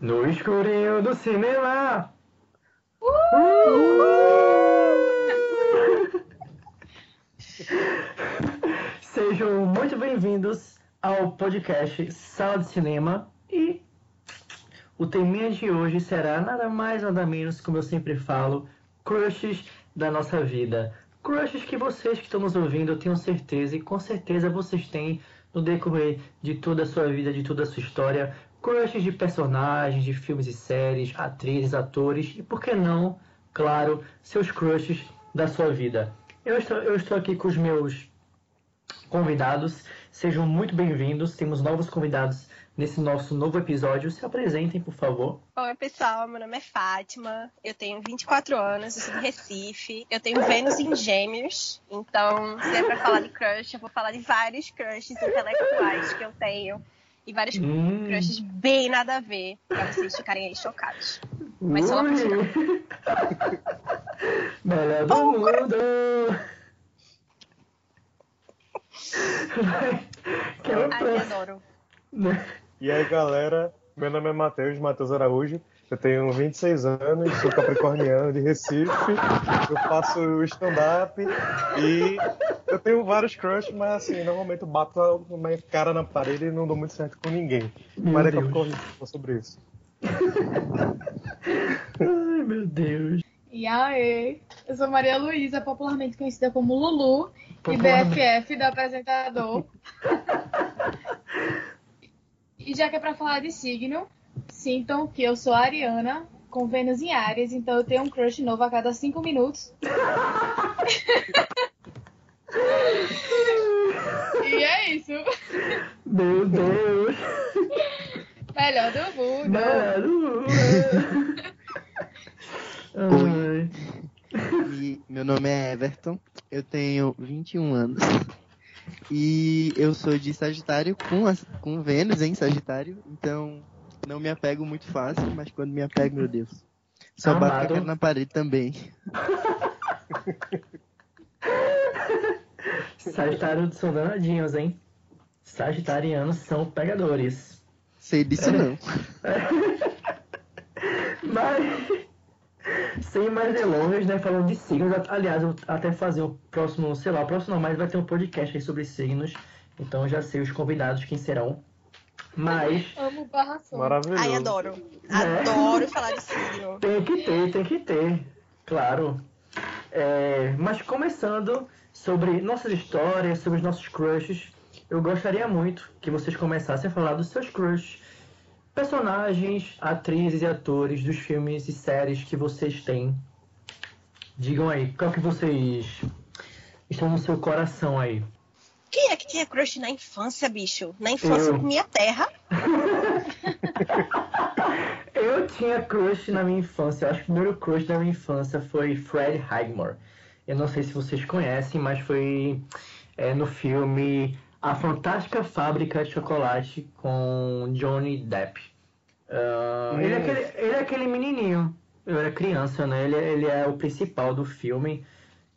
No escurinho do cinema. Sejam muito bem-vindos ao podcast Sala de Cinema e o tema de hoje será nada mais nada menos, como eu sempre falo, crushes da nossa vida. Crushes que vocês que estão nos ouvindo, eu tenho certeza, e com certeza vocês têm no decorrer de toda a sua vida, de toda a sua história, crushes de personagens, de filmes e séries, atrizes, atores e, por que não, claro, seus crushes da sua vida. Eu estou, eu estou aqui com os meus convidados, sejam muito bem-vindos. Temos novos convidados nesse nosso novo episódio. Se apresentem, por favor. Oi, pessoal. Meu nome é Fátima. Eu tenho 24 anos, eu sou de Recife. Eu tenho Vênus em Gêmeos. Então, se é pra falar de crush, eu vou falar de vários crushes intelectuais que eu tenho. E vários Hum. crushes bem nada a ver, pra vocês ficarem aí chocados. Mas só final. Melhor do mundo! Que é o Ai, adoro. né? E aí, galera, meu nome é Matheus, Matheus Araújo. Eu tenho 26 anos, sou capricorniano de Recife. Eu faço stand-up e eu tenho vários crushes, mas assim, normalmente eu bato a minha cara na parede e não dou muito certo com ninguém. Meu mas eu falo sobre isso. Ai, meu Deus. E aí, eu sou Maria Luísa, popularmente conhecida como Lulu e. BFF do apresentador. e já que é pra falar de signo, sintam que eu sou ariana, com Vênus em Áries, então eu tenho um crush novo a cada cinco minutos. e é isso. Meu Deus. Melhor do mundo. Melhor do mundo. Ai. E meu nome é Everton, eu tenho 21 anos e eu sou de Sagitário com, as- com Vênus em Sagitário, então não me apego muito fácil, mas quando me apego, meu Deus, só bato a Amado. cara na parede também. Sagitários são danadinhos, hein? Sagitarianos são pegadores. Sei disso não. Mas, sem mais delongas, né? Falando de signos, aliás, eu até fazer o próximo, sei lá, o próximo não, mas vai ter um podcast aí sobre signos. Então eu já sei os convidados quem serão. Mas Amo barra som. Maravilhoso. Ai, adoro. Né? Adoro falar de signo. tem que ter, tem que ter, claro. É, mas começando sobre nossas histórias, sobre os nossos crushes, eu gostaria muito que vocês começassem a falar dos seus crushes. Personagens, atrizes e atores dos filmes e séries que vocês têm. Digam aí, qual que vocês estão no seu coração aí? Quem é que tinha crush na infância, bicho? Na infância, Eu. minha terra. Eu tinha crush na minha infância. Eu acho que o primeiro crush da minha infância foi Fred Highmore. Eu não sei se vocês conhecem, mas foi é, no filme A Fantástica Fábrica de Chocolate com Johnny Depp. Ah, ele, é Hum. aquele, ele é aquele menininho. Eu era criança, né? Ele, é- ele é o principal do filme.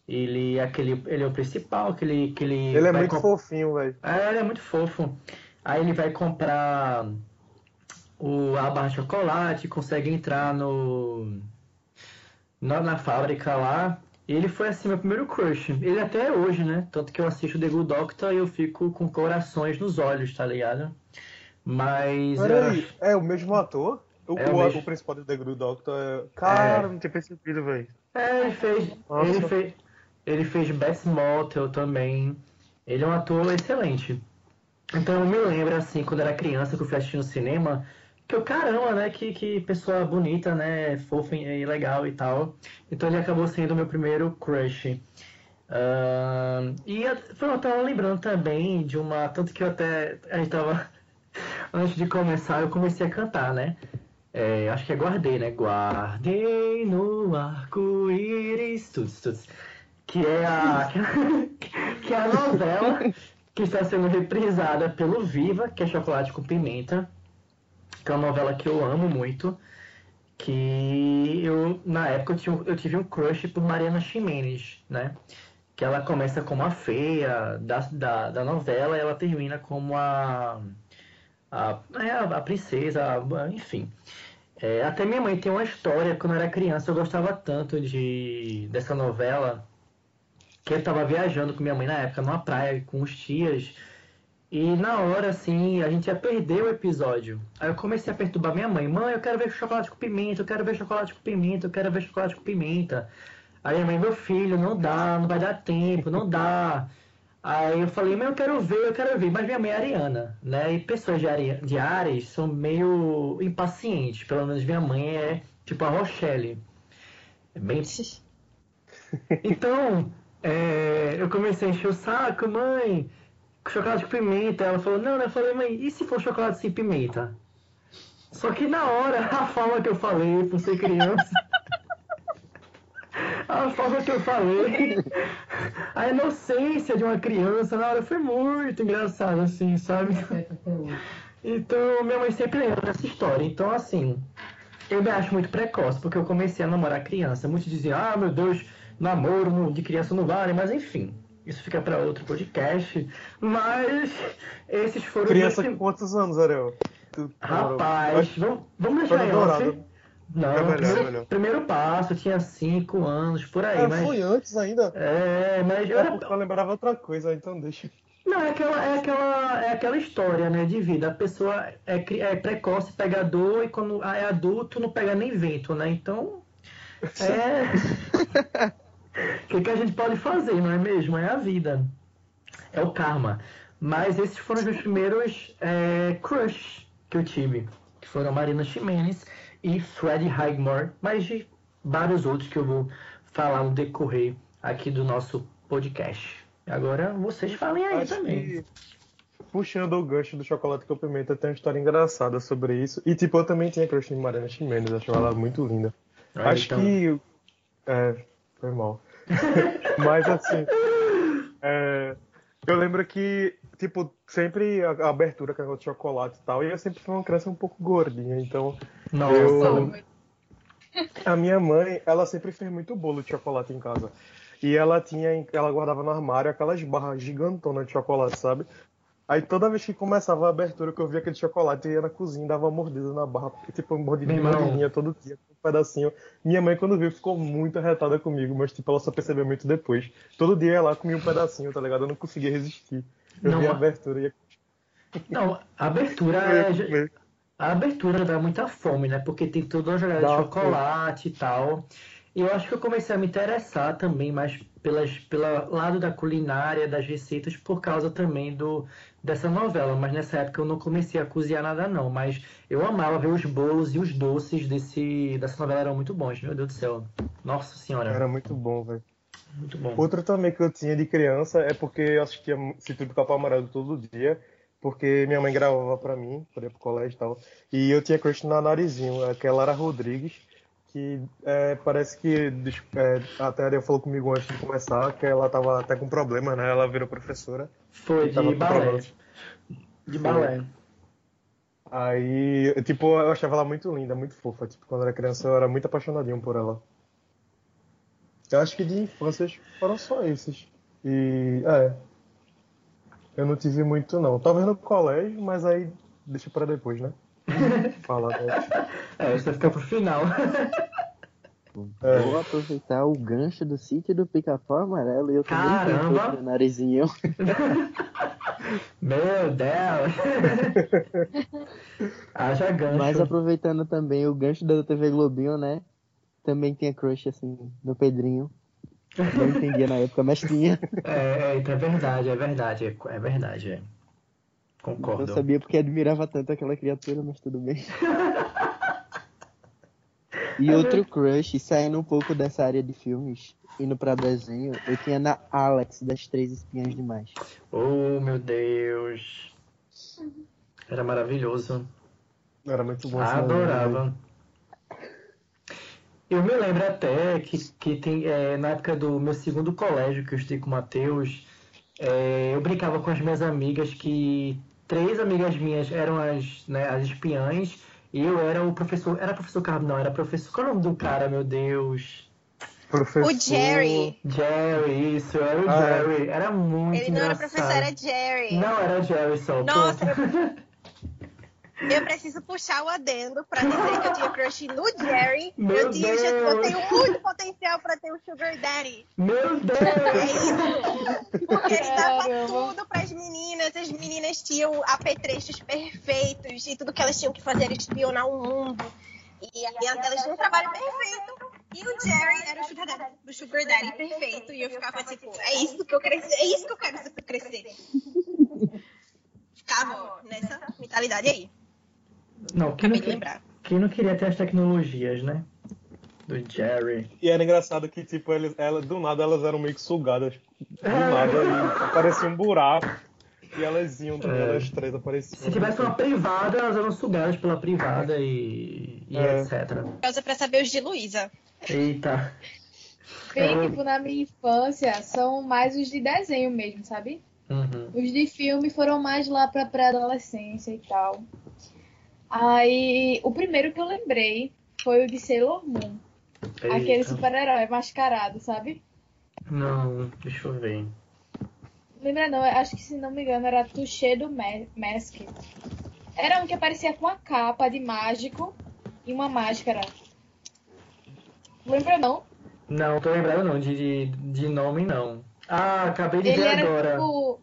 Ele é aquele, ele é o principal, aquele, aquele Ele é muito com- fofinho, velho. é, ele é muito fofo. Aí ele vai comprar o, a barra de chocolate, consegue entrar no na, na fábrica lá. E ele foi assim meu primeiro crush. Ele até é hoje, né? Tanto que eu assisto The Good Doctor e eu fico com corações nos olhos, tá ligado? Mas Peraí, é o mesmo ator? O, É o mesmo. o principal do The Good Doctor é. Cara, não tinha percebido, velho. É, ele fez. Nossa. Ele fez. Ele fez Best Motel também. Ele é um ator excelente. Então eu me lembro, assim, quando era criança, que eu fui assistir no cinema, que eu, caramba, né? Que, que pessoa bonita, né? Fofa e legal e tal. Então ele acabou sendo o meu primeiro crush. Ahn, e eu, eu tava lembrando também de uma. Tanto que eu até. A gente tava. Antes de começar, eu comecei a cantar, né? É, acho que é guardei, né? Guardei no arco-íris. Tuts, tuts. Que é a. que é a novela que está sendo reprisada pelo Viva, que é Chocolate com Pimenta. Que é uma novela que eu amo muito. Que eu, na época, eu, eu tive um crush por Mariana Ximenes, né? Que ela começa como a feia da, da, da novela e ela termina como a a, é, a, a princesa, a- enfim. É, até minha mãe tem uma história, quando eu era criança, eu gostava tanto de dessa novela, que eu tava viajando com minha mãe na época, numa praia, com os tias, e na hora, assim, a gente ia perder o episódio. Aí eu comecei a perturbar minha mãe, mãe, eu quero ver chocolate com pimenta, eu quero ver chocolate com pimenta, eu quero ver chocolate com pimenta. Aí minha mãe, meu filho, não dá, não vai dar tempo, não dá. Aí eu falei, mas eu quero ver, eu quero ver. Mas minha mãe é ariana, né? E pessoas de, Ari... de Ares são meio impacientes. Pelo menos minha mãe é tipo a Rochelle. É bem... Então, é, eu comecei a encher o saco, mãe, chocolate com pimenta. Ela falou, não, né? Eu falei, mãe, e se for chocolate sem pimenta? Só que na hora, a forma que eu falei, por ser criança, a forma que eu falei, a inocência de uma criança na hora foi muito engraçado, assim, sabe? Então, minha mãe sempre lembra dessa história. Então, assim, eu me acho muito precoce, porque eu comecei a namorar criança. Muitos diziam, ah, meu Deus, namoro no- de criança não vale, mas enfim. Isso fica para outro podcast. Mas esses foram Criança meus com quantos anos, Ariel? Tu- Rapaz, Acho- vamos, vamos deixar off. Não, É melhor, primeiro, é primeiro passo, eu tinha 5 anos, por aí, Ah, mas. foi antes ainda? É, mas eu É era. eu lembrava outra coisa, então deixa. Não, é aquela, é aquela, é aquela história, né, de vida. A pessoa é, é precoce, pega dor, e quando é adulto não pega nem vento, né? Então. É. O que, que a gente pode fazer, não é mesmo? É a vida. É o karma. Mas esses foram os meus primeiros é, crush que eu tive. Que foram Marina Ximenes e Freddie Highmore. Mas de vários outros que eu vou falar no decorrer aqui do nosso podcast. Agora vocês falem aí Acho também. que, puxando o gancho do chocolate com pimenta, tem uma história engraçada sobre isso. E, tipo, eu também tinha crush em Mariana Ximenes, achava ela muito linda. Aí, Acho então, que. É, foi mal. Mas assim. é, eu lembro que, tipo, sempre a, abertura com de chocolate e tal, e eu sempre fui uma criança um pouco gordinha, então. Nossa, eu- A minha mãe, ela sempre fez muito bolo de chocolate em casa. E ela tinha, ela guardava no armário aquelas barras gigantonas de chocolate, sabe? Aí toda vez que começava a abertura, que eu via aquele chocolate, eu ia na cozinha dava uma mordida na barra, tipo, mordida, Meu irmão. mordidinha todo dia, um pedacinho. Minha mãe, quando viu, ficou muito arretada comigo, mas, tipo, ela só percebeu muito depois. Todo dia eu ia lá comia um pedacinho, tá ligado? Eu não conseguia resistir. Eu Não, via a abertura e ia, não, a abertura é. A abertura dá muita fome, né? Porque tem toda uma jogada de Dá chocolate e tal. E eu acho que eu comecei a me interessar também mais pelas, pelo lado da culinária, das receitas, por causa também do, dessa novela. Mas nessa época eu não comecei a cozinhar nada, não. Mas eu amava ver os bolos e os doces desse, dessa novela eram muito bons, meu Deus do céu. Nossa senhora, Era muito bom, velho. muito bom. Outro também que eu tinha de criança é porque eu assistia Sítio do Capão Amarelo todo dia, porque minha mãe gravava pra mim, pra ir pro colégio e tal. E eu tinha crush na Narizinho, aquela era Rodrigues, que é, parece que é, até a Ariel falou comigo antes de começar, que ela tava até com problema, né? Ela virou professora. Foi de balé. De balé. Aí, tipo, eu achava ela muito linda, muito fofa. Tipo, quando eu era criança eu era muito apaixonadinho por ela. Eu acho que de infâncias foram só esses. E, é. Eu não tive muito, não. Talvez no colégio, mas aí deixa pra depois, né? Fala, né? É, isso vai ficar pro final. É. Vou aproveitar o gancho do sítio do pica-pau amarelo e eu também tenho Caramba! crush no narizinho. Meu Deus! Haja gancho. Mas aproveitando também o gancho da TV Globinho, né? Também tinha crush assim no Pedrinho. Não entendia na época, mas tinha. É, é, é verdade, é verdade, é, verdade, é. Não Concordo. sabia porque admirava tanto aquela criatura, mas tudo bem. E outro crush, saindo um pouco dessa área de filmes, indo pra desenho, eu tinha na Alex das Três Espinhas Demais. Oh, meu Deus. Era maravilhoso. Era muito bom momento, né? Adorava. Eu me lembro até que, que tem, é, na época do meu segundo colégio que eu estudei com o Matheus, é, eu brincava com as minhas amigas que três amigas minhas eram as, né, as espiãs eu era o professor. Era professor Carlos, não, era professor. Qual é o nome do cara, meu Deus? Professor... O Jerry. Jerry, isso, era o Ah, é. Jerry. Era muito Ele não era engraçado. professor, era Jerry. Não, era Jerry só. Nossa, pronto. Eu preciso puxar o adendo pra dizer que eu tinha crush no Jerry. Meu eu, tinha, eu Deus. tenho muito potencial pra ter um Sugar Daddy. Meu É Deus! isso. Porque ele dava tudo pras meninas. As meninas tinham apetrechos perfeitos e tudo que elas tinham que fazer era espionar o mundo. E aí elas tinham um trabalho perfeito. E o Jerry era o sugar daddy, o sugar daddy perfeito. E eu ficava tipo, é isso que eu quero ser, é isso que eu quero crescer. Ficava nessa mentalidade aí. Não, quem não, de que- lembrar. quem não queria ter as tecnologias, né? Do Jerry. E era engraçado que, tipo, eles, ela, do nada elas eram meio que sugadas. Do nada. E aparecia um buraco. E elas iam, É. elas três apareciam. Se tivesse uma privada, elas eram sugadas pela privada e, e É. etc. Causa pra saber os de Luísa. Eita. Bem, É. tipo, na minha infância, são mais os de desenho mesmo, sabe? Uhum. Os de filme foram mais lá pra pré-adolescência e tal. Aí, o primeiro que eu lembrei foi o de Sailor Moon. Aquele Eita. super-herói mascarado, sabe? Não, deixa eu ver. Lembra não, acho que se não me engano era Touché do Ma- Mask. Era um que aparecia com a capa de mágico e uma máscara. Lembra não? Não, tô lembrado não, de, de, de nome não. Ah, acabei de Ele ver era agora. tipo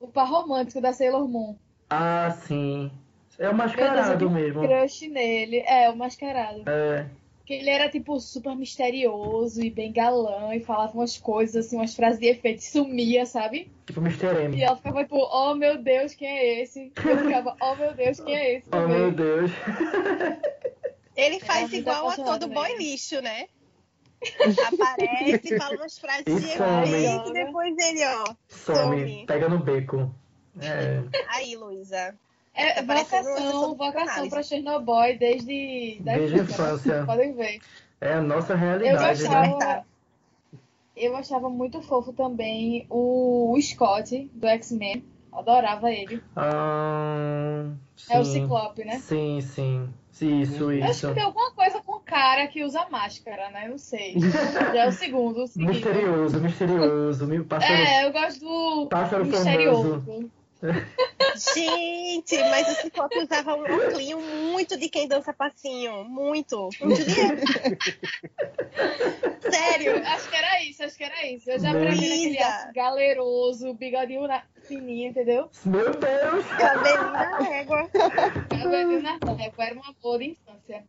o par romântico da Sailor Moon. Ah, sim. É o Deus, mascarado mesmo. crush nele. É, o mascarado. É. Que ele era, tipo, super misterioso e bem galã e falava umas coisas, assim, umas frases de efeito e sumia, sabe? Tipo Mr. M. E ela ficava, tipo, oh meu Deus, quem é esse? Eu ficava, oh meu Deus, quem é esse? Oh também. meu Deus. Ele Era faz muito igual a todo boy lixo, né? Aparece, fala umas frases E de some. efeito e depois ele, ó. Some, Some. pega no beco. É. Aí, Luísa. É, Tá vocação, vocação pra Chernobyl desde Desde a infância, né? Podem ver. É a nossa Eu realidade, né? gostava, eu achava muito fofo também o, Scott do X-Men. Adorava ele. Ah, É o. Ciclope, né? Sim, sim. Isso, Eu acho isso. que tem alguma coisa com o cara que usa máscara, né? Não sei. Já é o segundo, o. Misterioso, misterioso. mi- Pássaro, É, eu gosto do pássaro misterioso. famoso. Gente, mas o Ciclope usava um óculos muito de quem dança passinho. Muito. Muito dinheiro. Sério. Acho que era isso, acho que era isso. Eu já aprendi aquele galeroso, bigodinho na... fininho, entendeu? Meu Deus! Cabelinho na régua. Cabelinho na régua, era uma boa de infância.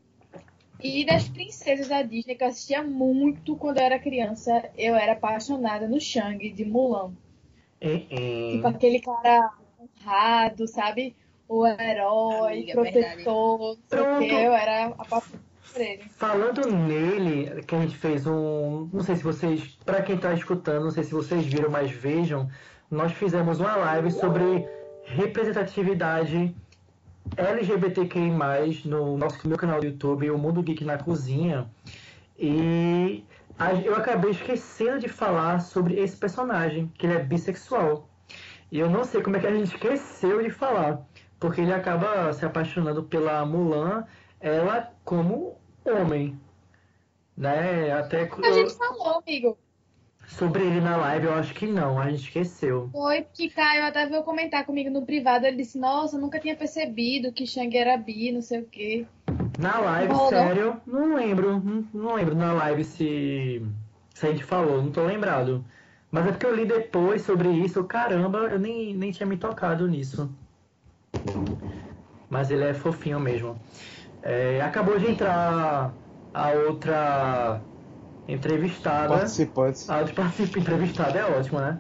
E das princesas da Disney que eu assistia muito quando eu era criança, eu era apaixonada no Shang de Mulan. Hein, hein. Tipo aquele cara honrado, sabe? O herói, Amiga, protetor, não sei o que. Eu era apaixonada por ele. Falando nele, que a gente fez um. Não sei se vocês. Pra quem tá escutando, não sei se vocês viram, mas vejam. Nós fizemos uma live sobre representatividade LGBTQI, no nosso meu canal do YouTube, o Mundo Geek na Cozinha. E a- eu acabei esquecendo de falar sobre esse personagem, que ele é bissexual. E eu não sei como é que a gente esqueceu de falar. Porque ele acaba se apaixonando pela Mulan, ela como homem. Né? Até A gente falou, amigo. sobre ele na live, eu acho que não, a gente esqueceu. Foi que Caio até veio comentar comigo no privado. Ele disse: Nossa, eu nunca tinha percebido que Shang era bi, não sei o quê. Na live, Rolou? sério, não lembro. Não, não lembro na live se, se a gente falou, não tô lembrado. Mas é porque eu li depois sobre isso, caramba, eu nem, nem tinha me tocado nisso. Mas ele é fofinho mesmo. É, acabou de entrar a outra entrevistada. Participantes. A outra participa entrevistada é ótimo, né?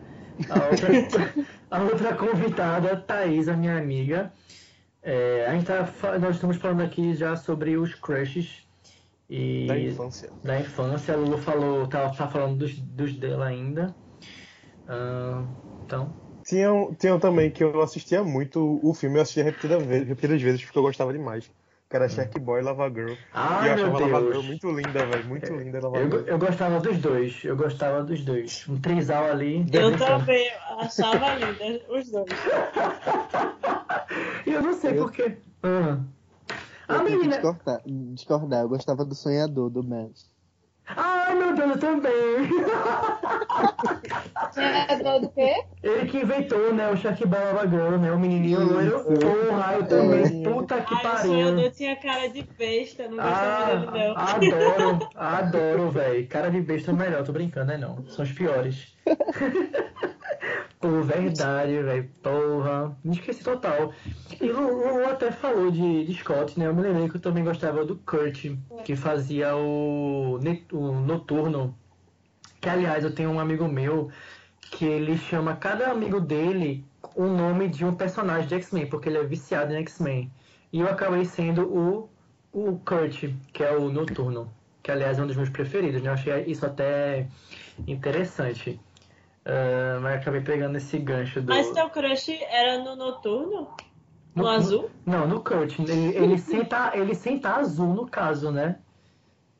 A outra, a outra convidada, Thaís, a minha amiga. É, a gente tá, nós estamos falando aqui já sobre os crushes e Da infância. da infância. A Lulu falou, tá, tá falando dos, dos dela ainda. Ah, então, Tinham, tinham também que eu assistia muito o filme, eu assistia repetidas vezes, repetidas vezes porque eu gostava demais. Que era Shark Boy e Lava Girl. e ai eu meu achava Lava Girl Deus. muito linda, velho. Muito linda Lava Eu, Girl. eu gostava dos dois, eu gostava dos dois. Um trisal ali. Eu também achava linda os dois. E eu não sei Eu- porquê. Ah. A Eu tenho que menina. discordar, discordar. Eu gostava do sonhador do Mads. Ai, meu Deus, eu também. É do quê? Ele que inventou, né, o Shaq Baba Girl, né, o menininho loiro. Porra, eu também. Puta que Ai, o sonhador pariu. tinha cara de besta, não Ah, gostava dele não. adoro, adoro, velho. Cara de besta é o melhor, tô brincando, né, não. São os piores. Pô, verdade, velho. Porra. Me esqueci total. E o Lulu até falou de, de Scott, né? Eu me lembrei que eu também gostava do Kurt, que fazia o, o Noturno. Que, aliás, eu tenho um amigo meu que ele chama cada amigo dele o nome de um personagem de X-Men, porque ele é viciado em X-Men. E eu acabei sendo o, o Kurt, que é o Noturno. Que, aliás, é um dos meus preferidos, né? Eu achei isso até interessante. Ah, mas acabei pegando esse gancho do. Mas teu crush era no noturno? No, No- azul? Não, no Kurt. Ele, ele, senta, ele senta azul, no caso, né?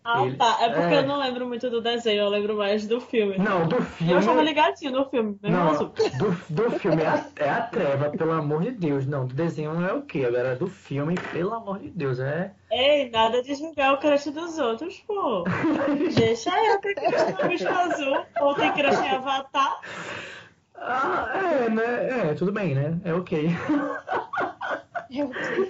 Ah, Ele- tá. É porque é. eu não lembro muito do desenho, eu lembro mais do filme. Não, do filme. eu achava ligadinho no filme, mesmo Não, azul. do, do filme é a, é a treva, pelo amor de Deus. Não, do desenho não é o quê? Agora, do filme, pelo amor de Deus, é. Ei, nada de julgar o crush dos outros, pô. Deixa eu ter crush no bicho azul. Ou tem crush em Avatar. Ah, é, né? É, tudo bem, né? É ok. Meu Deus.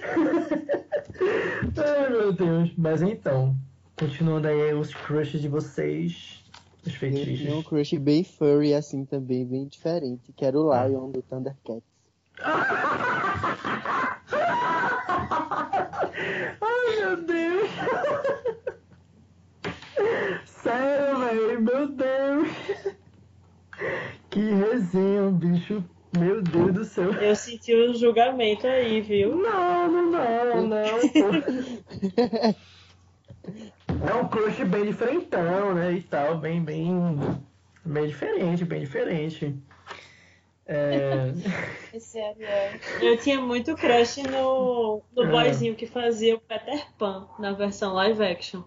Ai, meu Deus. Mas então, continuando aí os crushes de vocês, os Eu tinha um feitiços. crush bem furry, assim, também, bem diferente, que era o Lion do Thundercats. Ai, meu Deus. Sério, velho, meu Deus. Que resenha, bicho. Meu Deus do céu. Eu senti o julgamento aí, viu? Não, não, não, não. É um crush bem diferentão, né? E tal, bem, bem. Bem diferente, bem diferente. É... É. Eu tinha muito crush no, no Ah. boyzinho que fazia o Peter Pan na versão live action.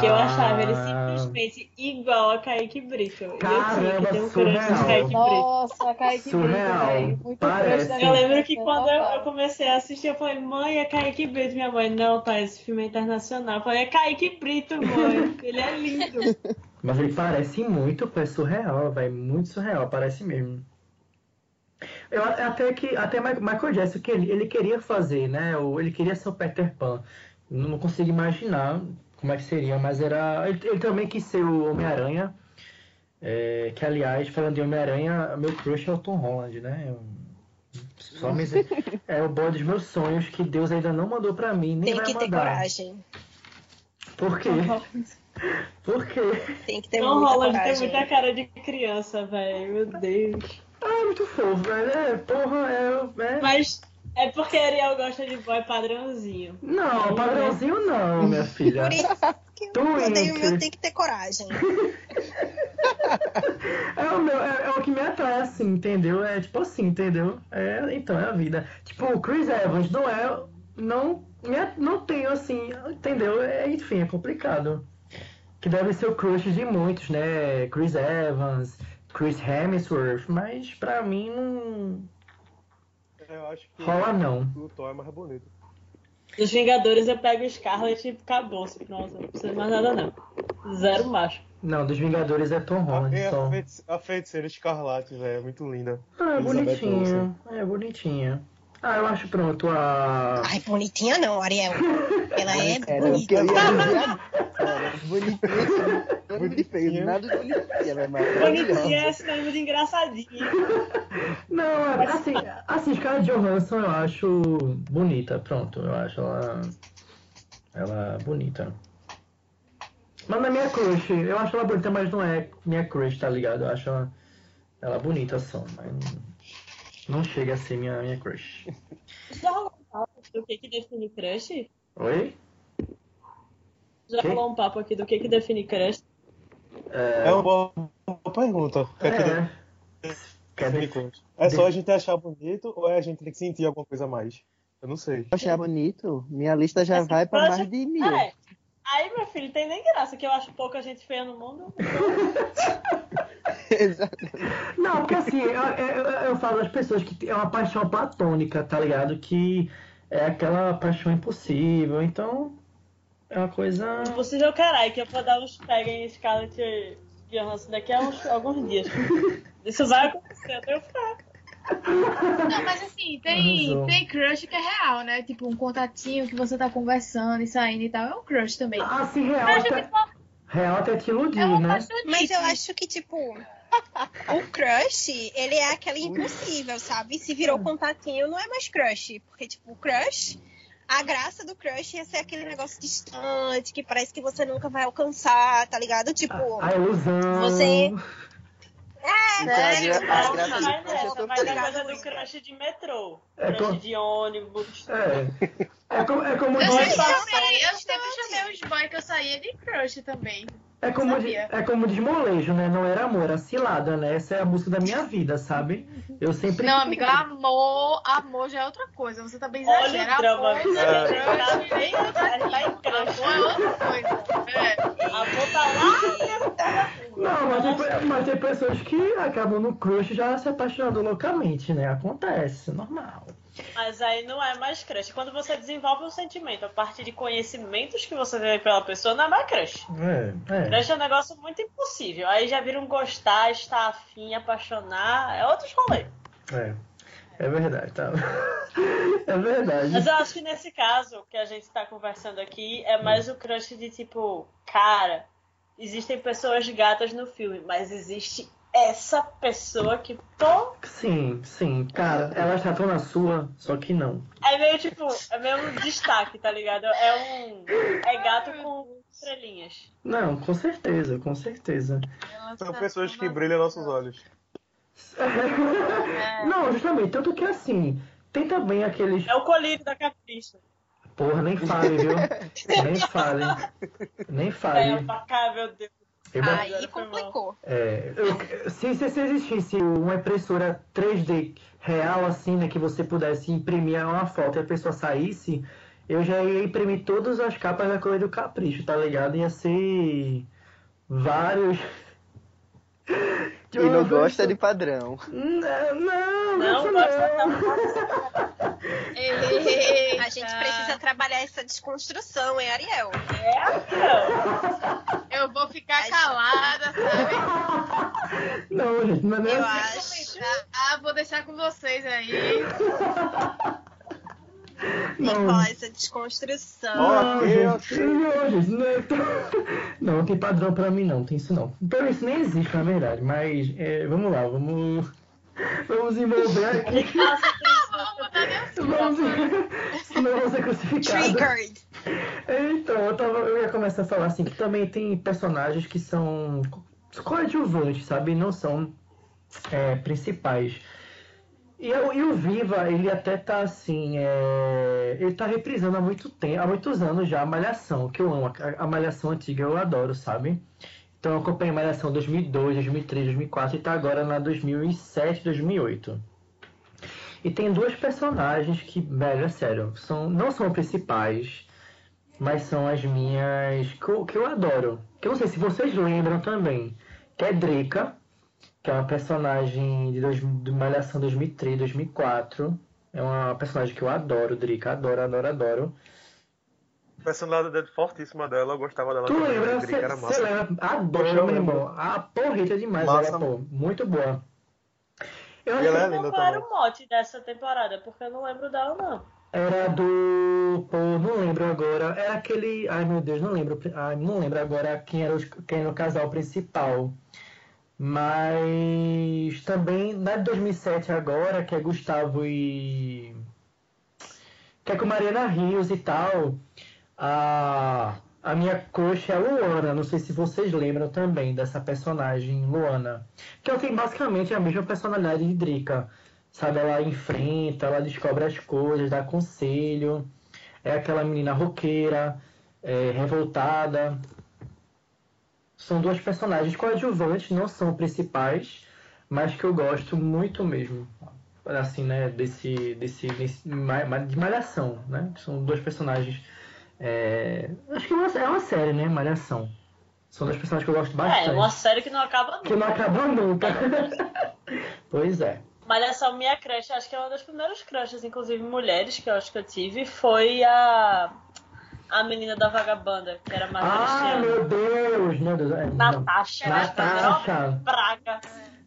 Que eu achava ele Ah, simplesmente igual a Kaique Brito. E eu tinha Caramba, que ter um Kaique Brito. Nossa, Kaique Brito, Surreal. velho. Muito Parece. Eu lembro que quando eu, eu comecei a assistir, eu falei, mãe, é Kaique Brito. Minha mãe, não, tá, esse filme é internacional. Eu falei, é Kaique Brito, mãe. Ele é lindo. Mas ele parece muito, é surreal, velho. Muito surreal, parece mesmo. Eu até que até Michael Jackson que ele, ele queria fazer, né? o- Ele queria ser o Peter Pan. Não, não consigo imaginar como é que seria, mas era. Ele, ele também quis ser o Homem-Aranha. é, que aliás, falando de Homem-Aranha, meu crush é o Tom Holland, né? Eu- só me... É o boy dos meus sonhos que Deus ainda não mandou pra mim, nem Tem vai que ter mandar. coragem. Por quê? Por quê? Tem que ter Tom muita Holland tem coragem. muita cara de criança, velho. Meu Deus. Ah, é muito fofo, velho. É, porra, é. é... Mas é porque Ariel gosta de boy padrãozinho. Não, padrãozinho não, minha filha. Por isso que eu meu tem que ter coragem. É o, meu, é, é o que me atrai, assim, entendeu? É tipo assim, entendeu? É, então, é a vida. Tipo, o Chris Evans não é. Não, não tenho assim, entendeu? É, enfim, é complicado. Que deve ser o crush de muitos, né? Chris Evans, Chris Hemsworth, mas pra mim não Eu acho que rola não. o Thor é mais bonito. Dos Vingadores eu pego o Scarlet e acabou. Pronto, não precisa mais nada não. Zero macho. Não, dos Vingadores é Tom Holland e só. a, feitice- a feiticeira escarlate, velho, é muito linda. Ah, é bonitinha. É bonitinha. Ah, eu acho pronto a. Ai, bonitinha não, Ariel. Ela é eu ia bonita. dizer agora. Bonitinha, assim, nada de de bonitinha, mas Bonitinha maravilhosa. é sinônimo de engraçadinha. Não, é, assim, assim, Scarlett Johansson eu acho bonita, pronto, eu acho ela. Ela bonita. Mas não é minha crush, eu acho ela bonita, mas não é minha crush, tá ligado? Eu acho ela, ela bonita só, mas não- chega a ser minha, minha crush. Já rolou um papo do que, que define crush? Oi? Já Que? rolou um papo aqui do que, que define crush? É uma boa, boa pergunta. Quer que É. Quer dizer? É só a gente achar bonito ou é a gente tem que sentir alguma coisa a mais? Eu não sei. Achar bonito, minha lista já Assim, vai pra mais de mil. É. Aí, meu filho, tem nem graça, que eu acho pouca gente feia no mundo. Exatamente. Não, porque assim, eu, eu, eu falo das pessoas que é uma paixão platônica, tá ligado? Que é aquela paixão impossível, então. É uma coisa. Impossível caralho, que eu vou dar uns pega em Scarlett Johansson daqui a uns, alguns dias. Isso vai acontecer, eu tenho fé. Não, mas assim, tem, tem crush que é real, né? Tipo, um contatinho que você tá conversando e saindo e tal. É um crush também. Ah, sim, real. Crush, Até, tipo, real até te iludir, é né? Mas eu acho que, tipo, o crush, ele é aquele impossível, sabe? Se virou contatinho, não é mais crush. Porque, tipo, o crush, a graça do crush ia ser aquele negócio distante, que parece que você nunca vai alcançar, tá ligado? Tipo, A ilusão. Você- Então, a, né? gra- a graça crush feliz. coisa do crush de metrô. É Crush com- de ônibus. É. É como, é como Eu Dois sempre, chamei, eu sempre chamei os boys que eu saía de crush também. É como, de, é como diz molejo, né? Não era amor, era cilada, né? Essa é a música da minha vida, sabe? Eu sempre. Não, amiga, amor, amor já é outra coisa. Você tá bem Olha exagerando. o drama. Amor, É. tá tá em crush. amor é outra coisa. É. Amor tá lá. Não, mas tem, mas tem pessoas que acabam no crush já se apaixonando loucamente, né? Acontece, normal. Mas aí não é mais crush. Quando você desenvolve um sentimento a partir de conhecimentos que você tem pela pessoa, não é mais crush. É, é. Crush é um negócio muito impossível. Aí já vira um gostar, estar afim, apaixonar. É outros rolês. É, é verdade, tá? É verdade. Mas eu acho que nesse caso que a gente tá conversando aqui é mais o crush de tipo, cara, existem pessoas gatas no filme, mas existe essa pessoa que tô. Sim, sim. Cara, elas tratam na sua, só que não. É meio tipo, é meio um destaque, tá ligado? É um. É gato com estrelinhas. Não, com certeza, com certeza. São pessoas que brilham nossos olhos. Não, justamente, tanto que assim, tem também aqueles. É o colírio da capricha. Porra, nem fale, viu? Nem fale. Nem É, fale. pra cá, meu Deus. Eu- aí complicou. É, eu- se, se, se existisse uma impressora 3D real, assim, né, que você pudesse imprimir uma foto e a pessoa saísse, eu já ia imprimir todas as capas da cor do capricho, tá ligado? Ia ser vários. E não gosta de padrão. Não, não, Não não, gosta não. Eita. A gente precisa trabalhar essa desconstrução, hein, Ariel? É, Eu vou ficar calada, sabe? Não, gente, não é Eu assim. acho. Ah, vou deixar com vocês aí. Não. essa desconstrução. Não, Ok, gente, ok. não, gente, não, é não, não tem padrão pra mim não, tem isso não. Pra mim isso nem existe, na verdade, mas é, vamos lá, vamos, vamos envolver aqui, isso. Vamos vamos, crucificado. Triggered. Então, eu, tava, eu ia começar a falar assim, que também tem personagens que são coadjuvantes, sabe, não são é, principais. E, eu- e o Viva, ele até tá assim, é, ele tá reprisando há muito tempo, há muitos anos já a Malhação, que eu amo, a, a Malhação antiga eu adoro, sabe? Então eu acompanhei a Malhação 2002, 2003, 2004 e tá agora na 2007, 2008. E tem duas personagens que, velho, é sério, são, não são principais, mas são as minhas que eu, que eu adoro. Que eu não sei se vocês lembram também, que é Drica, que é uma personagem de, dois, de Malhação 2003, 2004. É uma personagem que eu adoro, Drica, adoro, adoro, adoro. Personalidade fortíssima dela, eu gostava dela Tu também. lembra? Você lembra? Adoro, eu meu irmão. A porrita demais Massa. ela, pô. Muito boa. Eu que é linda Qual era o mote dessa temporada? Porque eu não lembro dela, não. era do. Pô, não lembro agora. Era aquele. Ai meu Deus, não lembro. Ai, não lembro agora quem era, os, quem era o casal principal. Mas também na de 2007 agora, que é Gustavo e. Que é com Mariana Rios e tal. A, a minha crush é a Luana. Não sei se vocês lembram também dessa personagem, Luana. Que ela tem basicamente a mesma personalidade de Drica. Sabe, ela enfrenta, ela descobre as coisas, dá conselho. É aquela menina roqueira, é, revoltada. São duas personagens coadjuvantes, não são principais, mas que eu gosto muito mesmo. Assim, né, desse, desse, desse de Malhação, né? São dois personagens. É, acho que é uma, é uma série, né? Malhação. São dois personagens que eu gosto bastante. É, uma série que não acaba Que não acaba nunca. pois é. Malhação Minha Crush, acho que é uma das primeiras crushes, inclusive mulheres, que eu acho que eu tive, foi a. a menina da vagabanda, que era mais Ah, meu Deus! Meu Deus. é, não. Natasha. Natasha. Praga.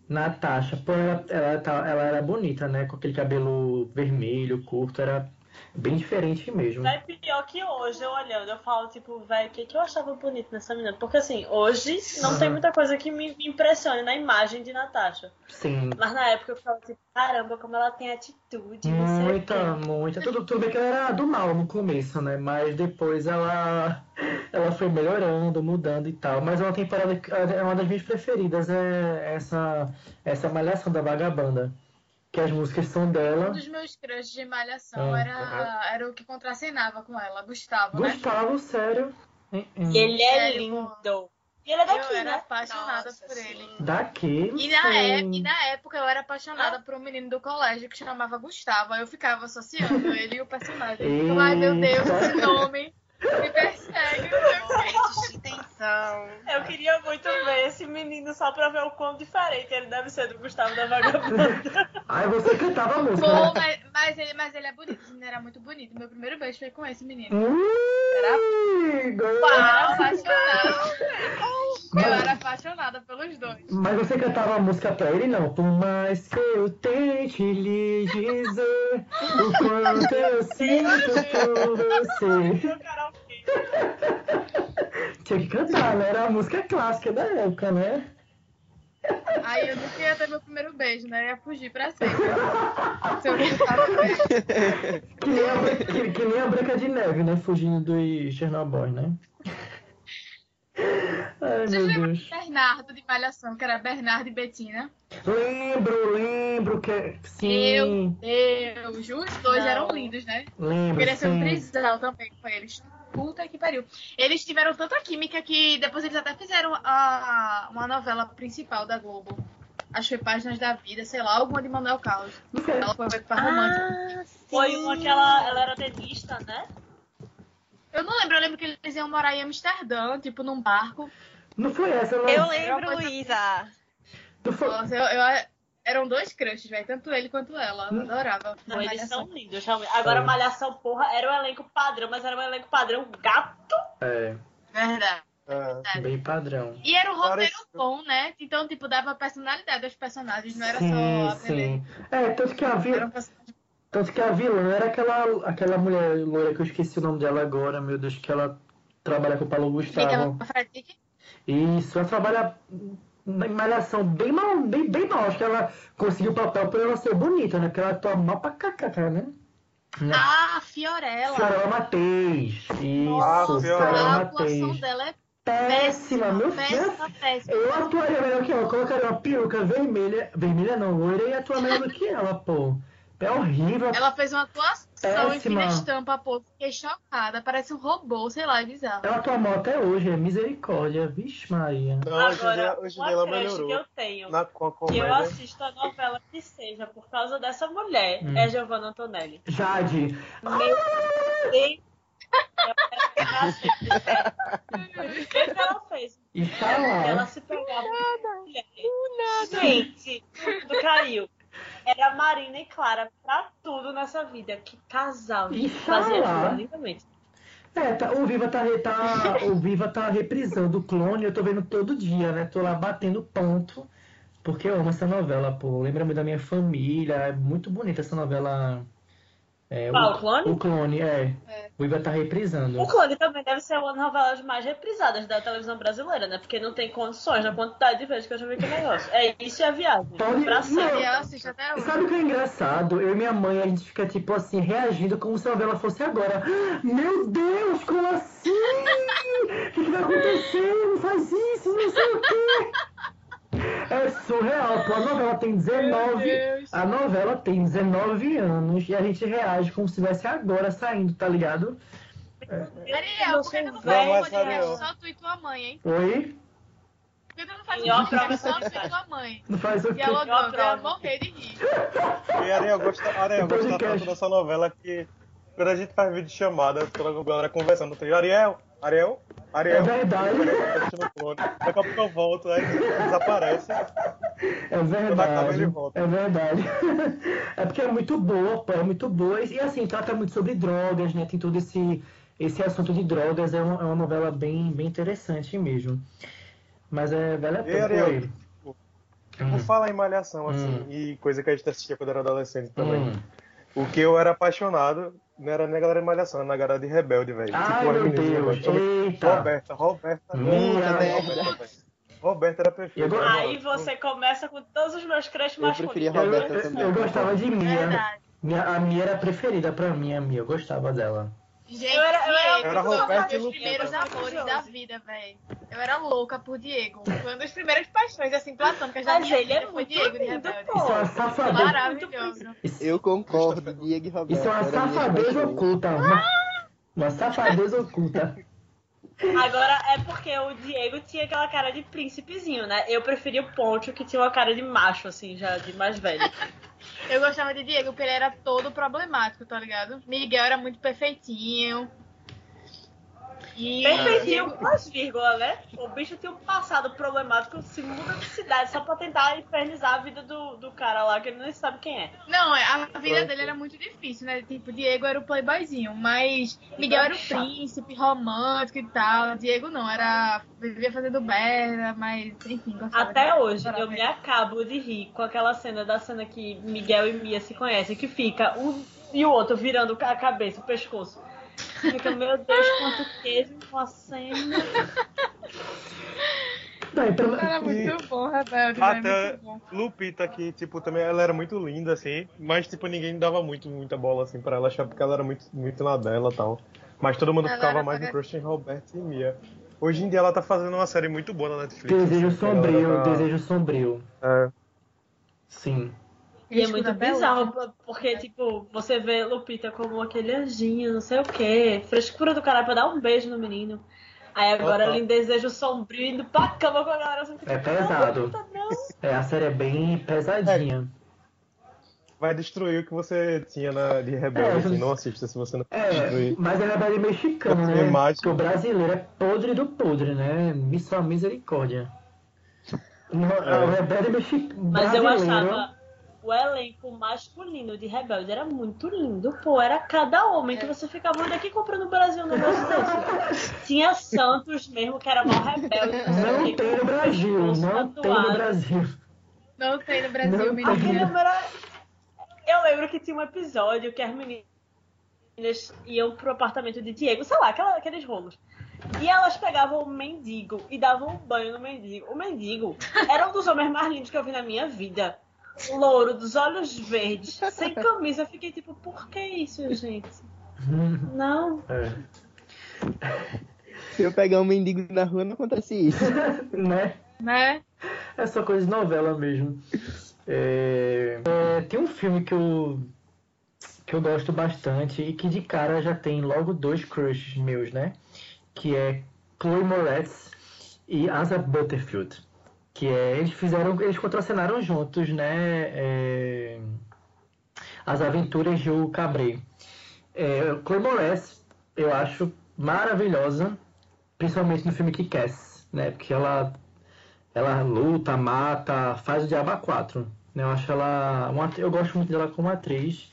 Natasha, pô, ela, ela, tá- ela era bonita, né? Com aquele cabelo vermelho, curto, era bem diferente mesmo. Vai pior que hoje, eu olhando, eu falo, tipo, velho, o que, que eu achava bonito nessa menina? Porque assim, hoje não tem Aham. muita coisa que me, impressione na imagem de Natasha. Sim. Mas na época eu ficava tipo, caramba, como ela tem atitude, Muita, muita. Tudo, tudo bem que ela era do mal no começo, né? Mas depois ela, ela foi melhorando, mudando e tal. Mas é uma temporada que é uma das minhas preferidas, é essa, essa Malhação da Vagabanda. Que as músicas são Um dela. dos meus crushes de malhação Ah, era, era o que contracenava com ela, Gustavo, né? Gustavo, sério. Hum. E ele é Sério, lindo. E ele é Eu daqui, era né? apaixonada Nossa, por sim. ele. Daqui. E na, é- e na época eu era apaixonada por um menino do colégio que chamava Gustavo. Aí eu ficava associando ele e o personagem. Eu, Ai meu Deus, esse nome me persegue. não sei o quê. Momentos de tensão. Eu queria muito ver esse menino só pra ver o quão diferente ele deve ser do Gustavo da Vagabanda. Aí você cantava a música. Pô, né? mas, mas ele, mas ele é bonito, esse menino era muito bonito. Meu primeiro beijo foi com esse menino. Ui, era gostei. Apaixonada. Eu era apaixonada pelos dois. Mas você cantava a música pra ele, não? Por mais que eu tente lhe dizer o quanto eu sinto por você. Tinha que cantar, né? Era a música clássica da época, né? Aí eu nunca ia ter meu primeiro beijo, né? Eu ia fugir pra sempre. Se eu. Que nem, a, que, que nem a Branca de Neve, né? Fugindo dos Chernobyl, né? Ai, Vocês lembram de Bernardo de Malhação, que era Bernardo e Betina? Lembro, lembro que. Sim, Meu Deus, os dois Não. eram lindos, né? lembro. Queria ser um sim. trisal também com eles. Puta que pariu. Eles tiveram tanta química que depois eles até fizeram a, uma novela principal da Globo. Acho que foi Páginas da Vida, sei lá, alguma de Manuel Carlos. Ela foi pra romântica. Foi uma que ela, ela era tenista, né? Eu não lembro, eu lembro que eles iam morar em Amsterdã, tipo num barco. Não foi essa, não. Eu lembro, Luísa. Não foi- Nossa, eu, eu- eram dois crushes, velho. Tanto ele quanto ela. Eu adorava. Não, eles Malhação. são lindos, realmente. Agora, É. Malhação, porra, era um elenco padrão, mas era um elenco padrão gato. É, Verdade. É. bem padrão. E era um roteiro Parece- bom, né? Então, tipo, dava personalidade aos personagens, não era sim, só aprender. sim. É, tanto que a Tanto que a vilã era aquela, aquela mulher loira que eu esqueci o nome dela agora, meu Deus, que ela trabalha com o Paulo Gustavo. Isso, ela trabalha na malhação bem mal, bem, bem mal. Acho que ela conseguiu o papel por ela ser bonita, né? Porque ela atua mal pra cacá, né? Ah, Fiorella. Fiorella Matheus. Isso, Ah, Fiorella a atuação dela é Péssima, péssima, meu péssima. Eu atuaria melhor que ela. Eu colocaria uma peruca vermelha. Vermelha não, loira e atuar melhor do que ela, pô. É horrível. Ela fez uma atuação em Péssima. fina estampa, pô. Fiquei chocada. Parece um robô, sei lá, é bizarro. Ela atua mal até hoje, é misericórdia. Vixe, Maria. Não, hoje em dia, Agora, hoje uma dia ela melhorou. que eu tenho, Na, com a que eu assisto a novela que seja por causa dessa mulher, Hum. é Giovanna Antonelli. Jade. Meu Deus! O que ela fez? Ela se pegava com mulher. Gente, tudo caiu. Era Marina e Clara pra tudo nessa vida. Que casal. Inxalá. Fazia tudo lindamente. É, tá- o Viva tá, tá, o Viva tá reprisando o clone, eu tô vendo todo dia, né? Tô lá batendo ponto, porque eu amo essa novela, pô. Lembra-me da minha família, é muito bonita essa novela. É, Qual, o, o Clone? O Clone, é. É. O Viva tá reprisando. O Clone também deve ser uma das novelas mais reprisadas da televisão brasileira, né? Porque não tem condições na quantidade de vezes que eu já vi aquele negócio. É isso e a viagem. Pode- Pra não. sempre. E eu assisto até hoje. Sabe o que é engraçado? Eu e minha mãe, a gente fica, tipo assim, reagindo como se a novela fosse agora. Meu Deus, como assim? O que, que vai acontecer? Não faz isso, não sei o quê. É surreal, pô. A novela tem Meu 19. Deus. A novela tem 19 anos e a gente reage como se estivesse agora saindo, tá ligado? Ariel, por que tu não faz mas, podcast só tu e tua mãe, hein? Oi? Por que tu não faz eu um podcast só tu e tua mãe? Não faz o quê? Dialogando, eu ia morrer de rir. E Ariel gosta, Ariel gosta tanto dessa novela que quando a gente faz vídeo chamada, toda a galera conversando, tem Ariel, Ariel, Ariel. É verdade. Daqui a pouco eu volto, aí desaparece. É acaba, verdade. ele volta. É verdade. É porque é muito boa, pô, é muito boa. E assim, trata muito sobre drogas, né? Tem todo esse, esse assunto de drogas é uma, é uma novela bem, bem interessante mesmo. Mas é vale a E. Ariel, Oi. Por Hum. falar em malhação, assim, Hum. e coisa que a gente assistia quando era adolescente também. Hum. O que eu era apaixonado não era nem a galera de malhação, era na galera de rebelde, velho. Ai, as meu Deus. Eita. Roberta, Roberta. Minha Roberta, velho. Roberta era perfeita. Eu Aí você começa com todos os meus crushes Eu preferia masculinos. Eu, Roberta eu- também. eu gostava de Mia. Verdade. Minha, a Mia era preferida pra mim, a Mia. Eu gostava dela. Gente, Eu era- eu era- Diego, Era foi um Roberto e dos primeiros amores da vida, velho. Eu era louca por Diego. Foi uma das primeiras paixões, assim, platônicas da Mas minha ele é vida. Foi muito Diego de lindo, Rebelde. pô. Isso é uma safadeza. Maravilhoso. Eu concordo, Diego e Roberto. Isso é uma safadeza oculta. Uma, uma safadeza oculta. Agora é porque o Diego tinha aquela cara de príncipezinho, né? Eu preferia o Poncho, que tinha uma cara de macho, assim, já de mais velho. Eu gostava de Diego, porque ele era todo problemático, tá ligado? Miguel era muito perfeitinho. E Perfeitinho com as vírgulas, né? O bicho tinha um passado problemático, se muda de cidade só pra tentar infernizar a vida do, do cara lá, que ele nem sabe quem é. Não, a vida dele era muito difícil, né? Tipo, Diego era o playboyzinho, mas Miguel era o príncipe romântico e tal. Diego não, era. vivia fazendo merda, mas enfim, Até hoje, eu me acabo de rir com aquela cena da cena que Miguel e Mia se conhecem, que fica um e o outro virando a cabeça, o pescoço. Fica, meu Deus, quanto queijo com a cena. Não, Era muito bom, Rebelde, Até- velho, muito bom. Lupita, que, tipo, também ela era muito linda, assim, mas, tipo, ninguém dava muito, muita bola, assim, pra ela, achava porque ela era muito, muito na dela e tal. Mas todo mundo Ela ficava mais no crush em Roberto e Mia. Hoje em dia ela tá fazendo uma série muito boa na Netflix. Desejo assim, sombrio, tá- desejo sombrio. É. Sim. E é muito bizarro, porque, tipo, você vê Lupita como aquele anjinho, não sei o quê, frescura do caralho pra dar um beijo no menino. Aí agora Aham. ele em desejo sombrio, indo pra cama com a galera assim, tipo, É pesado. "Não, não." É, a série é bem pesadinha. Vai destruir o que você tinha na, de Rebelde, É, assim, não assista se você não É, destruir. mas é rebelde mexicano, né? imagem. Porque o brasileiro é podre do podre, né? Mi- Só misericórdia. No, É. O rebelde mexicano. Mas eu achava o elenco masculino de Rebelde era muito lindo, pô. Era cada homem que você ficava, onde é que compra no Brasil um negócio desse? Tinha Santos mesmo, que era mal rebelde. Não quê, tem no Brasil, não tem no. Brasil. Não tem no Brasil, Não menino. Era... Eu lembro que tinha um episódio que as meninas iam pro apartamento de Diego, sei lá, aquela- aqueles rolos. E elas pegavam o mendigo e davam um banho no mendigo. O mendigo era um dos homens mais lindos que eu vi na minha vida. Louro, dos olhos verdes, sem camisa. Eu fiquei tipo, por que isso, gente? Não. É. Se eu pegar um mendigo na rua, não acontece isso. né? Né? É só coisa de novela mesmo. É, é, tem um filme que eu, que eu gosto bastante e que de cara já tem logo dois crushes meus, né? Que é Chloe Moretz e Asa Butterfield. Que é, eles fizeram, eles contracenaram juntos, né? É, As Aventuras de O Cabré. É, Chloe Moretz, eu acho maravilhosa, principalmente no filme Kick-Ass, né? Porque ela ela luta, mata, faz o Diabo 4. Né? Eu acho ela. Uma, eu gosto muito dela como atriz.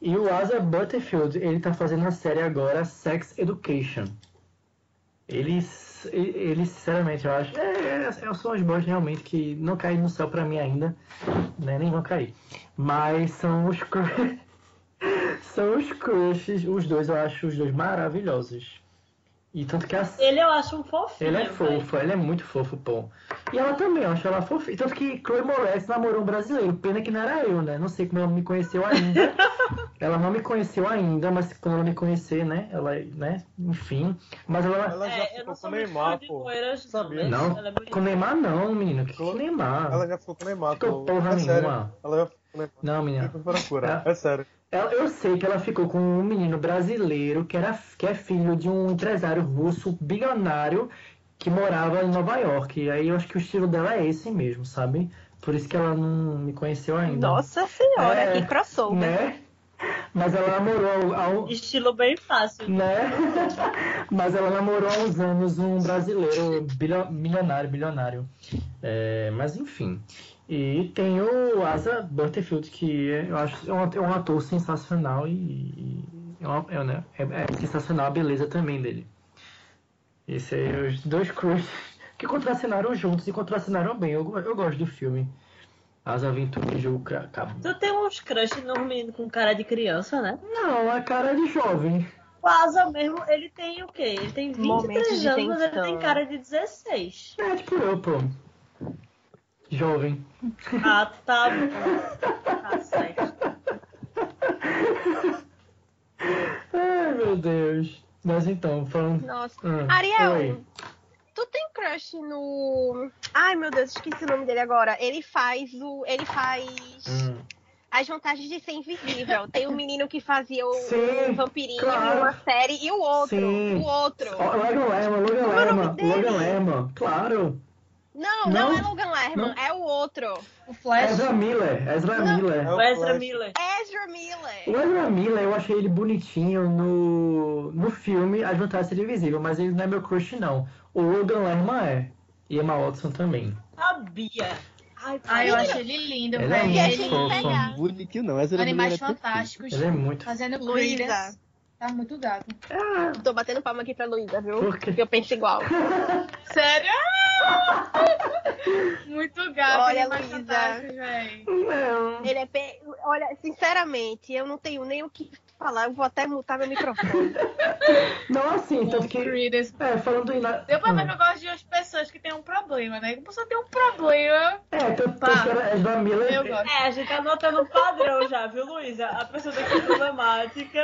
E o Asa Butterfield, ele tá fazendo a série agora Sex Education. Eles, eles sinceramente, eu acho. É, é, são os bons realmente que não caem no céu pra mim ainda. Né? Nem vão cair. Mas são os. são os crushes, os dois, eu acho os dois maravilhosos. E tanto que a Ele eu acho um fofinho. ele é fofo, ele é muito fofo, pô. E ela também, eu acho ela fofinha. Tanto que Chloe Moretz namorou um brasileiro. Pena que não era eu, né? Não sei como ela me conheceu ainda. ela não me conheceu ainda, mas quando ela me conhecer, né? Ela, né? Enfim. Mas ela. Ela já É, ficou com o Neymar, pô. não, Sabia? Não, é com Neymar não, menino. Que, que Neymar? Ela já ficou com o Neymar, Ficou pô. porra é sério. nenhuma. Ela já ficou com o Neymar. Não, menina. É sério. Ela- eu sei que ela ficou com um menino brasileiro que, era, que é filho de um empresário russo bilionário que morava em Nova York. E aí eu acho que o estilo dela é esse mesmo, sabe? Por isso que ela não me conheceu ainda. Nossa senhora, É, que crossover. Né? Mas ela namorou ao, Estilo bem fácil. né? Mas ela namorou há uns anos um brasileiro bilio- milionário, bilionário. É, mas enfim. E tem o Asa Butterfield, que é- eu acho é um, é um ator sensacional e, e É, uma- é, né? é, é sensacional a beleza também dele. Esse aí, os dois crushes que contracenaram juntos e contracenaram bem. Eu, eu gosto do filme. As aventuras de Cabo. Tu tem uns crush no menino com cara de criança, né? Não, a cara é de jovem. O Asa mesmo, ele tem o quê? Ele tem 23 Momentos de anos, mas ele tem cara de 16. É tipo eu, pô. Jovem. Ah, tá bom. Tá certo. Ai, meu Deus. Mas então, falando. Nossa. Ah, Ariel, oi. tu tem crush no. Ai, meu Deus, esqueci o nome dele agora. Ele faz o. Ele faz. Hum. As vantagens de ser invisível. Tem um menino que fazia o, Sim, o vampirinho claro. numa série e o outro. Sim. O outro. Logan Lerman, Logan é Lerman, dele? Logan Lerman, claro. Não, Não. não, é Logan Lerman, Não. é o outro. O Flash. Ezra Miller, Ezra Não. Miller. É O Ezra Flash. Miller. Ezra Miller. O Ezra Miller, eu achei ele bonitinho no, no filme As Vantagens de Ser Invisível, mas ele não é meu crush, não. O Logan Lerman é. E Emma Watson também. Sabia. Ai, Ai, eu acho ele lindo, Ele é muito a Ele. Bonitinho não, essa Animais é perfeito. Fantásticos. Ele é muito. Fazendo Luísa. Tá muito gato. Ah, Tô batendo palma aqui pra Luísa, viu? Porque eu penso igual. Sério? Muito gato. Olha, Animais Luísa. Não. Ele é. pe- Olha, sinceramente, eu não tenho nem o que falar. Eu vou até mutar meu microfone. Não, assim, tanto que. É, falando em. pra ver Hum. que eu gosto de umas pessoas que têm um problema, né? Que a pessoa tem um problema. É, tanto, tanto que era Ezra Miller. Eu gosto. É, a gente tá notando um padrão já, viu, Luísa? A pessoa tem que ser problemática,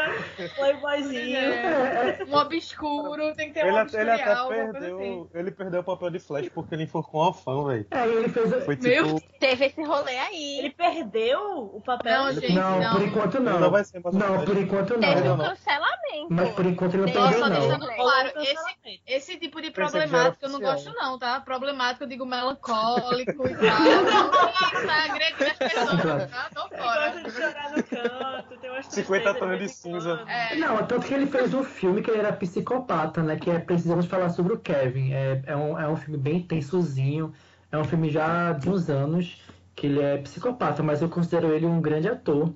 playboyzinho. É, é, Um obscuro, tem que ter um Ele, até- ele até coisa assim. perdeu. Ele perdeu o papel de Flash porque ele enforcou uma fã, velho. é, ele fez. Foi Meu tipo. Teve esse rolê aí. Ele perdeu o papel. Não, gente, Não, não. por enquanto não. Ele não vai ser mais Não, por enquanto Teve não. um não. cancelamento. Mas por enquanto ele não Nossa, perdeu, não. eu- Claro, um esse- cancelamento. Esse tipo de problemático eu não gosto, não, tá? Problemático, eu digo melancólico e tal. Isso tá agredindo as pessoas, tá? Tô fora. gosta de chorar no canto, tem umas 50 tristezas tons de cinza. É. Não, tanto que ele fez um filme que ele era psicopata, né? Que é Precisamos Falar sobre o Kevin. É, é, um, é um filme bem tensozinho. É um filme já de uns anos que ele é psicopata, mas eu considero ele um grande ator.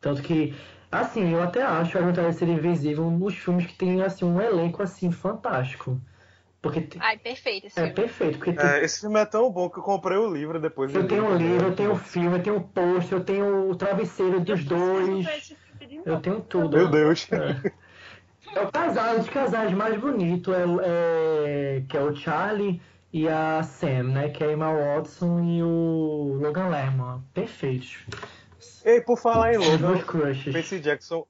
Tanto que, assim, eu até acho a Vontade de Ser Invisível um dos filmes que tem, assim, um elenco, assim, fantástico. Porque te- Ai, perfeito esse é filme. perfeito, porque tem- É, esse filme é tão bom que eu comprei o livro depois. eu tenho o livro. livro, eu tenho o filme, eu tenho o pôster, eu tenho o travesseiro dos dois. Eu tenho tudo. Meu Deus. É. É o casal, os casais mais bonitos, é, é- que é o Charlie e a Sam, né? Que é a Emma Watson e o Logan Lerman. Perfeitos. Ei, por falar em Os Logan. Percy Jackson.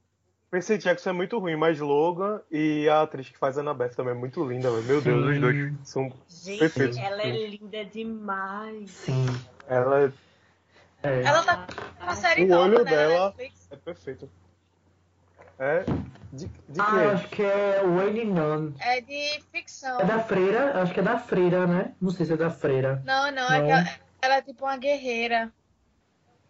Percy Jackson é muito ruim, mas Logan e a atriz que faz Annabeth também é muito linda. Meu Deus, os dois são. Gente, Perfeito. ela é linda demais. Sim. Ela É. Ela tá com uma série O nova, olho né, dela- é perfeita. É. De, de Ah, eu acho que é Wayne Nunn. É de ficção. É da Freira, acho que é da Freira, né? Não sei se é da Freira. Não, não, é Não. que ela, ela é tipo uma guerreira.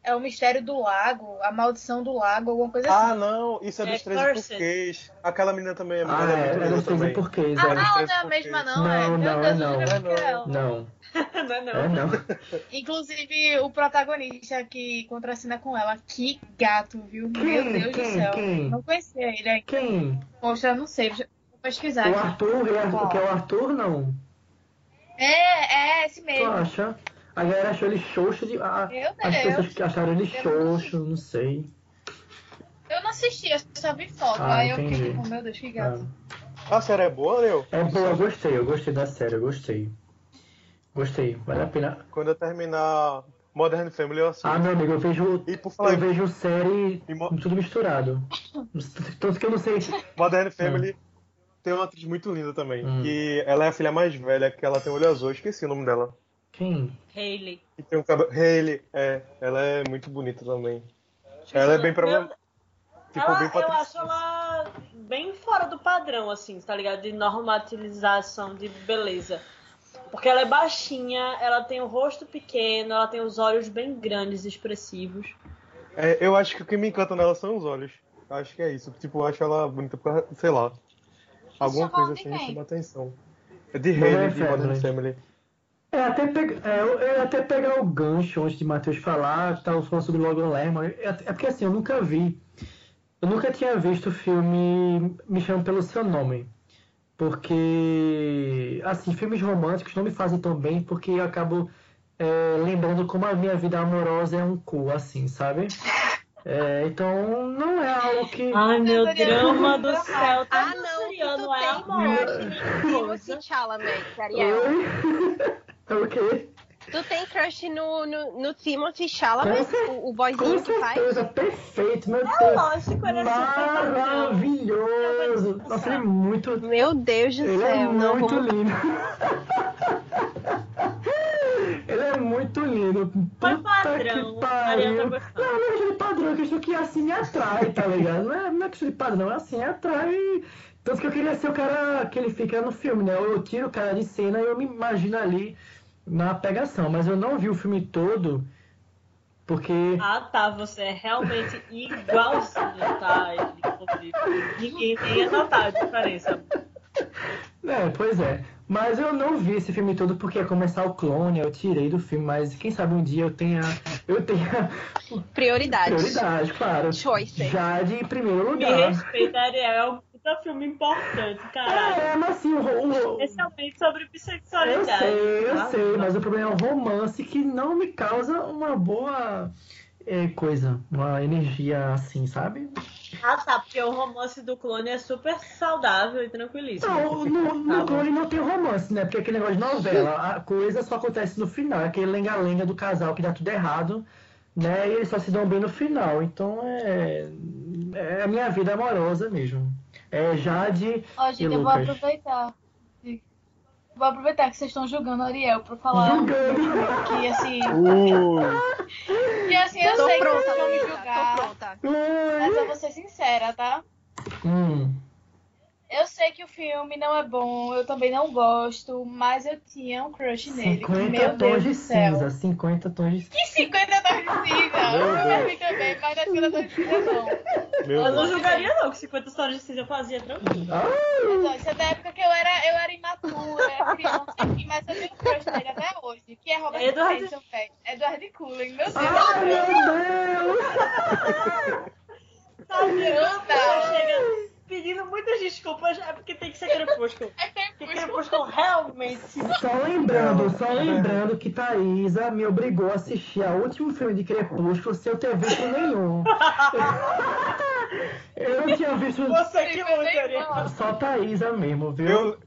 É o mistério do lago, a maldição do lago, alguma coisa Ah, assim. não, isso é dos É 13 Cursed. porquês. Aquela menina também é, Ah, ela é é, muito é não sei também. porquês. Ah, é. não, não é a Três mesma não, Não, é. Meu não, Deus, é eu não. era ela. Não, não é não. é não. Inclusive, o protagonista que contracena com ela, que gato, viu? Quem? Meu Deus do Quem? céu. Quem? Não conhecia ele ainda. Quem? Poxa, não sei, vou pesquisar O aqui. Arthur, ele é- que é o Arthur, não? É, é esse Tu mesmo. acha? A galera achou ele xoxo de. a- as pessoas que acharam ele xoxo, não sei. Eu não assisti, eu só vi foto. Ah, aí eu entendi. fiquei tipo, meu Deus, que gato. Ah. A série é boa, Leo? É boa, eu gostei, eu gostei da série, eu gostei. Gostei, vale a pena. Quando eu terminar Modern Family, eu assisto. Ah, meu amigo, eu vejo. E por falar Eu em vejo série mo- tudo misturado. Tanto que eu não sei. Modern Family, tem uma atriz muito linda também. Hum. Que ela é a filha mais velha, que ela tem olho azul, eu esqueci o nome dela. Quem? Hayley. E tem um cabelo. Hayley, é, ela é muito bonita também. Ela é bem problemática. Tipo, Ela, bem eu acho ela bem fora do padrão, assim, tá ligado? De normalização de beleza. Porque ela é baixinha, ela tem o rosto pequeno, ela tem os olhos bem grandes, expressivos. É, eu acho que o que me encanta nela são os olhos. Eu Acho que é isso. Tipo, eu acho ela bonita pra, sei lá. Alguma coisa assim me chama atenção. É de Hayley, de Modern Family. É, até pega, é, eu, eu ia até pegar o gancho antes de Matheus falar, tava falando sobre Logan Lerman. É, porque assim, eu nunca vi. eu nunca tinha visto o filme Me Chama Pelo Seu Nome. Porque, assim, filmes românticos não me fazem tão bem porque eu acabo é, lembrando como a minha vida amorosa é um cu, assim, sabe? É, então, não é algo que. Ai, meu drama do céu. Ah, Todo não, que seriano tu é amor. crush no Timothy É o quê? Tu tem crush no, no, no Timothy Chalamet, Com o, o Com boyzinho que faz? certeza, perfeito, meu É Deus. lógico, ele é. Maravilhoso! Nossa, ele é muito. Meu Deus do Ele é céu, não muito vamos... lindo. Ele é muito lindo. Foi Puta padrão, que pariu. tá. Não, não é questão de padrão, é questão que assim me atrai, tá ligado? Não é, não é questão de padrão, é assim, atrai. Tanto que eu queria ser o cara que ele fica no filme, né? Eu tiro o cara de cena e eu me imagino ali na pegação. Mas eu não vi o filme todo, porque. Ah, tá. Você é realmente igualzinho, tá? Ninguém ia notar a diferença. É, pois é. Mas eu não vi esse filme todo porque ia começar o clone, eu tirei do filme, mas quem sabe um dia eu tenha. Eu tenha Prioridades. prioridade, claro. Choice. Já de primeiro Me lugar. respeita, Ariel. É um puta filme importante, caralho. É, mas assim, o, o, Especialmente sobre eu bissexualidade. sei, eu tá? sei, mas o problema é o romance que não me causa uma boa é, coisa, uma energia assim, sabe? Ah, tá, porque o romance do clone é super saudável e tranquilíssimo. Não, no, no Tá clone não tem romance, né? Porque aquele negócio de novela, a coisa só acontece no final, é aquele lenga-lenga do casal que dá tudo errado, né? E eles só se dão bem no final. Então é, é a minha vida amorosa mesmo. É Jade Ó, e gente, eu vou Lucas. aproveitar. Vou aproveitar que vocês estão julgando o Ariel pra falar Julgando. que assim. Uh, Que assim, eu Tô sei que pronta, vocês vão me julgar. tô pronta. Mas eu vou ser sincera, tá? Hum, Eu sei que o filme não é bom, eu também não gosto, mas eu tinha um crush nele. que, 50 meu tons Deus de cinza, 50 tons de cinza. Que 50 tons de cinza? Meu Eu Deus. vi também, mas não é 50 tons de cinza, não. meu Eu não Deus. julgaria, não, que 50 histórias de cinza eu fazia tranquilo. Ah, Mas, ó, Isso é da época que eu era, eu era imatura, era criança, enfim, mas eu tenho um crush nele até hoje, que é Robert Edward- Pattinson. Edward Cullen, meu Deus. Ai, meu Deus! Não dá. você chega pedindo muitas desculpas, é porque tem que ser crepúsculo. É Porque crepúsculo. realmente. Só lembrando, só lembrando que Thaisa me obrigou a assistir ao último filme de Crepúsculo sem eu ter visto nenhum. Eu não tinha visto Você que só Thaisa mesmo, viu? Eu,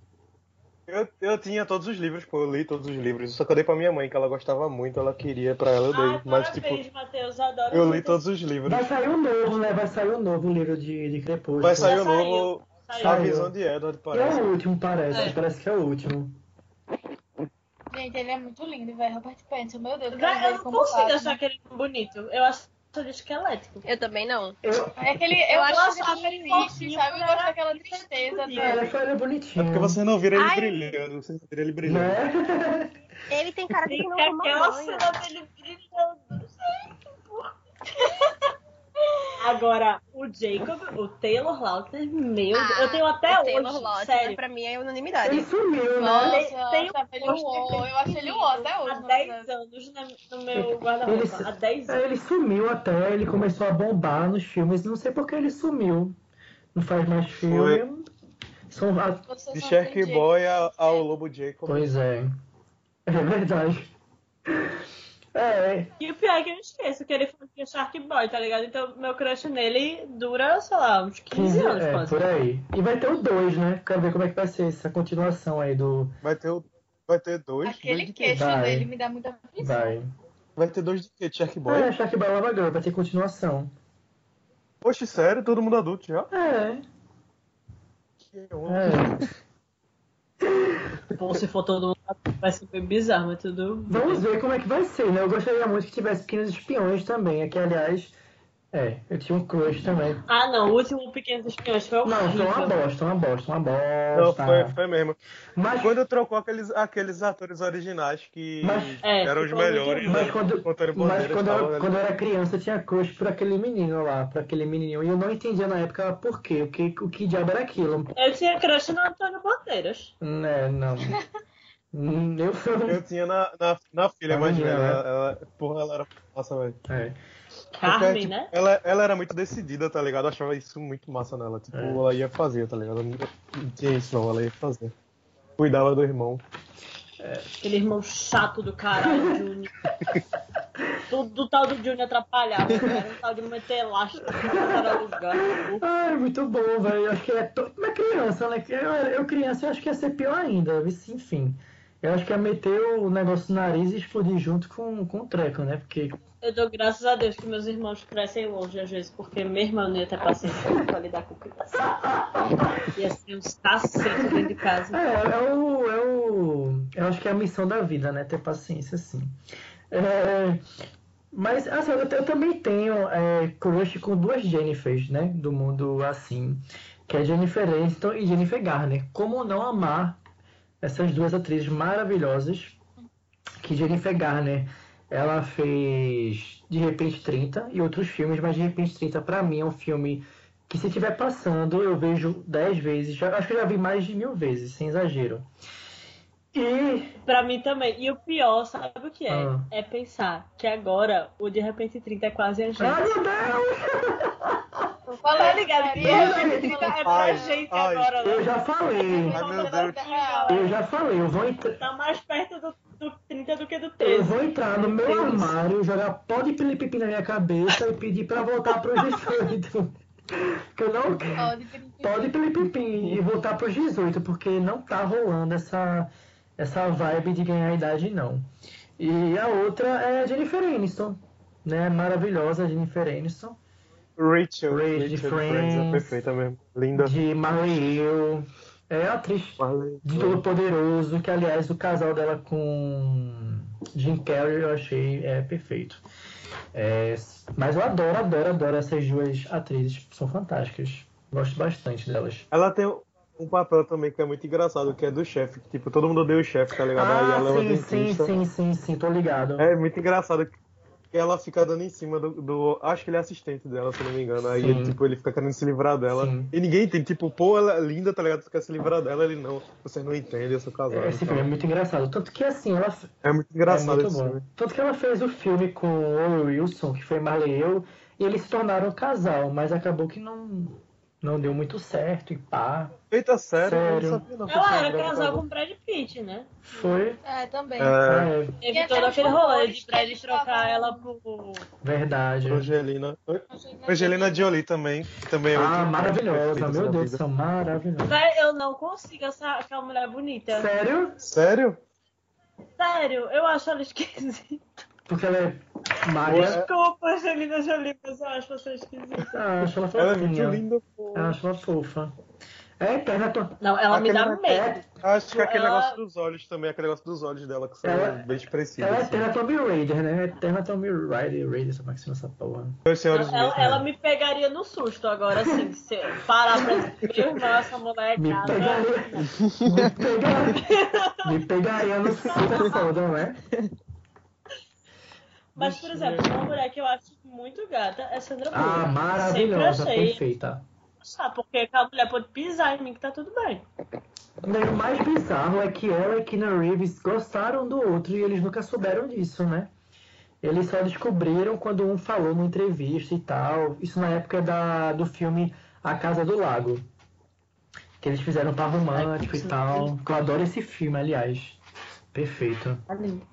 eu, eu tinha todos os livros, pô, eu li todos os livros. Só que eu dei pra minha mãe, que ela gostava muito, ela queria pra ela, eu dei. Ai, Mas, tipo, parabéns, Matheus, adoro eu li todos os livros. Vai sair um novo, né? Vai sair um novo livro de, de Crepúsculo. Vai sair saiu, novo saiu. A Visão de Edward, É parece. o último, parece. É. Parece que é o último. Gente, ele é muito lindo, velho. Robert Pattinson, meu Deus. Vai, Eu ele não consigo achar aquele bonito. Eu acho ele esquelético. Eu também não. Eu, É aquele, eu, Eu acho que ele ele triste, sabe? Eu gosto daquela tristeza ele é, dele. foi ele é É bonitinho. porque você não vira ele Ai. brilhando, você não vira ele brilhando. Né? Ele tem cara de que não toma aquela banho. cena dele brilhando. Gente, por quê? Agora, o Jacob, o Taylor Lautner, meu Deus, eu tenho até o hoje, Taylor Lautner, sério. pra mim é Ele unanimidade. sumiu, Nossa, né? eu Tem ele um poster eu achei ele uó até hoje. Há na 10 verdade. anos no meu Ele- guarda-roupa. Há 10 É, anos. ele sumiu até, ele começou a bombar nos filmes, não sei por que ele sumiu. Não faz mais filme. São, a- Vocês De são Shark. Boy ao, ao Lobo Jacob. pois é. É verdade. É, E o pior é que eu esqueço que ele fazia Shark Boy, tá ligado? Então meu crush nele dura, sei lá, uns 15 15 anos é, quase. por aí. E vai ter o 2, né? Quero ver como é que vai ser essa continuação aí do. Vai ter, o- vai ter dois. Aquele dois queixo Vai. dele me dá muita aflição. Vai. Vai ter dois de quê? De Shark Boy? É, Shark Boy Lava Girl, vai ter continuação. Poxa, sério? Todo mundo adulto já? É, Que onda. é. Bom, se for todo mundo, vai ser bem bizarro, mas tudo. Vamos ver como é que vai ser, né? Eu gostaria muito que tivesse Pequenos Espiões também. Que, aliás, é, eu tinha um crush também. Ah, não, o último Pequenos Espiões foi Não, foi uma bosta, uma bosta, uma bosta. Não, foi, foi mesmo. Mas, Quando trocou aqueles, aqueles atores originais que Mas- É, eram os ficou muito melhores, ruim. né? mas quando, mas quando, eu, ali. quando eu era criança, eu tinha crush por aquele menino lá, por aquele menininho. E eu não entendia na época por quê, o que, o que diabo era aquilo. Eu tinha crush no Antônio Bandeiras. Né, não. Hum, eu Eu tinha na, na, na filha Na mais velha. né? Ela, ela- porra, ela era. Nossa, velho. É. Carmen, tipo, né? Ela, ela era muito decidida, tá ligado? Eu achava isso muito massa nela. Tipo, É. ela ia fazer, tá ligado? Não não tinha isso não, ela ia fazer. Cuidava do irmão. Aquele irmão chato do caralho, Júnior. Tudo do tal do Júnior atrapalhava, era um tal de meter elástico para lugar. Ai, muito bom, velho. Eu Acho que é. To... Mas criança, né? Eu, eu criança, eu acho que ia ser pior ainda. Enfim. Eu acho que ia meter o negócio no nariz e explodir junto com, com o treco, né? Porque. Eu dou graças a Deus que meus irmãos crescem longe às vezes, porque meu irmão não ia ter paciência pra lidar com criança. Ia ser uns cacetos dentro de casa. É, é o, é o. Eu acho que é a missão da vida, né? Ter paciência, sim. É, mas, assim, eu, eu também tenho é, crush com duas Jennifers, né? Do mundo assim. Que é Jennifer Aniston e Jennifer Garner. Como não amar essas duas atrizes maravilhosas? Que Jennifer Garner, ela fez De Repente 30 e outros filmes, mas De Repente 30 pra mim é um filme que se estiver passando eu vejo dez vezes. Já- acho que eu já vi mais de mil vezes, sem exagero. E Pra mim também. E o pior, sabe o que é? Ah. É pensar que agora o De Repente 30 é quase a gente. Ai meu Deus! Tá ligado? De Repente 30 é pra Ai, gente ai. agora. Eu né? já falei. Ai, meu Deus. Eu já falei, eu vou entrar. Tá mais perto do, do 30 do que do Eu 13. vou entrar no meu Deus. armário, jogar pó de pilipipi na minha cabeça e pedir pra voltar pros 18. Que eu não Pode, Felipe. Pode pilipipi e voltar pros 18, porque não tá rolando essa, essa vibe de ganhar idade, não. E a outra é a Jennifer Aniston, né? Maravilhosa Jennifer Aniston. Rachel. Rachel de Friends. é perfeita mesmo. Linda. De Marley Eu. É atriz Marley. de Todo Poderoso, que aliás o casal dela com Jim Carrey eu achei é, perfeito. É, mas eu adoro, adoro, adoro essas duas atrizes, são fantásticas. Gosto bastante delas. Ela tem um papel também que é muito engraçado, que é do chefe. Tipo, todo mundo odeia o chefe, tá ligado? Aí Ah, é sim, sim, sim, sim, sim, tô ligado. É muito engraçado que ela fica dando em cima do, do- Acho que ele é assistente dela, se não me engano. Aí ele, tipo, ele fica querendo se livrar dela. Sim. E ninguém tem, tipo, pô, ela é linda, tá ligado? Tu quer se livrar dela, ele não. Você não entende, eu sou casado. Esse e filme é muito engraçado. Tanto que assim, ela. É muito engraçado é muito esse bom. filme. Tanto que ela fez o filme com o Owen Wilson, que foi Marley e eu, e eles se tornaram um casal, mas acabou que não, não deu muito certo e pá. Eita, sério? Eu Sério. não sabia não. Ela era casal casal. com Brad Pitt, né? Foi. É, também. É, É, Teve E todo aquele rolê de Brad trocar ela por. verdade. Angelina. Angelina Jolie também. também é Ah, maravilhosa, meu Deus do vida. céu, maravilhosa. Véi, eu não consigo essa, aquela mulher bonita. Sério? Sério? Sério, eu acho ela esquisita. Porque ela é Maia. Desculpa, Angelina Jolie, mas eu acho você esquisita. Ah, acho ela Ela é muito fofinha. linda, pô. Eu acho ela fofa. É eterna. to- Não, ela me dá Aquele- medo. Acho que aquele Ela- negócio dos olhos também, aquele negócio dos olhos dela que são Ela- bem expressivos. Ela é assim. eterna Tomb Raider, né? Eterna Tomb Raider, Raider, é que se chama essa porra? Senhores Ela, mesmo, ela né? me pegaria no susto agora, assim, se eu parar pra dizer, meu essa mulher é Me pegaria. Me pegaria. Me pegaria no suco foda, né? Mas, por exemplo, uma mulher que eu acho muito gata é Sandra Bullock. Ah, maravilhosa, Sempre achei. perfeita. Ah, porque aquela mulher pode pisar em mim que tá tudo bem. O mais bizarro é que ela e Keanu Reeves gostaram do outro e eles nunca souberam disso, né? Eles só descobriram quando um falou numa entrevista e tal. Isso na época da, do filme A Casa do Lago. Que eles fizeram um par romântico e tal. Que eu adoro esse filme, aliás. Perfeito.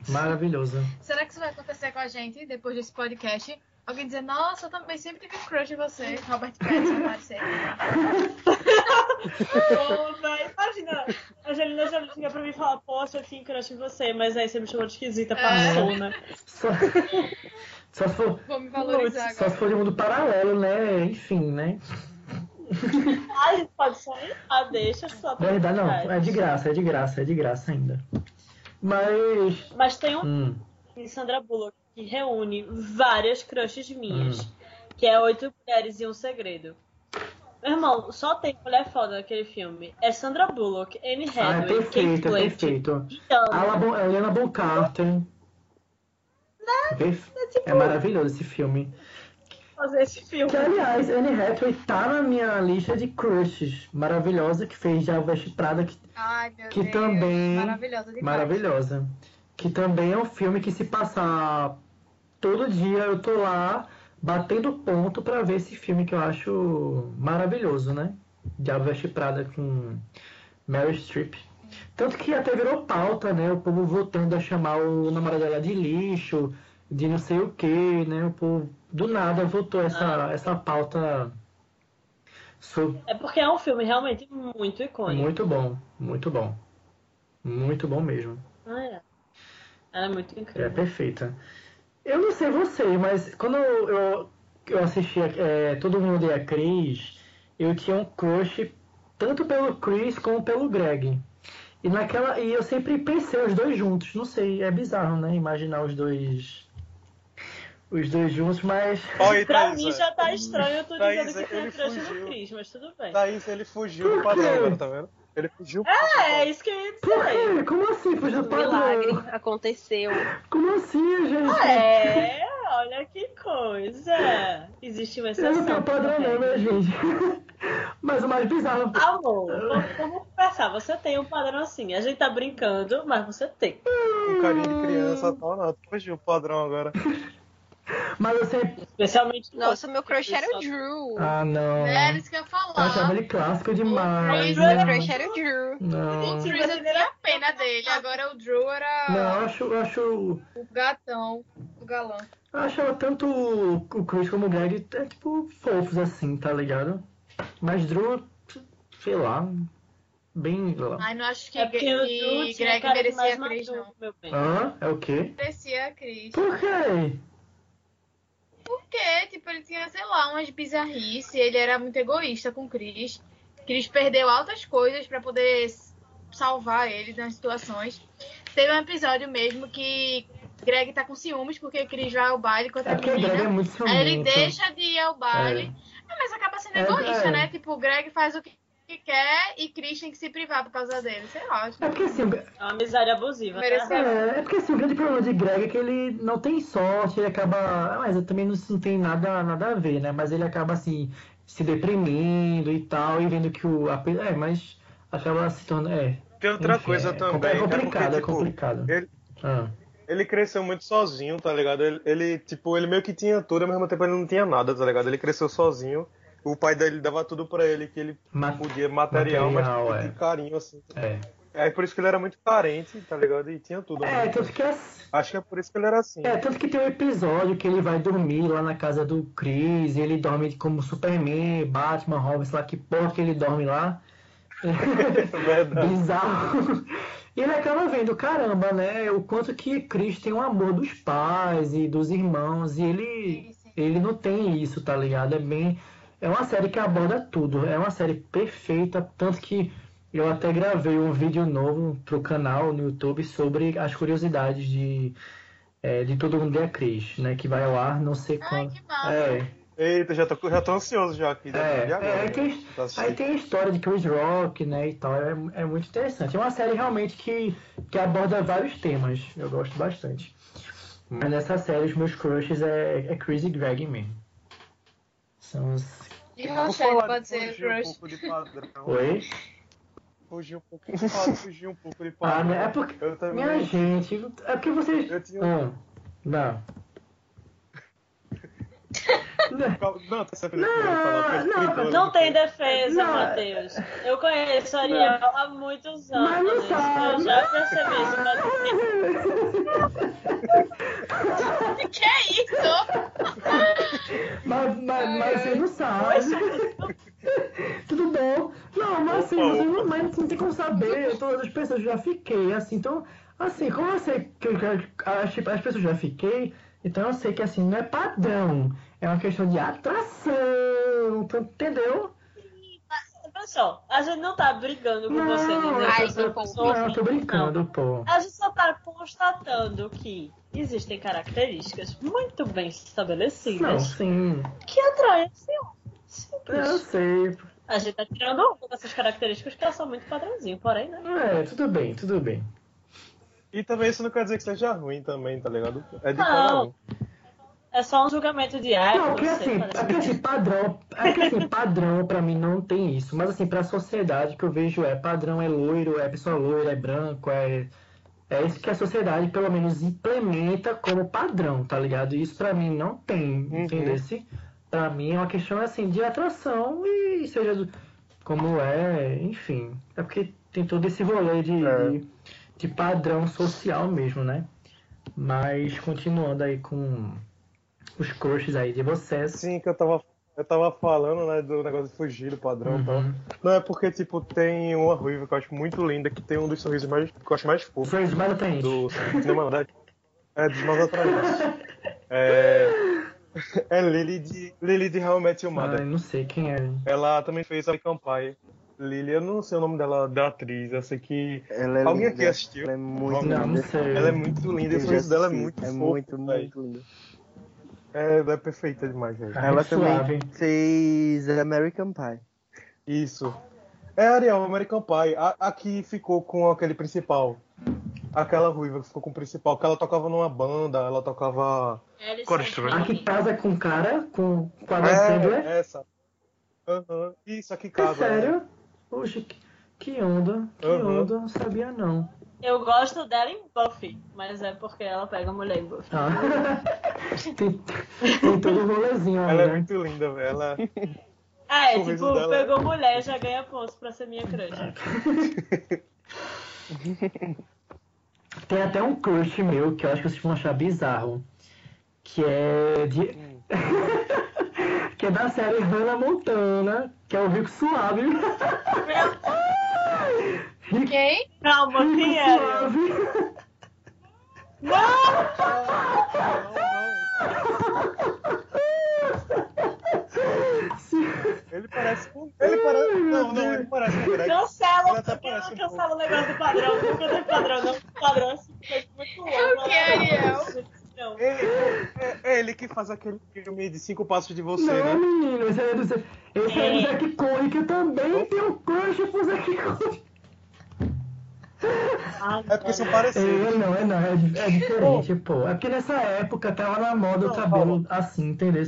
Maravilhoso. Será que isso vai acontecer com a gente depois desse podcast? Alguém dizer, nossa, eu também sempre tive crush em você. Robert Pattinson aparecer. Pô, imagina, a Angelina Jolie chega pra mim e fala, poxa, eu tinha crush em você, mas aí você me chamou de esquisita, passou, né? Só, só, se for, Vou me valorizar só agora. se for de mundo paralelo, né? Enfim, né? Ah, pode sonhar, ah, deixa só. pra Verdade, não. É de graça, é de graça, é de graça ainda. Mas. Mas tem um Hum, em Sandra Bullock que reúne várias crushes minhas, Hum. que é Oito Mulheres e um Segredo. Meu irmão, só tem mulher foda naquele filme. É Sandra Bullock, Anne ah, é Hathaway, Kate perfeito, é Blanchett perfeito. e Ana. A Helena Bonham Carter. Perfe- É maravilhoso esse filme. Fazer esse filme. Que, aliás, Anne Hathaway tá na minha lista de crushes. Maravilhosa, que fez já o Veste Prada, que Ai, meu Que Deus. também- Maravilhosa demais. Maravilhosa. Que também é um filme que se passar todo dia eu tô lá batendo ponto pra ver esse filme que eu acho maravilhoso, né? Diabo Veste Prada com Mary Streep. Tanto que até virou pauta, né? O povo voltando a chamar o namorado dela de lixo, de não sei o que, né? O povo do nada voltou essa, essa pauta sobre É porque é um filme realmente muito icônico. Muito bom, muito bom. Muito bom mesmo. Ah, é. Ela é muito É incrível. perfeita. Eu não sei você, mas quando eu, eu, assistia é, Todo Mundo Odeia Chris, eu tinha um crush tanto pelo Chris como pelo Greg. E naquela e eu sempre pensei os dois juntos. Não sei, é bizarro, né? Imaginar os dois os dois juntos, mas aí, Pra Thaís, mim já tá estranho tu Thaís, dizendo que tem ele crush fugiu. no Chris, mas tudo bem. Thaís, ele fugiu do Por padrão agora, tá vendo? Ele fugiu. É, é isso que eu ia por dizer. quê? Como assim? Fugiu do Milagre padrão? aconteceu. Como assim, gente? É, olha que coisa. Existe uma Eu exceção. não tenho padrão não, né, gente? Mas o mais bizarro. Amor, vamos, vamos conversar. Você tem um padrão assim. A gente tá brincando, mas você tem. Com carinho de criança, tal, não. Tu fugiu do padrão agora. Mas eu sempre. Especialmente Nossa, você, meu crush era o Drew. Ah, não. É isso que eu ia Eu achava falar. ele clássico demais. Meu né? crush era o Drew. Não. O Chris eu tinha pena dele, agora o Drew era Não, eu acho, eu acho. o gatão, o galã. Eu achava tanto o Chris como o Greg, é, tipo, fofos assim, tá ligado? Mas Drew, sei lá. Bem. lá. Ai, não acho que, É porque o Drew Greg merecia mais a Cris, não. meu bem. Hã? É o quê? Merecia a Cris. Por quê? Porque, tipo, ele tinha, sei lá, umas bizarrices, ele era muito egoísta com o Chris. Chris perdeu altas coisas pra poder salvar ele nas situações. Teve um episódio mesmo que Greg tá com ciúmes porque Chris vai ao baile com outra É é menina. muito Aí ele deixa de ir ao baile. É, mas acaba sendo É, egoísta, é. né? Tipo, o Greg faz o que quer e Chris tem que se privar por causa dele. Sei lá. acho É porque assim, É uma amizade abusiva. Merecia- Tá? É, é porque assim, o grande problema de Greg é que ele não tem sorte, ele acaba. Mas também não, não tem nada, nada a ver, né? Mas ele acaba assim, se deprimindo e tal, e vendo que o. É, mas acaba se tornando. É. Tem outra enfim, coisa é, também. É né? complicado, Porque, é tipo, complicado. Ele, Ah. ele cresceu muito sozinho, tá ligado? Ele, ele, tipo, ele meio que tinha tudo, ao mesmo tempo ele não tinha nada, tá ligado? Ele cresceu sozinho. O pai dele dava tudo pra ele que ele Ma- podia, material, Material, mas é. de carinho, assim. É. É por isso que ele era muito carente, tá ligado? E tinha tudo. ao É, tanto que é. Acho que é por isso que ele era assim. É, tanto que tem um episódio que ele vai dormir lá na casa do Chris, ele dorme como Superman, Batman, Robin, sei lá que porra que ele dorme lá. Verdade. Bizarro. E ele acaba vendo, caramba, né? O quanto que Chris tem o amor dos pais e dos irmãos, e ele, ele não tem isso, tá ligado? É bem. É uma série que aborda tudo. É uma série perfeita, tanto que eu até gravei um vídeo novo pro canal no YouTube sobre as curiosidades de, é, de Todo Mundo é Cris, né? Que vai ao ar, não sei Ai, quando. É, Eita, já tô, já tô ansioso já aqui. Já é, de agora, é, aí, tem, aí tem a história de Chris Rock, né, e tal, é, é muito interessante. É uma série realmente que, que aborda vários temas, eu gosto bastante. Mas nessa série os meus crushes é, é Chris e Greg mesmo. São os... E Rochelle falar pode de ser fugir um crush. pouco de padrão. Oi? Fugir um pouco, de fugir um pouco de padrão. Ah, né, é porque... Eu também. Minha gente, é porque vocês... Eu tinha. Ah, não. Não, tá Não, falar, não, Não tem defesa, Não. Matheus. Eu conheço a Ariel há muitos anos. Mas não sabe. Eu já percebi isso. Mas... Que é isso? Mas, mas, mas você não sabe. Tudo bom. Não, mas assim, Opa, você opa. não, mas não tem como saber. Todas as pessoas já fiquei, assim. Então, assim, como eu sei que, que as, as pessoas já fiquei, então eu sei que assim, não é padrão. É uma questão de atração. Então, entendeu? Pessoal, a gente não tá brigando com Não, você, entendeu? ai, que pessoa Não, eu tô horrível, brincando, pô. não. A gente só tá constatando que existem características muito bem Não, estabelecidas sim. que atraem esse homem. Eu sei. A gente tá tirando uma dessas características que elas são muito padrãozinho, porém, né? É, tudo bem, tudo bem. E também isso não quer dizer que seja ruim também, tá ligado? É de Não. cada um. É só um julgamento de ah, Não, assim, é parece porque assim, padrão, é porque assim, padrão pra mim não tem isso, mas assim, pra sociedade que eu vejo é padrão é loiro, é pessoa loira, é branco, é, é isso que a sociedade, pelo menos, implementa como padrão, tá ligado? Isso pra mim não tem, Uhum. entendesse? Pra mim é uma questão, assim, de atração e seja do- como é, enfim. É porque tem todo esse rolê de, É. de, de padrão social mesmo, né? Mas, continuando aí com os crushes aí de vocês. Sim, que eu tava, eu tava falando, né, do negócio de fugir do padrão e tal. Uhum. Não, é porque, tipo, tem uma ruiva que eu acho muito linda, que tem um dos sorrisos mais, que eu acho mais fofo Sorriso mais atraente. do cinema, né? É, dos mais atraentes. É, é Lily de, Lily de How I Met Your Mother. Ai, não sei quem é. Ela também fez a Pie. Lily, eu não sei o nome dela, da atriz, eu sei que Ela é Alguém linda. aqui assistiu? Ela é muito Não, não linda. sei. ela é muito linda, o sorriso dela é muito É fofo, muito, muito linda. É, ela é perfeita demais, velho. Ah, Ela suave. também fez American Pie. Isso. É a Ariel, American Pie. A, a que ficou com aquele principal. Aquela ruiva que ficou com o principal, que ela tocava numa banda, ela tocava. A que casa com o cara, com, com a Dan Sandler. É, essa. Aham. Isso, aqui É casa. sério? Poxa, que, que onda, que Uhum. onda, não sabia não. Eu gosto dela em Buffy, mas é porque ela pega a mulher em Buffy. Ah. tem, tem todo o rolezinho Ela é né? muito linda, velho. Ela... Ah, é, O tipo, dela- pegou mulher, já ganha pontos pra ser minha crush. Tem até um crush meu que eu acho que vocês vão achar bizarro. Que é de. que é da série Hannah Montana, que é o Rico Suave. Rico, Quem? Calma, quem é? Suave. Ele parece com. Ele parece. Não, não, ele parece com o Greg. Cancela, não um cancela o negócio do padrão. Nunca tem padrão, não. Padrão é simplesmente muito louco. É o que, Ariel? Não. Ele, é, é ele que faz aquele filme de cinco passos de você, Não, né? menino, esse é do, Zé- esse é do É. Zack Corre, que eu também tenho um crush pro Zack Corre. Ah, É porque são É, parecidos. não, é não, é, é diferente, pô. É porque nessa época tava na moda o Não, cabelo assim, entendeu?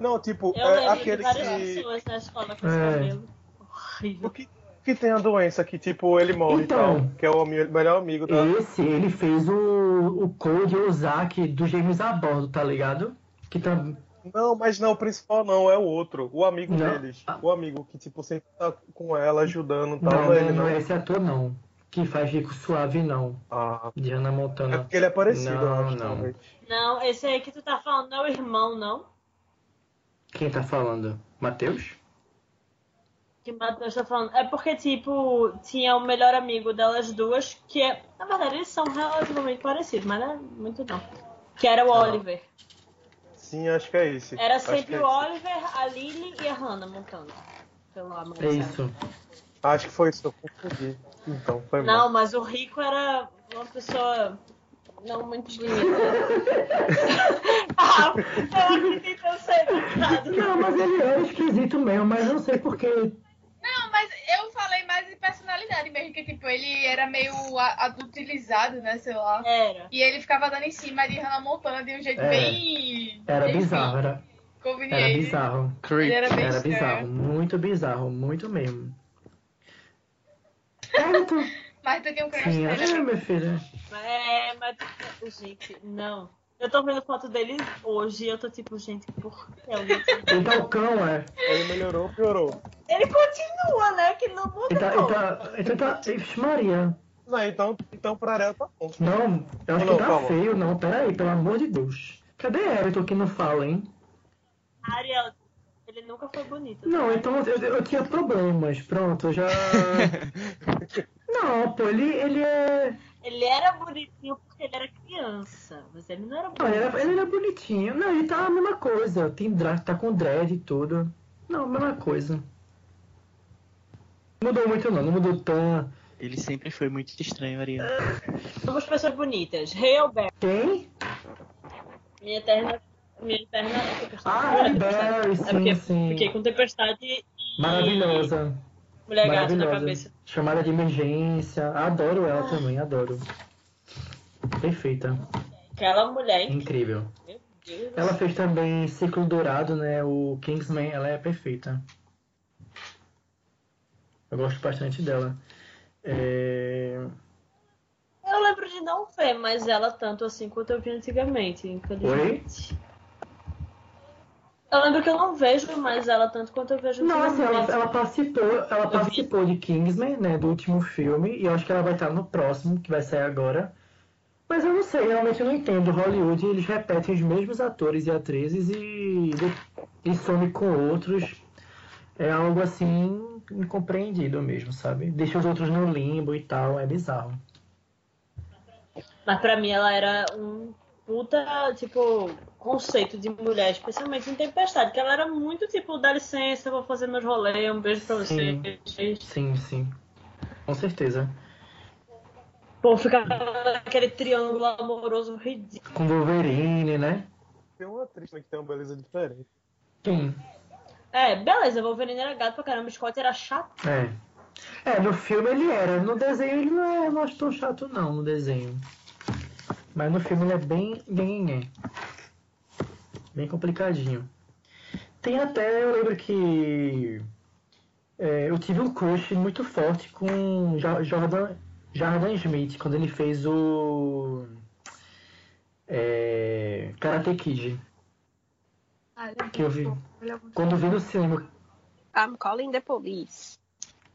Não, tipo, Eu é aquele várias que. pessoas na escola com esse É. cabelo. O Horrível. que, que tem a doença que, tipo, ele morre Então. e tal. Que é o melhor amigo da. Esse, ele fez o, o Code Ozaki do James a bordo, tá ligado? Que tá. Não, mas não, o principal não, é o outro. O amigo Não. deles. O amigo que, tipo, sempre tá com ela, ajudando e tal. Não, ele, não não. é esse ator, não. Que faz Rico Suave, não. Ah, De Hannah é Montana. porque ele é parecido, eu Não, acho, não. talvez. Não, esse aí que tu tá falando não é o irmão, não? Quem tá falando? Matheus? Que o Matheus tá falando. É porque, tipo, tinha o melhor amigo delas duas, que é. Na verdade, eles são relativamente parecidos, mas não é muito não. Que era o Ah. Oliver. Sim, acho que é esse. Era sempre é o esse. Oliver, a Lily e a Hannah montando. Pelo amor de É Deus. isso. Acho que foi isso, eu confundi. Então, foi Não, mal. mas o Rico era uma pessoa não muito bonita. ah, eu acredito que eu sei educado. Não, mas ele é esquisito mesmo, mas eu não sei porque. Não, mas eu falei mais de personalidade mesmo, que tipo, ele era meio adultilizado, né, sei lá. Era. E ele ficava dando em cima de Hannah Montana de um jeito É. bem... Era enfim, bizarro, era, era Conveniente. bizarro. Ele era bem Era bizarro, muito bizarro, muito mesmo. Tu... Mas tu tinha um crush Sim, é, minha filha. É, mas, gente, não. Eu tô vendo foto dele hoje e eu tô tipo, gente, por que alguém... Ele tá o cão, é. Ele melhorou ou piorou? Ele continua, né? Que não muda Ele tá. Ele tá. Ele tá. Ixi, Maria. Não, então, então pra Ariel tá bom. Não, eu acho Não, que tá calma. feio, não. Pera aí, pelo amor de Deus. Cadê Everton que não fala, hein? Ariel, ele nunca foi bonito. Não, tá? então eu, eu tinha problemas. Pronto, eu já. Não, pô, ele, ele é. Ele era bonitinho porque ele era criança, mas ele não era Não, bonito. ele era, ele era bonitinho. Não, ele tá a mesma coisa. Tem tá com dread e tudo. Não, a mesma coisa. Não mudou muito não, não mudou tão. Ele sempre foi muito estranho, Ariel. Somos pessoas bonitas. Hailberry, Quem? minha eterna. Minha eterna. Ah, Halle. Berry, É sim, porque sim. fiquei com tempestade e. Maravilhosa. Mulher gato na Maravilhosa. cabeça. Chamada de emergência. Adoro ela também, adoro. Perfeita. Aquela mulher, hein? Incrível. Deus. Ela fez também Ciclo Dourado, né? O Kingsman, ela é perfeita. Eu gosto bastante dela. É... Eu lembro de não ver mais ela tanto assim quanto eu vi antigamente, infelizmente. Eu lembro que eu não vejo mais ela tanto quanto eu vejo Nossa, ela, antigamente. ela participou, ela participou de Kingsman, né, do último filme, e eu acho que ela vai estar no próximo, que vai sair agora. Mas eu não sei, realmente eu não entendo. Hollywood, eles repetem os mesmos atores e atrizes e, e some com outros. É algo assim incompreendido mesmo, sabe? Deixa os outros no limbo e tal, é bizarro. Mas pra mim ela era um puta, tipo, conceito de mulher, especialmente em Tempestade, que ela era muito tipo, dá licença, vou fazer meus rolês, um beijo pra Sim. vocês. Sim, sim. Com certeza. Pô, ficar aquele triângulo amoroso ridículo. Com Wolverine, né? Tem uma atriz né, que tem uma beleza diferente. Quem? É, beleza, Wolverine era gato pra caramba, Scott era chato. É. É, no filme ele era. No desenho ele não é, não acho tão chato não, no desenho. Mas no filme ele é bem. bem. Bem complicadinho. Tem até, eu lembro que. é, eu tive um crush muito forte com Jo- Jordan, Jordan Smith, quando ele fez o. É, Karate Kid. Ah, é Que eu vi. é Quando vi no cinema. I'm calling the police.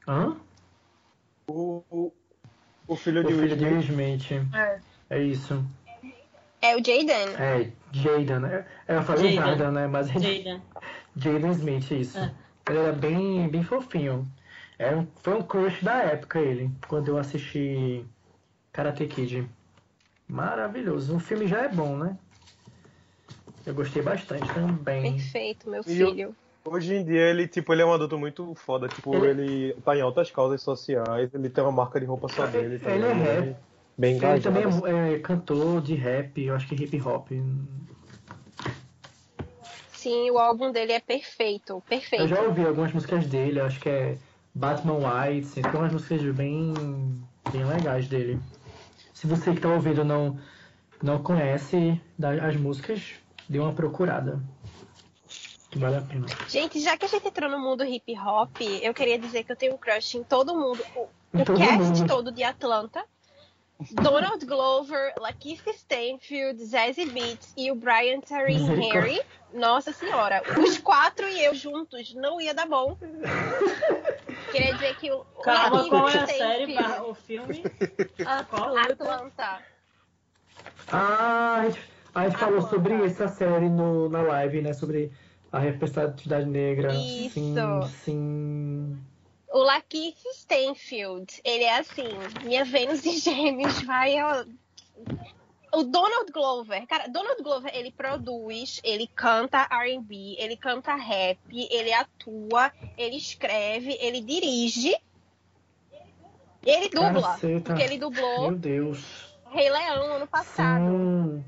Hã? O, o, o filho O de filho Will de Will Smith. Smith. É. É isso. É o Jaden. É, Jaden, né? É, Eu falei Jaden. Jordan, né? Mas é Jaden. Jaden Smith, isso. É. Ele era bem, bem fofinho. É, um- foi um crush da época ele, quando eu assisti Karate Kid. Maravilhoso. O filme já é bom, né? Eu gostei bastante também. Perfeito, meu E eu- filho. Hoje em dia ele, tipo, ele é um adulto muito foda. Tipo, ele tá em altas causas sociais, ele tem uma marca de roupa só dele. também, Ele é rap. Bem Ele também é, é cantor de rap, eu acho que hip hop. Sim, o álbum dele é perfeito. Eu Perfeito. já ouvi algumas músicas dele, acho que é Batman White, assim, tem umas músicas bem, bem legais dele. Se você que tá ouvindo não, não conhece as músicas, dê uma procurada. Que vale a pena. Gente, já que a gente entrou no mundo hip hop, eu queria dizer que eu tenho um crush em todo mundo. O todo cast mundo. todo de Atlanta. Donald Glover, Lakeith Stanfield, Zazie Beetz e o Brian Terry. Henry. Nossa senhora, os quatro e eu juntos não ia dar bom. Queria dizer que o Calma, Lakeith qual é a série, barra- o filme? Ah? Atlanta. Ah, a gente, a gente Ah, falou sobre essa série no, na live, né? Sobre a representatividade negra. Isso. Sim, sim. O Lakeith Stanfield, ele é assim, minha Vênus em Gêmeos vai. ó, O Donald Glover, cara, Donald Glover, ele produz, ele canta R&B, ele canta rap, ele atua, ele escreve, ele dirige, ele dubla, Caceta. porque ele dublou Meu Deus. Rei Leão ano passado. Sim.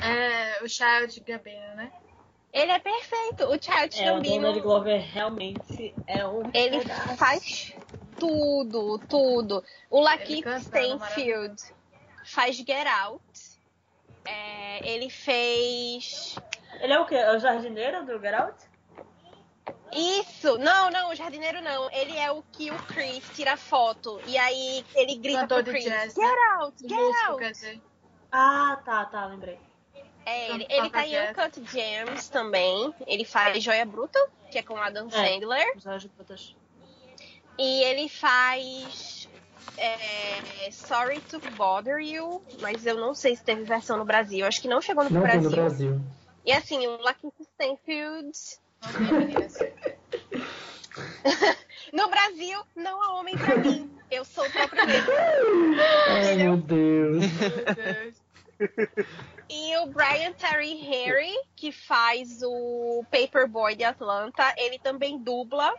É, o Child Gambino, né? Ele é perfeito. O Child É, o Gambino, Donald Glover realmente é um ele pedaço. faz tudo, tudo. O Lakeith Stanfield faz Get Out. É, ele fez. Ele é o quê? É o jardineiro do Get Out? Isso! Não, não, o jardineiro não. Ele é o que o Chris tira foto. E aí ele grita Cantor pro Chris: jazz, Get né? out! O Get out! quer dizer. Ah, tá, tá, lembrei. É ele. Ele tá em. Uncut Gems também. Ele faz Joia Bruta, que é com Adam Sandler. De putas. E ele faz é, Sorry to Bother You, mas eu não sei se teve versão no Brasil. Acho que não chegou no Não Brasil. no Brasil. E assim, o Lakeith Stanfield. No Brasil, não há homem pra mim. Eu sou o próprio mesmo. Ai, meu Deus. Meu Deus. E o Brian Terry Harry, que faz o Paperboy de Atlanta, ele também dubla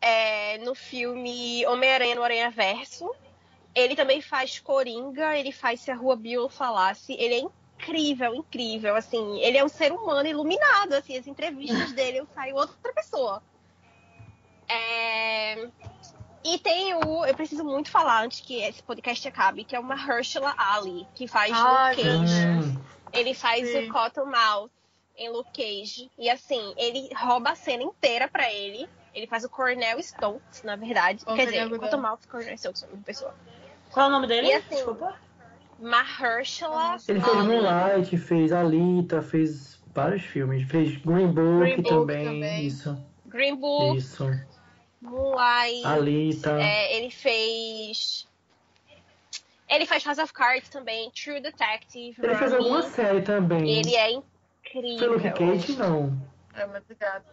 é, no filme Homem-Aranha no Aranha Verso. Ele também faz Coringa, ele faz Se a Rua Bill Falasse. Ele é incrível, incrível. Assim, ele é um ser humano iluminado. Assim, as entrevistas dele eu saio outra pessoa. É, E tem o. Eu preciso muito falar antes que esse podcast acabe, que é uma Herschela Ali, que faz Ai, Luke meu Cage. Hum, Ele faz Sim. o Cottonmouth em Luke Cage. E assim, ele rouba a cena inteira pra ele. Ele faz o Cornel Stokes, na verdade. Quer dizer, o quanto mal Cornel Stokes uma pessoa. Qual é o nome dele? E assim, Desculpa. Mahershala Ele fez. Moonlight, fez Alita, fez vários filmes. Fez Green Book, Green Book também. também. Isso, Green Book, isso. Moonlight. Alita. É, ele fez. Ele faz House of Cards também, True Detective. Ele fez alguma série também. Ele é Foi incrível. Luke Cage, não. É muito gato.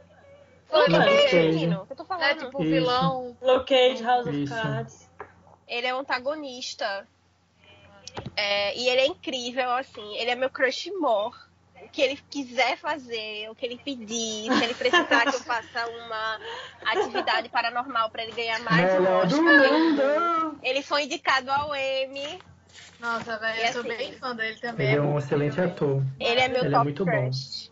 Luke Cage, menino, que eu tô É falando. tipo o Isso. vilão. Luke Cage, House of Isso. Cards. Ele é um antagonista. É, e ele é incrível, assim. Ele é meu crush more. O que ele quiser fazer, o que ele pedir, se ele precisar que eu faça uma atividade paranormal pra ele ganhar mais um Oscar. eu-! Ele foi indicado ao Emmy. Nossa, velho, eu sou assim, bem fã dele também. Ele é um excelente ator. Ele é meu Ele é top muito bom. crush.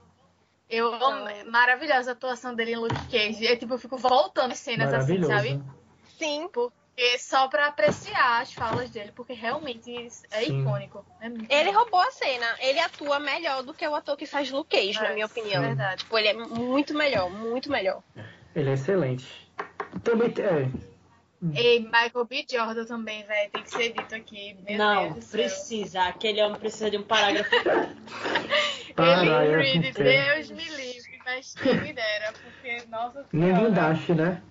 Eu amo maravilhosa a atuação dele em Luke Cage. É tipo, eu fico voltando as cenas assim, sabe? Sim. Porque só pra apreciar as falas dele, porque realmente é Sim. icônico. É Ele roubou a cena. Ele atua melhor do que o ator que faz Luke Cage, na É, minha opinião. Verdade. Tipo, ele é muito melhor, muito melhor. Ele é excelente. Também tem. É, E Michael B. Jordan também, velho. Tem que ser dito aqui. Meu Não, Deus do céu. precisa. Aquele homem precisa de um parágrafo. para, Ele é Reed. Deus me livre, mas quem me dera, porque, nossa Nem senhora. guindaste, né?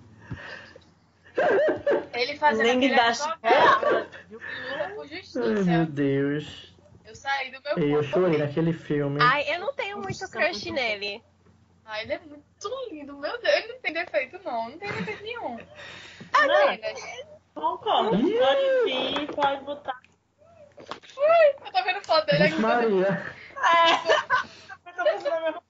Ele fazendo viu? Luta por Ai, meu Deus. Eu saí do meu E eu corpo. chorei naquele filme. Ai, eu não tenho muito crush nele. Ai, ele é muito lindo, meu Deus. Ele não tem defeito, não. Não tem defeito nenhum. Não, Meninas, concordo. Ih! Pode vir, pode botar. eu tô vendo foto dele aqui. Maria. Eu tô pensando a mesma.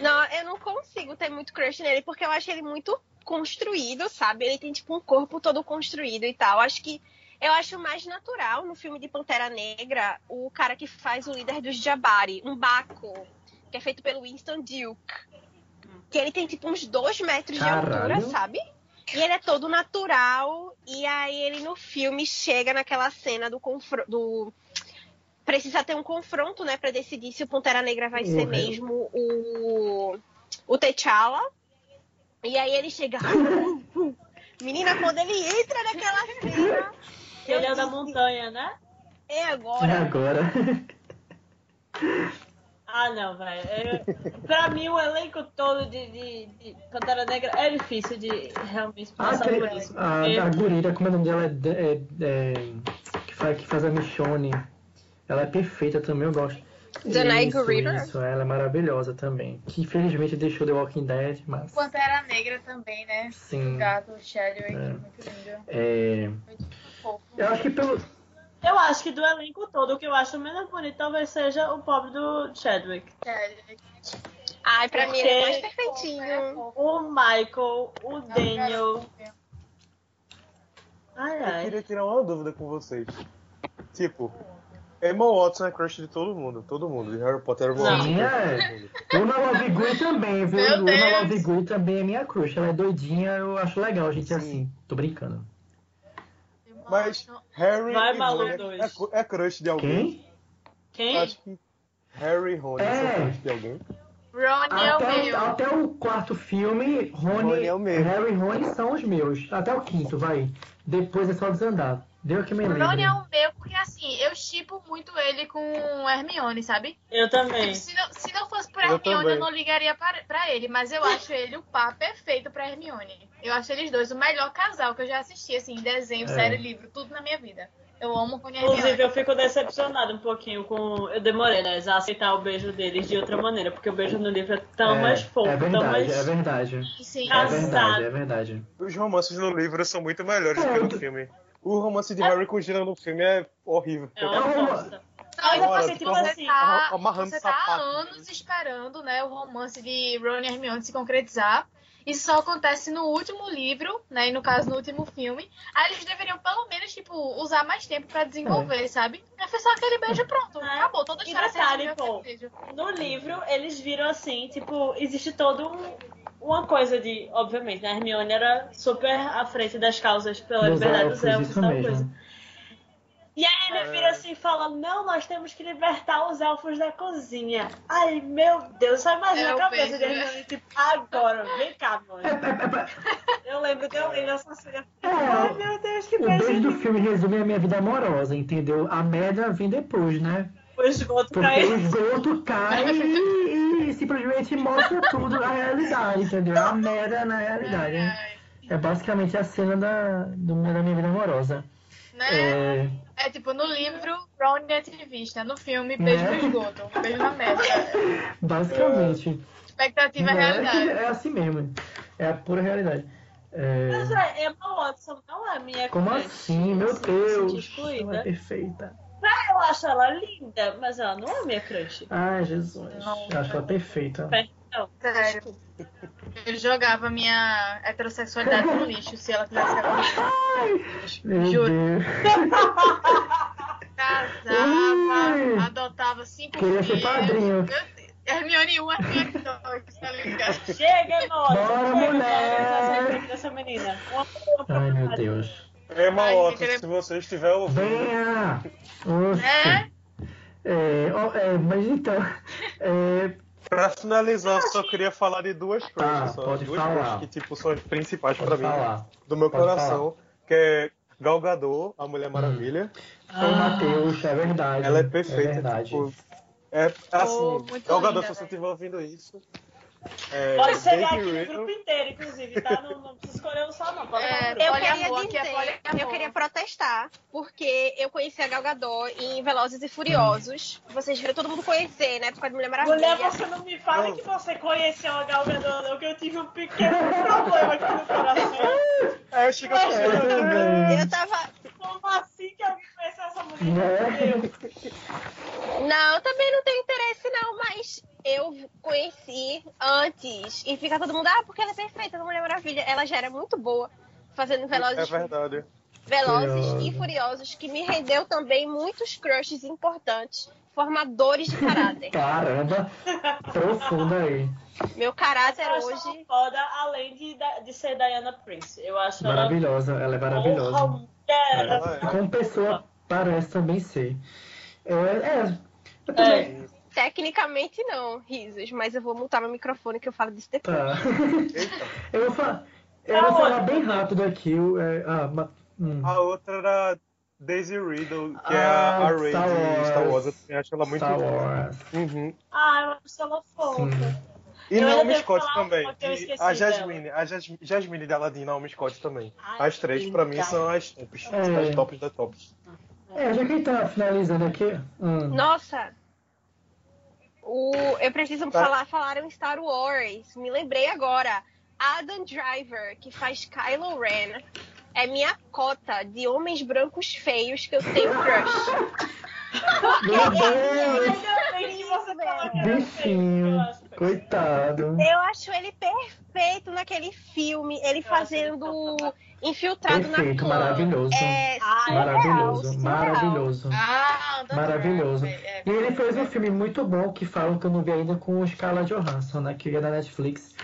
Não, eu não consigo ter muito crush nele, porque eu acho ele muito construído, sabe? Ele tem, tipo, um corpo todo construído e tal. Acho que. Eu acho mais natural no filme de Pantera Negra o cara que faz o líder dos Jabari, um Baco, que é feito pelo Winston Duke. Que ele tem, tipo, uns dois metros de altura, Caralho. sabe? E ele é todo natural. E aí ele no filme chega naquela cena do confronto. Do... Precisa ter um confronto, né, pra decidir se o Pantera Negra vai ser Uhum. mesmo o, o T'Challa. E aí ele chega. Menina, quando ele entra naquela cena. Ele é da montanha, né? É E agora. agora? Ah, não, velho. Pra mim, o elenco todo de, de, de Pantera Negra é difícil de realmente A, passar atri- por isso. a, porque- a gurira, como é o nome dela? É, é- é- que, faz, que faz a Michonne. Ela é perfeita também, eu gosto. Danai Isso, Gurira? Isso, ela é maravilhosa também. Que infelizmente deixou The Walking Dead, mas. Pantera Negra também, né? Sim. O gato, o Chadwick, É. muito lindo. É, Muito fofo. eu acho que pelo. Eu acho que do elenco todo, o que eu acho menos bonito talvez seja o pobre do Chadwick. Chadwick. Ai, pra mim ele é mais Porque- perfeitinho. O Michael, o É Daniel. garoto. Ai, Eu ai. queria tirar uma dúvida com vocês. Tipo, Emma Watson é crush de todo mundo. Todo mundo. De Harry Potter, Emma Não. Watson Sim, é é. Luna Lovegood também, viu? Meu Luna Deus. Lovegood também é minha crush. Ela é doidinha, eu acho legal a gente Sim. assim. Tô brincando. Mas Harry Vai, e Malu, Rony é, dois. é, é crush de alguém? Quem? Quem? Acho que Harry e Rony É. são crush de alguém. Ronnie é o Até, meu. até o quarto filme, Rony, Rony é o meu. Harry e Rony são os meus. Até o quinto, vai. Depois é só desandar. Deu que me O lembro. Ronnie é o meu, porque assim, eu chipo muito ele com Hermione, sabe? Eu também. Tipo, se, não, se não fosse por Eu Hermione, eu, também. não ligaria pra, pra ele, mas eu acho ele o par perfeito pra Hermione. Eu acho eles dois o melhor casal que eu já assisti, assim, desenho, É. série, livro, tudo na minha vida. Eu amo Rony Inclusive, Hermione. eu fico decepcionada um pouquinho com. Eu demorei, né? A aceitar o beijo deles de outra maneira, porque o beijo no livro é tão é, mais fofo, é tão verdade, mais. é verdade. Sim, É verdade, é verdade. Os romances no livro são muito melhores do que no filme. O romance de Harry com Gina no filme é horrível. É uma É bosta. Não, Agora, assim, tipo você assim, tá, amarrando você tá há sapato. anos esperando, né, o romance de Ron e Hermione se concretizar. Isso só acontece no último livro, né, e no caso no último filme. Aí eles deveriam pelo menos, tipo, usar mais tempo pra desenvolver, sabe? Aí foi só aquele beijo pronto, É. acabou. Toda a E história detalhe, pô, beijo. No livro, eles viram assim, tipo, existe todo um. Uma coisa de, obviamente, né? A Hermione era super à frente das causas pela liberdade dos elfos, e tal mesmo. coisa. E aí ele vira assim e fala: Não, nós temos que libertar os elfos da cozinha. Ai, meu Deus, só imagina É a cabeça dele, né? né? tipo, agora, vem cá, mano. É, é, é, Eu lembro, eu lembro essa cena. É, Ai, meu Deus, que o beijo do filme resume a minha vida amorosa, entendeu? A merda vem depois, né? O esgoto Porque caiu. o esgoto cai e, e simplesmente mostra tudo na realidade, entendeu? A merda na realidade. Ai, É basicamente a cena da, do, da minha vida amorosa. Né? É, É tipo, no livro, Ron é ativista. No filme, beijo Né? no esgoto. Beijo na merda. basicamente. Expectativa é É, realidade. é assim mesmo. É a pura realidade. É, Mas é, Emma Watson não é minha como crush. assim? Meu Deus! Ela é perfeita. Eu acho ela linda, mas ela não é minha crush. Ai, Jesus. Não. Eu acho ela perfeita. Não, Sério. Eu jogava minha heterossexualidade no lixo se ela ficar comigo. Juro. Casava, adotava cinco Queria ser filhos. padrinho. Meu Deus. Hermione 1, Hermione 2, tá ligado? Chega, Watson. Bora, mulher. essa dessa menina. Uma boa Ai, meu Deus. Emma Watson, gente, ele- se você estiver ouvindo, Venha! É? É, é, mas então. É, pra finalizar, eu só queria falar de duas Tá, coisas. só. pode duas falar. coisas que tipo, são as principais pode pra mim, falar. do meu Pode coração, que é Gal Gadot, a Mulher Maravilha. Foi o Matheus, é verdade. Ela é perfeita, É verdade. tipo, é assim, muito Gal Gadot, linda, se você estiver ouvindo isso, é, Pode chegar aqui no grupo inteiro, inclusive, tá? Não, não precisa escolher um só, não. Pode É, é, Eu queria é dizer, poliamor. eu queria protestar, porque eu conheci a Gal Gadot em Velozes e Furiosos. Vocês viram todo mundo conhecer, né? Por causa de Mulher Maravilha. Mulher, você não me fala Não. que você conheceu a Gal Gadot, não, que eu tive um pequeno problema aqui no coração. É, chega É, também. Eu tava... Como assim que alguém conheceu essa mulher? Né? Eu. Não, eu também não tenho interesse não, mas eu conheci antes. E fica todo mundo, ah, porque ela é perfeita, a Mulher Maravilha. Ela já era muito boa fazendo É Velozes, verdade. Velozes e Furiosos, que me rendeu também muitos crushes importantes, formadores de caráter. Caramba, profunda aí. Meu caráter Eu acho hoje... ela foda, além de, de ser Diana Prince. Eu acho ela Maravilhosa, ela é maravilhosa. Porra, Ela é. Como pessoa, parece também ser. É, é, eu também. É. Tecnicamente não, risos, mas eu vou multar meu microfone que eu falo disso depois. Tá. Eita. Eu vou falar. Eu vou falar bem rápido aqui. É, ah, hum. A outra era Daisy Riddle, que é Ah, a, a Rey Star Wars. Star Wars. Eu também acho ela muito Star boa. Wars. Uhum. Ah, eu acho ela fofa. Sim. E Eu Naomi Scott também. E a dela. Jasmine, a Jas- Jasmine de Aladdin e Naomi Scott também. Ai, As três, pra mim, são as tops. É. As tops da tops. É, já que a gente tá finalizando aqui. hum. Nossa! O, eu preciso Tá. falar, falaram em Star Wars. Me lembrei agora. Adam Driver, que faz Kylo Ren, é minha cota de homens brancos feios que eu tenho crush. Meu Deus! Bichinho, acho. coitado. Eu acho ele perfeito naquele filme, ele Eu acho ele fazendo infiltrado Perfeito, na clã. maravilhoso. É surreal, Maravilhoso, surreal. maravilhoso. Ah. Maravilhoso. Brown, é, E ele fez um filme muito bom que falam que eu não vi ainda com o Scarlett Johansson, né? Que é da Netflix.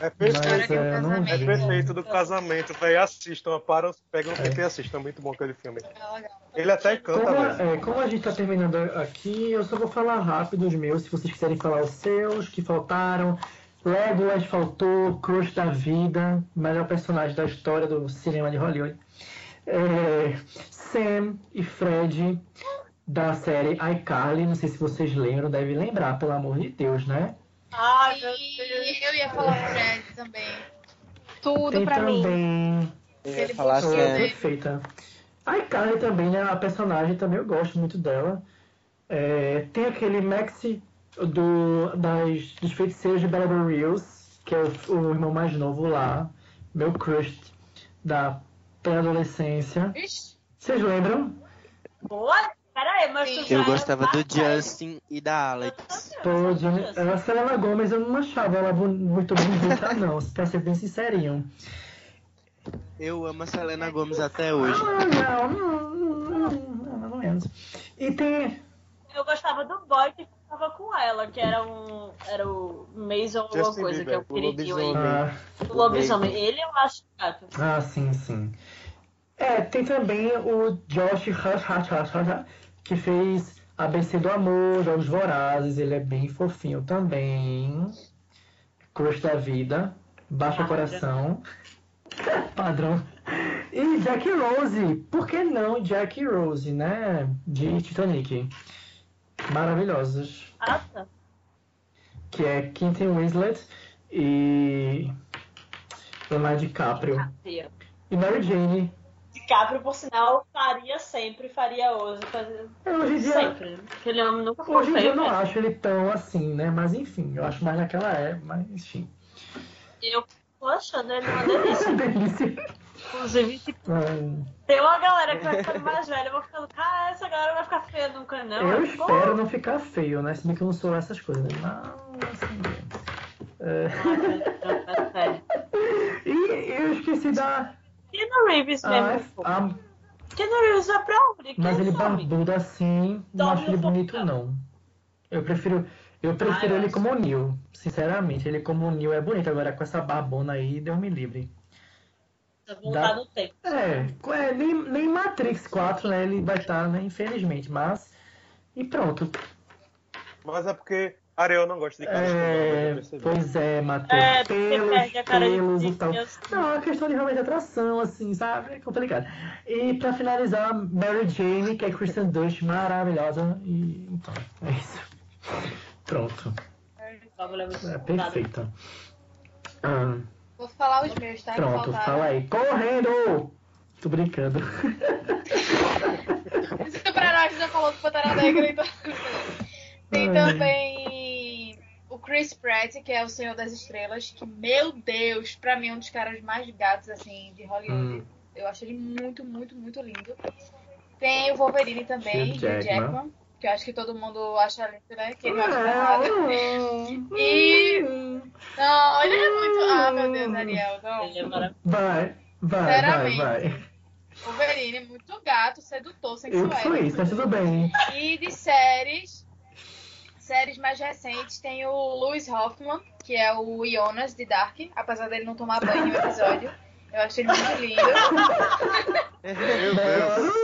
É perfeito. é um é, não É perfeito do casamento, velho. Assistam, param, pegam o tempo e assistam. É muito bom aquele filme. é. Ele até canta, Como, velho. é, como a gente tá terminando aqui, eu só vou falar rápido os meus, se vocês quiserem falar os seus, que faltaram. Legolas faltou, Crush da Vida, melhor personagem da história do cinema de Hollywood. É, Sam e Fred, da série iCarly, não sei se vocês lembram, devem lembrar, pelo amor de Deus, né? Ai, meu Deus. E eu ia falar Fred também. Tudo Tem pra mim. também Eu ia Ele falar que É, perfeita. A iCarly também, né? A personagem também eu gosto muito dela. É, tem aquele Maxi do, das, dos feiticeiros de Beverly Hills, que é o, o irmão mais novo lá, meu crush da pré-adolescência. Vocês lembram? Boa? Peraí, mas tu já Eu gostava do. Justin e da Alex. Pô, a Selena Gomez eu não achava ela muito bonita, não, pra ser bem sincerinho. Eu amo a Selena Gomes até hoje. Ah, não, não, não, não, não, menos. E tem. Eu gostava do boy que ficava com ela, que era um. Era o Mason alguma Justin coisa, que é o queridinho aí. lobisomem. Ah, O lobisomem. Ele eu acho gato. Ah, sim, sim. É, tem também o Josh Hush, Hush, Hush, Hush, que fez ABC do Amor, Jogos Vorazes, ele é bem fofinho também. Crush da vida, Baixa Coração, padrão. E Jack Rose, por que não Jack Rose, né? De Titanic. Maravilhosos. Ah, tá. Que é Quentin Winslet e Leonardo DiCaprio. E Mary Jane. DiCaprio, por sinal, faria sempre, faria hoje. Fazer... Hoje em dia, Sempre. Aquele homem nunca foi hoje em dia eu não né? acho ele tão assim, né? Mas enfim, eu acho mais naquela época, mas enfim. Eu tô achando ele uma delícia. Delícia. Inclusive, tipo, Ai, tem uma galera que vai ficando mais velha, eu vou ficando, cara, essa galera vai ficar feia nunca, não. eu Aí, espero não ficar feio, né? Se bem que eu não sou essas coisas, né? Mas assim. é. pô, sério. E eu esqueci da. Keanu Reeves mesmo. a- pô. a- Keanu Reeves vai pra onde? Quem mas ele sabe? barbudo assim, não acho ele bonito, não. Eu prefiro. Eu prefiro eu ele como o Neil. Sinceramente, ele como o Neil é bonito. Agora com essa barbona aí, deu me livre. Voltar no tempo. É, é, nem, nem Matrix 4, né? Ele vai estar, né? Infelizmente, mas. E pronto. Mas é porque Ariel não gosta de eu É, percebi. pois é, Matheus. É, pelos, cara de pelos e tal. Não, é questão de realmente atração, assim, sabe? É complicado. E pra finalizar, Mary Jane, que é Kristen Dunst, maravilhosa. E então, é isso. Pronto. É perfeita. Ah, Vou falar os meus, tá? Pronto, fala aí. Correndo! Tô brincando. Super-herói já falou do Pantera Negra, então. Tem também Chris Pratt, que é o Senhor das Estrelas, que, meu Deus, pra mim é um dos caras mais gatos, assim, de Hollywood. Hum. Eu acho ele muito, muito, muito lindo. Tem o Wolverine também, Hugh Jackman. Jackman, que eu acho que todo mundo acha lindo, né? Que ele não acha nada. E- Não, ele é muito... Ah, meu Deus, Ariel, não. Ele é maravilhoso. Vai, vai, vai, Sinceramente. vai. Wolverine é muito gato, sedutor, sensual. Eu isso, mas tudo bem. E de séries, séries mais recentes, tem o Louis Hoffman, que é o Jonas de Dark, apesar dele não tomar banho no episódio. Eu achei ele muito lindo. Meu Deus.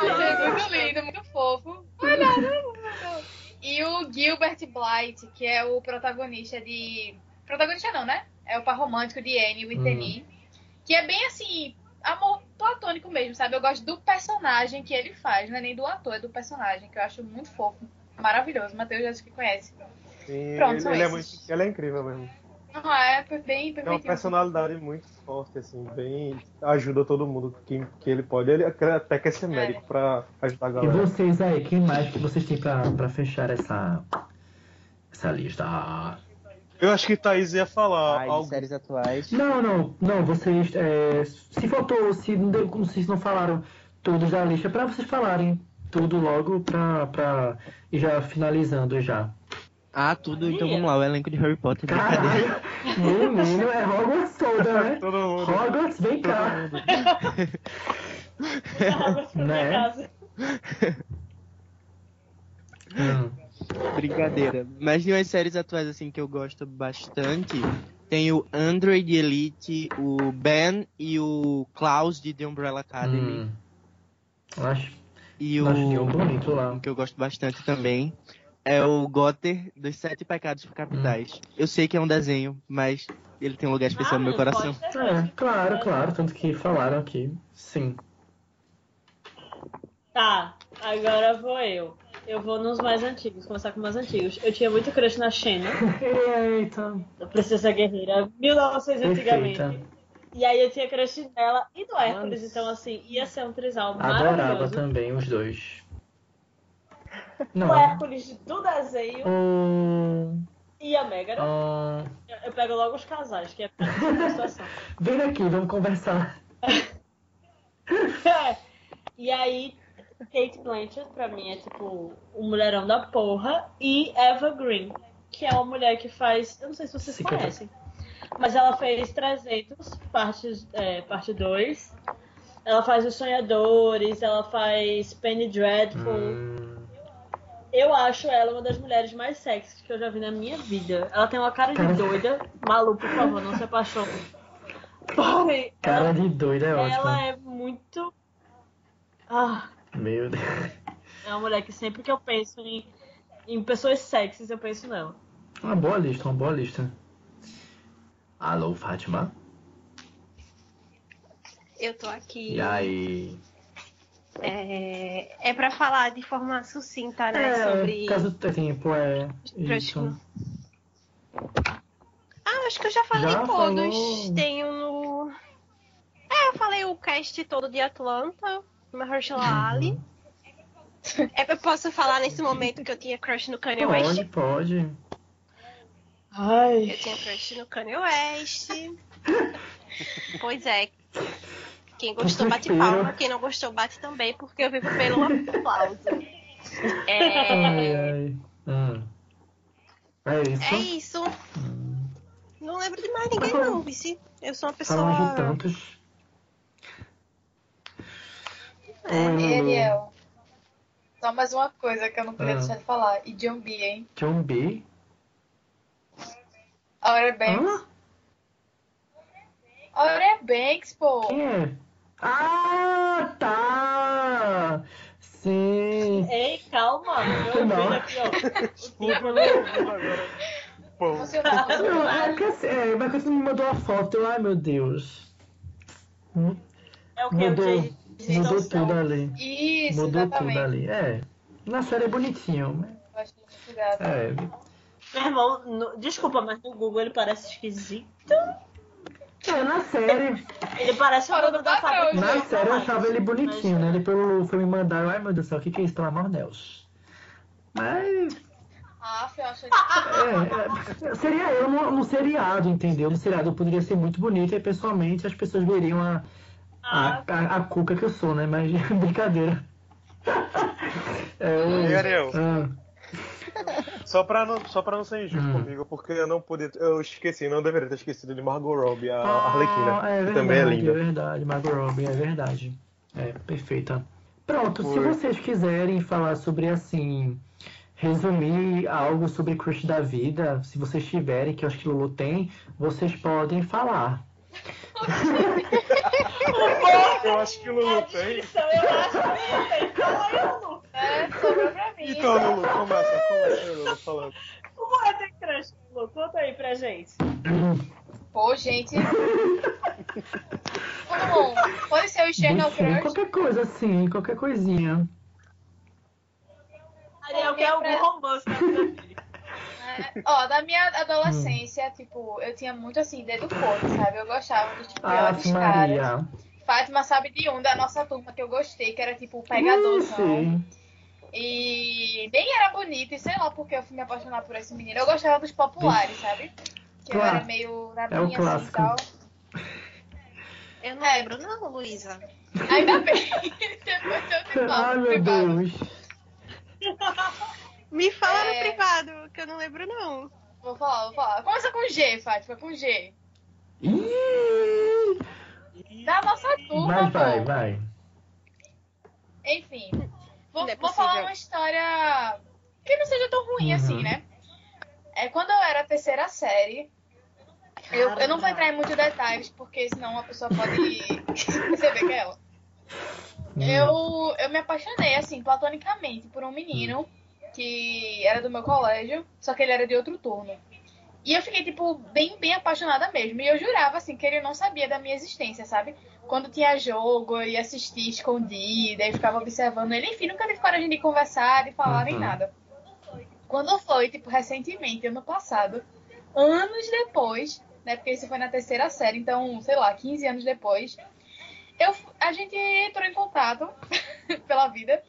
Achei ele muito lindo, muito fofo. Não. E o Gilbert Blight, que é o protagonista de. Protagonista não, né? É o par romântico de Anne Whitney. Que é bem assim, amor platônico mesmo, sabe? Eu gosto do personagem que ele faz, não é nem do ator, é do personagem, que eu acho muito fofo. Maravilhoso. Matheus já acho que conhece. Sim, Pronto, ele, são ele é muito, ele é incrível mesmo. Não, é bem Tem uma perfeito. personalidade muito forte, assim, bem. ajuda todo mundo que, que ele pode. Ele até quer ser médico pra ajudar a E galera. vocês aí, quem mais que vocês têm pra, pra fechar essa, essa lista? Eu acho que Thaís ia falar de algo. séries atuais. Não, não, não, vocês. é, se faltou, se não deu, como vocês não falaram todos da lista, pra vocês falarem tudo logo pra, pra ir já finalizando já. Ah, tudo. Então vamos lá, o elenco de Harry Potter. Caralho, menino, é Hogwarts toda, né? Todo mundo. Hogwarts, vem cá. Né? Casa. Hum. Brincadeira. Mas de umas séries atuais assim que eu gosto bastante, tem o Android Elite, o Ben e o Klaus de The Umbrella Academy. Hum. Acho, E nenhum o bonito lá. um que eu gosto bastante também é o Gotter dos Sete Pecados Capitais. Eu sei que é um desenho, mas ele tem um lugar especial no meu coração. É, claro, claro, tanto que falaram aqui. Sim. Tá, agora vou eu. Eu vou nos mais antigos, começar com os mais antigos. Eu tinha muito crush na Xena, Eita, da Princesa Guerreira, 1900 antigamente. E aí eu tinha crush nela e do Hércules, Nossa. então assim, ia ser um trisal Adorava maravilhoso. também os dois. O Não. Hércules do desenho Hum, e a Megara. hum, Eu- Eu pego logo os casais, que é a situação. vem aqui, vamos conversar. e aí, Kate Blanchett, pra mim, é tipo o mulherão da porra. E Eva Green, que é uma mulher que faz. Eu não sei se vocês eu- conhecem. Mas ela fez 300, parte, é, parte 2. Ela faz Os Sonhadores, ela faz Penny Dreadful. Hum, Eu acho ela uma das mulheres mais sexys que eu já vi na minha vida. Ela tem uma cara de doida. Malu, por favor, não se apaixone. Cara ela, de doida é ótimo. ela é muito Ah, Meu Deus. é uma mulher que sempre que eu penso em, em pessoas sexys, eu penso nela. Uma boa lista, uma boa lista. Alô, Fátima? Eu tô aqui. E aí? É, é pra falar de forma sucinta, né? É, sobre. caso do tempo, é. Isso. Ah, acho que eu já falei Já todos. falou. Tenho no. É, eu falei o cast todo de Atlanta, Mahershala Ali. É, eu posso falar nesse momento que eu tinha crush no Kanye Pode, West? pode. Ai. Eu tinha crush no Kanye West. pois é. Quem gostou, bate palma. Quem não gostou, bate também, porque eu vivo pelo aplauso. Ai, É, ai. Hum. É isso? é isso. Hum. Não lembro de mais ninguém, Mas não, Vici. Eu sou uma Falamos de pessoa. tantos. É. Ariel. Só mais uma coisa que eu não podia Ah. deixar de falar. E John B, hein? John B. Aura Banks. Hã? Aura Banks, pô. Quem é? Ah, tá! Sim. Ei, calma. Meu aqui, ó. Desculpa, não agora. Pô, Você Não, é que assim, é, mas quando você me mandou a foto, eu, ai meu Deus. Hum, É o que? Mudou, Jay mudou tudo ali. Isso, Mudou exatamente. tudo ali. É. Na série é bonitinho. mas- Eu acho ele muito gato. É. Meu irmão, no- desculpa, mas no Google ele parece esquisito. É, na série. Ele parece o Fora dono do da fábrica. Na série eu achava ele bonitinho, Mas- né? Ele pelo foi me mandar, ai meu Deus do céu, o que, que é isso, pelo amor de Deus? Mas. Ah, eu acho ele... É, é, seria eu no, no seriado, entendeu? No seriado eu poderia ser muito bonito e pessoalmente as pessoas veriam a, Ah, a, a, a cuca que eu sou, né? Mas brincadeira. É, E Ariel, ah, só pra não, só pra não ser injusto Hum. comigo, porque eu não pude. Eu esqueci, não deveria ter esquecido de Margot Robbie, a ah, Arlequina, é que verdade, também é É linda. verdade, Margot Robbie, é verdade. É, perfeita. Pronto, se Foi. vocês quiserem falar sobre assim. Resumir algo sobre crush da vida, se vocês tiverem, que eu acho que o Lulu tem, vocês podem falar. Eu acho que o Lulu tem. Eu acho que tem. Fala aí, Lu. É, sobrou pra Então, Lulu, começa, começa Lulu, falando. Como é ter crush, Lu? Conta aí pra gente. Pô, gente. Bom, pode ser o Enfim, Crush. qualquer coisa assim, qualquer coisinha. Ariel quer algum romance na vida dele. É, Ó, da minha adolescência, tipo, eu tinha muito assim, dedo podre, sabe? Eu gostava dos tipo, piores Ave caras. Maria. Fátima sabe de um da nossa turma que eu gostei, que era tipo o pegadorzão. Ixi. E nem era bonito, e sei lá porque eu fui me apaixonar por esse menino. Eu gostava dos populares, sabe? Que eu Claro. era meio na É minha assim e tal. Eu não É. lembro, não, Luísa. Ainda bem. Depois eu te falo. Ai, meu privado. Deus. Me fala É. no privado, que eu não lembro, não. Vou falar, vou falar. Começa com G, Fátima, com G. Ih, Da nossa turma, Vai, vai, pô. vai. Enfim. Vou, é vou falar uma história que não seja tão ruim Uhum. assim, né? É quando eu era terceira série. Eu, eu não vou entrar em muitos detalhes, porque senão a pessoa pode perceber que é ela. Hum. Eu, eu me apaixonei, assim, platonicamente, por um menino que era do meu colégio, só que ele era de outro turno. E eu fiquei, tipo, bem, bem apaixonada mesmo. E eu jurava, assim, que ele não sabia da minha existência, sabe? Quando tinha jogo, eu ia assistir escondida, e ficava observando ele. Enfim, nunca tive coragem de conversar, de falar, nem Uhum. nada. Quando foi, tipo, recentemente, ano passado, anos depois, né? Porque isso foi na terceira série, então, sei lá, 15 anos depois, eu, a gente entrou em contato pela vida.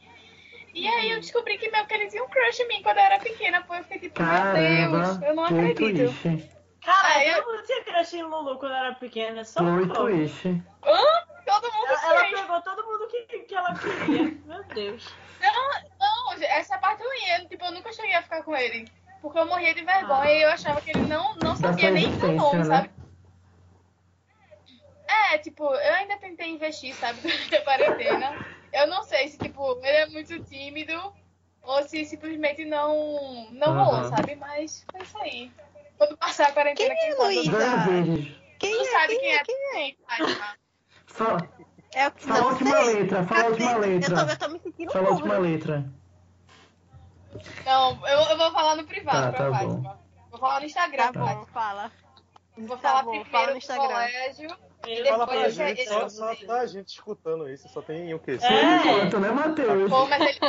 E aí eu descobri que meio que ele tinha um crush em mim quando eu era pequena, pô. Eu fiquei tipo, meu Deus, Caramba, eu não acredito. Cara, Ah, eu- todo mundo tinha crush em Lulu quando era pequena. Só Plot eu. twist. Todo mundo Ela, ela pegou todo mundo que, que ela queria. Meu Deus. Não, essa parte eu ia, tipo, eu nunca cheguei a ficar com ele. Porque eu morria de vergonha Ah. e eu achava que ele não, não sabia nem existência, nome, né? sabe? É, tipo, eu ainda tentei investir, sabe, durante a quarentena. Eu não sei se, tipo, ele é muito tímido ou se simplesmente não, não rolou, Aham. sabe? Mas foi isso aí. Quando passar a quarentena, Quem é quem sabe? Luísa? Quem Tu é? sabe Quem é? é? Quem é? Fátima? Fala. É o que Fala a não última sei. letra, fala a última Eu tô, letra. eu tô me sentindo Fala a última letra. Não, eu, eu vou falar no privado Tá, pra tá Fátima. Vou falar no Instagram, Tá Fátima. bom, fala. Vou Tá falar bom, primeiro fala no Instagram. colégio. Eu- Fala pra Depois gente, só, só tá a gente escutando isso, só tem o quê? É. Enquanto, né, Matheus? Pô, mas ele,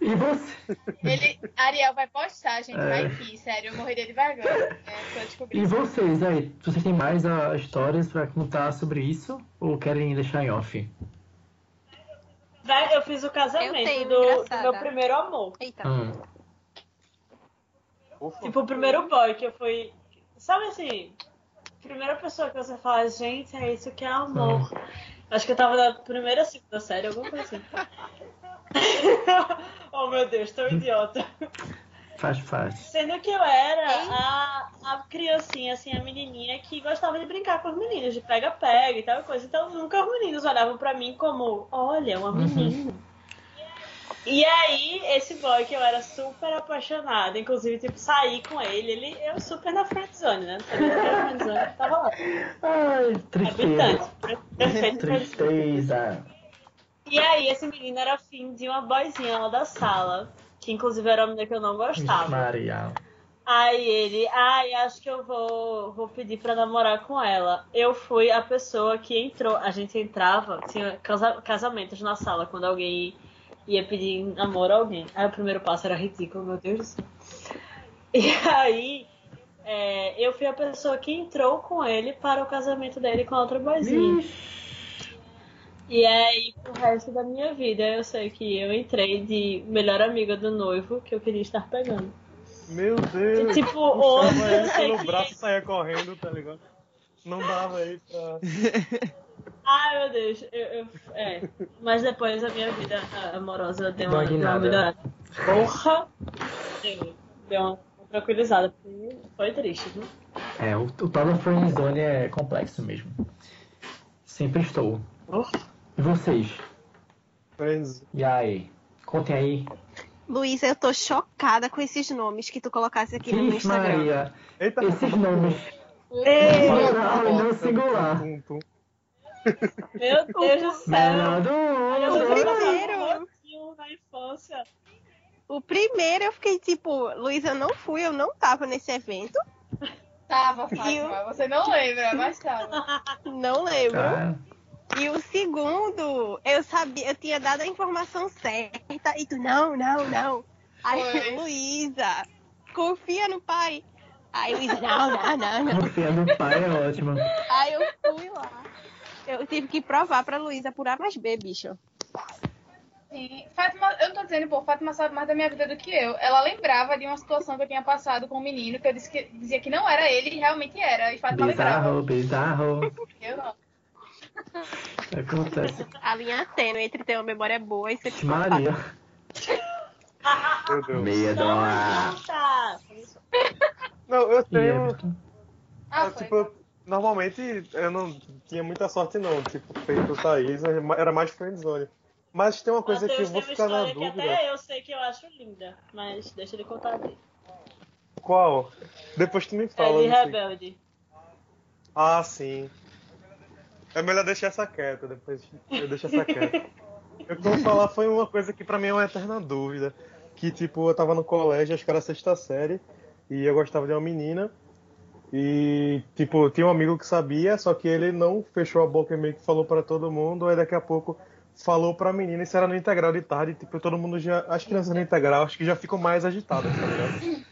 E você? ele. Ariel vai postar, gente. É. Vai aqui, sério. Eu morreria de vergonha. É. E vocês aí? Vocês têm mais ah, histórias pra contar sobre isso? Ou querem deixar em off? Eu fiz o casamento tenho, do, do meu primeiro amor. Eita. Hum. Tipo, o primeiro boy que eu fui. Sabe assim? Primeira pessoa que você fala, gente, é isso que é amor. Acho que eu tava na primeira, segunda série, alguma coisa assim. oh meu Deus, tô idiota. Faz, faz. Sendo que eu era a, a criancinha, assim, a menininha que gostava de brincar com os meninos, de pega-pega e tal coisa. Então nunca os meninos olhavam pra mim como, olha, uma menina. E aí, esse boy que eu era super apaixonada, inclusive, tipo, saí com ele, ele eu super na friendzone, né? Não sabia o que era friendzone, tava lá. Ai, tristeza. Habitante. Perfeito. Tristeza. E aí, esse menino era afim de uma boyzinha lá da sala, que inclusive era uma menina que eu não gostava. Maria. Aí ele, ai, acho que eu vou, vou pedir pra namorar com ela. Eu fui a pessoa que entrou, a gente entrava, tinha casa- casamentos na sala, quando alguém ia pedir namoro a alguém. Aí o primeiro passo era ridículo, meu Deus do céu. E aí, é, eu fui a pessoa que entrou com ele para o casamento dele com a outra boizinha. E aí, pro resto da minha vida, eu sei que eu entrei de melhor amiga do noivo que eu queria estar pegando. Meu E, Deus! tipo, hoje eu ele sei pelo que... braço e saia correndo, tá ligado? Não dava aí pra. Ai, meu Deus. Eu, eu- é. Mas depois a minha vida amorosa deu uma, Deu uma melhorada. Porra! Deu, deu uma tranquilizada. porque Foi triste, viu? É, o, o tal da friendzone é complexo mesmo. Sempre estou. E vocês? Friends. E aí? Contem aí. Luísa, eu tô chocada com esses nomes que tu colocasse aqui no meu Instagram. Maria. Eita, Esses nomes. Ei, e não singular. Tum, tum. meu Deus do céu! Eu fui primeiro. na infância. O primeiro eu fiquei tipo, Luísa, eu não fui, eu não tava nesse evento. Tava, Fátima. Você não lembra, mas tava. Não lembro. E o segundo, eu sabia, eu tinha dado a informação certa e tu, não, não, não. Aí, Foi. Luísa, confia no pai. Aí, Luísa, não, não, não, não. Confia no pai é ótimo. Aí eu fui lá. Eu tive que provar pra Luísa por A mais B, bicho. Sim. Fátima, eu não tô dizendo, pô, Fátima sabe mais da minha vida do que eu. Ela lembrava de uma situação que eu tinha passado com um menino que eu disse que, dizia que não era ele e realmente era. E Fátima lembrava. Bizarro, bizarro. Eu não. Acontece. A linha tênue entre ter uma memória boa e ser Maria. Meu Deus. Medo. Tá. Não, eu tenho. Ah, eu, tipo, normalmente eu não tinha muita sorte, não. Tipo, feito o Thaís, era mais friendzone. Mas tem uma coisa que eu vou tem uma ficar na história que dúvida. até eu sei que eu acho linda, mas deixa ele contar aqui. Qual? Depois tu me É fala. de não sei. rebelde. Ah, sim. É melhor deixar essa quieta, depois eu deixo essa quieta. Eu que vou falar foi uma coisa que pra mim é uma eterna dúvida. Que tipo, eu tava no colégio, acho que era sexta série, e eu gostava de uma menina. E, tipo, tinha um amigo que sabia, só que ele não fechou a boca e meio que falou pra todo mundo, aí daqui a pouco falou pra menina, isso era no integral de tarde, tipo, todo mundo já. As crianças no integral acho que já ficam mais agitadas, tá ligado?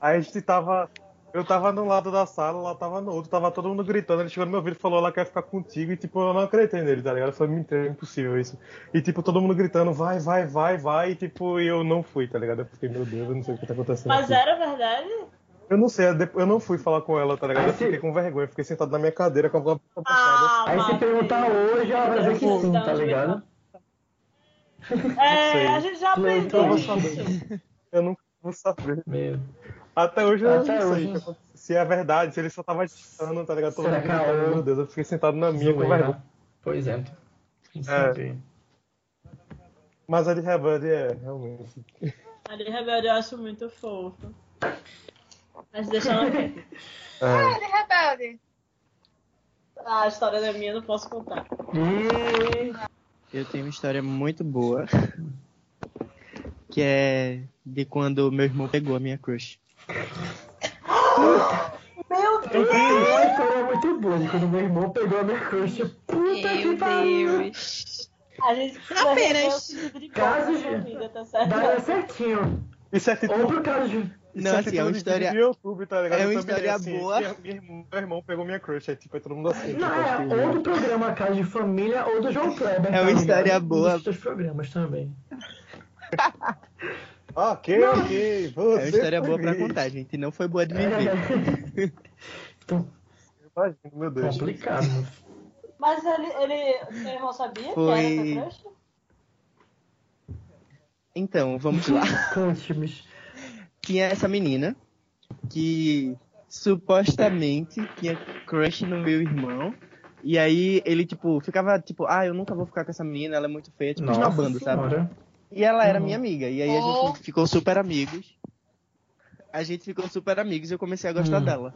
Aí a gente tava. Eu tava num lado da sala, ela tava no outro, tava todo mundo gritando, ele chegou no meu ouvido e falou, ela quer ficar contigo, e tipo, eu não acreditei nele, tá ligado? Eu falei, mentira, é impossível isso. E tipo, todo mundo gritando, vai, vai, vai, vai, e tipo, eu não fui, tá ligado? Eu fiquei, meu Deus, eu não sei o que tá acontecendo. Mas aqui. era verdade? Eu não sei, eu não fui falar com ela, tá ligado? Eu fiquei com vergonha, fiquei sentado na minha cadeira com a boca. Ah, Aí se perguntar hoje, ela vai dizer que sim, tá ligado? É, a gente já aprendeu Eu vou isso. saber. Eu nunca vou saber. Meu. Até hoje eu Até não sei hoje. aconteceu. se é verdade, se ele só tava ditando, tá ligado? Todo Será mundo que é gritando, meu Deus, eu fiquei sentado na minha com vergonha. Pois é. Sabe? Mas a de Rebelde é, realmente. A de rebelde eu acho muito fofo. Mas deixa ela aqui. É. Ah, de rebelde. A história da minha não posso contar. Eu tenho uma história muito boa. Que é de quando meu irmão pegou a minha crush. Meu Eu tenho uma história muito boa quando meu irmão pegou a minha crush. Puta que Meu pariu. Deus. A gente Apenas. precisa de Caso na de- vida, tá certo? Daria certinho. Isso é título, Outro caso de... isso Não, é assim, título é uma de história- YouTube, tá ligado? é uma história assim, boa. Minha, minha irmã- meu irmão pegou minha crush, aí tipo, é todo mundo assim. Não, tipo, é assim, ou do programa Casa de Família ou do João Kleber. É uma tá história ligado? boa. Um dos dois programas também. Ok, ok. Você É uma história boa pra contar, gente. Não foi boa de viver. É. Então, Imagina, meu Deus. complicado. Mas ele, ele, seu irmão sabia Foi- que era crush? Então, vamos lá. Tinha essa menina que supostamente tinha crush no meu irmão. E aí ele, tipo, ficava tipo, ah, eu nunca vou ficar com essa menina, ela é muito feia, tipo, esnobando, sabe? E ela era Uhum. minha amiga. E aí a Oh. gente ficou super amigos. A gente ficou super amigos e eu comecei a gostar Hum. dela.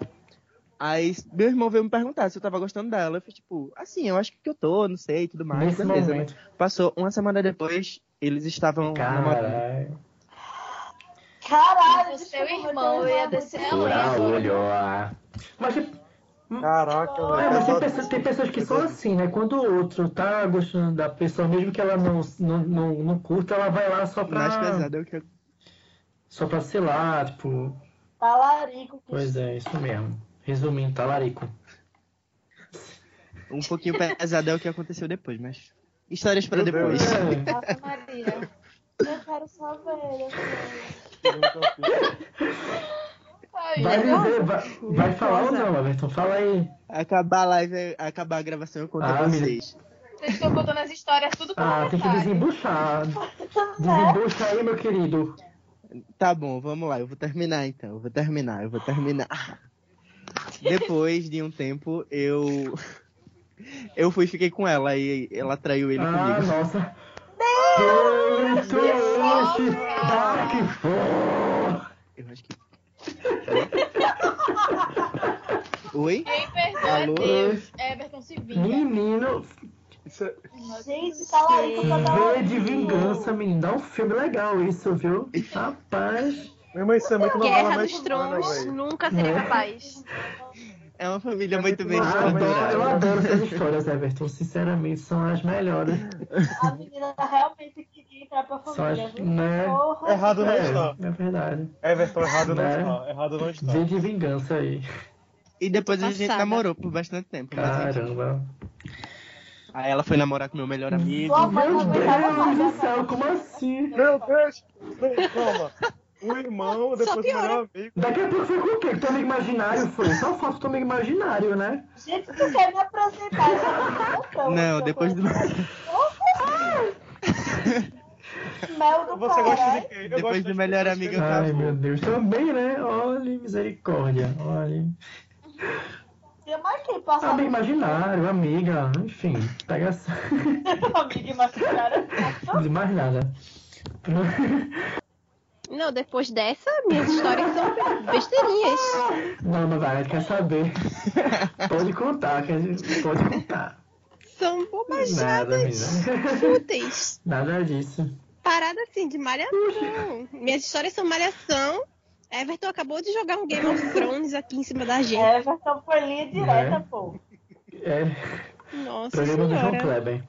Aí meu irmão veio me perguntar se eu tava gostando dela. Eu falei, tipo, assim, eu acho que eu tô, não sei, tudo mais. Nesse beleza, né? momento. Passou uma semana depois, eles estavam namorando. Caralho. Caralho, O seu irmão meu ia descer a lenha. olho. ah. Mas, tipo, Caraca, é, velho. mas tem, pessoas, tem pessoas que são assim, né? Quando o outro tá gostando da pessoa, mesmo que ela não, não, não, não curta, ela vai lá só pra. Mais pesado é o que. Só pra, sei lá, tipo. Talarico. Pois é, isso mesmo. Resumindo, talarico. Um pouquinho pesado é o que aconteceu depois, mas. Histórias pra Meu depois. É, Maria. Eu quero saber. eu quero. Ai, vai dizer, vai, vai falar ou não, Everton? Fala aí. Acabar a live, acabar a gravação, eu conto Ah, vocês. Vocês estão contando as histórias tudo com Ah, tem que desembuchar. Desembucha aí, meu querido. Tá bom, vamos lá, eu vou terminar então. Eu vou terminar, eu vou terminar. Depois de um tempo, eu. Eu fui e fiquei com ela e ela traiu ele Ah, comigo. nossa. Muito hoje, Dark Four. Eu acho que. Oi? Quem perdeu Alô? é Deus. Everton se vinga. Menino, Isso é- Gente, talarico pra dar V de vingança, menino. Dá um filme legal isso, viu? Rapaz. Meu irmão, isso é muito novela Guerra dos Tronos, nunca seria Né? capaz. É uma família muito bem Ah, eu adoro, eu estruturada. adoro essas histórias, Everton. Sinceramente, são as melhores. A menina realmente queria entrar pra família, as, né? Porra. Errado não É, está. é verdade. Everton, errado não Né? está. Errado não está. V de vingança aí. E depois a gente Passada. namorou por bastante tempo. Caramba. Aí ela foi namorar com meu melhor amigo. Sua mãe Meu Deus do céu, como assim? Meu Deus! Calma. O irmão, depois o melhor amigo. Daqui a pouco foi com o quê? Teu amigo imaginário foi? Só teu amigo imaginário, né? Gente, tu quer me apresentar essa então, Não, depois do. Mel do Você gosta de quem? Eu Depois gosto do melhor amigo, Ai, meu Deus. Também, né? Olha, misericórdia. Olha. Tinha mais quem passar Amigo imaginário, amiga, enfim. Pega essa. amigo imaginário. Não diz mais nada. Não, depois dessa, minhas histórias são besteirinhas. Não, não vai, quer saber. Pode contar, quer dizer, pode contar. São Nada, bobajadas fúteis. Nada disso. Parada assim, de malhação. Minhas histórias são malhação. Everton acabou de jogar um Game of Thrones aqui em cima da gente. Everton foi linha direta, É. pô. É, Nossa programa do João senhora. Kleber.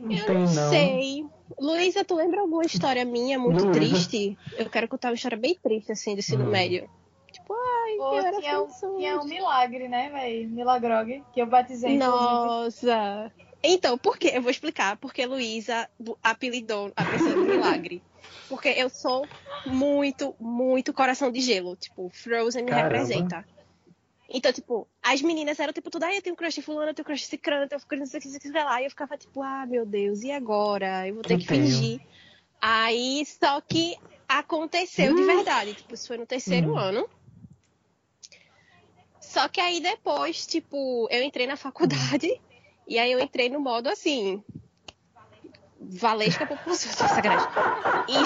Não Eu tem não não. sei. Luísa, tu lembra alguma história minha muito Luísa. triste? Eu quero contar uma história bem triste, assim, do ensino Hum. médio. Tipo, ai, Pô, eu era tinha, um, função. tinha um milagre, né, velho? Milagrog, que eu batizei, inclusive. Nossa! Então, por quê? Eu vou explicar. Porque Luísa apelidou a pessoa do milagre. Porque eu sou muito, muito coração de gelo. Tipo, Frozen me Caramba. representa. Então, tipo, as meninas eram tipo, tudo, ai, eu tenho crush fulano, eu tenho crush cicrano, eu tenho crush em sei sei lá. E eu ficava tipo, ah, meu Deus, e agora? Eu vou ter que tenho. fingir. Aí, só que aconteceu de verdade. Tipo, isso foi no terceiro Hum. ano. Só que aí depois, tipo, eu entrei na faculdade e aí eu entrei no modo assim. Valesca Popozuda, sacanagem. E...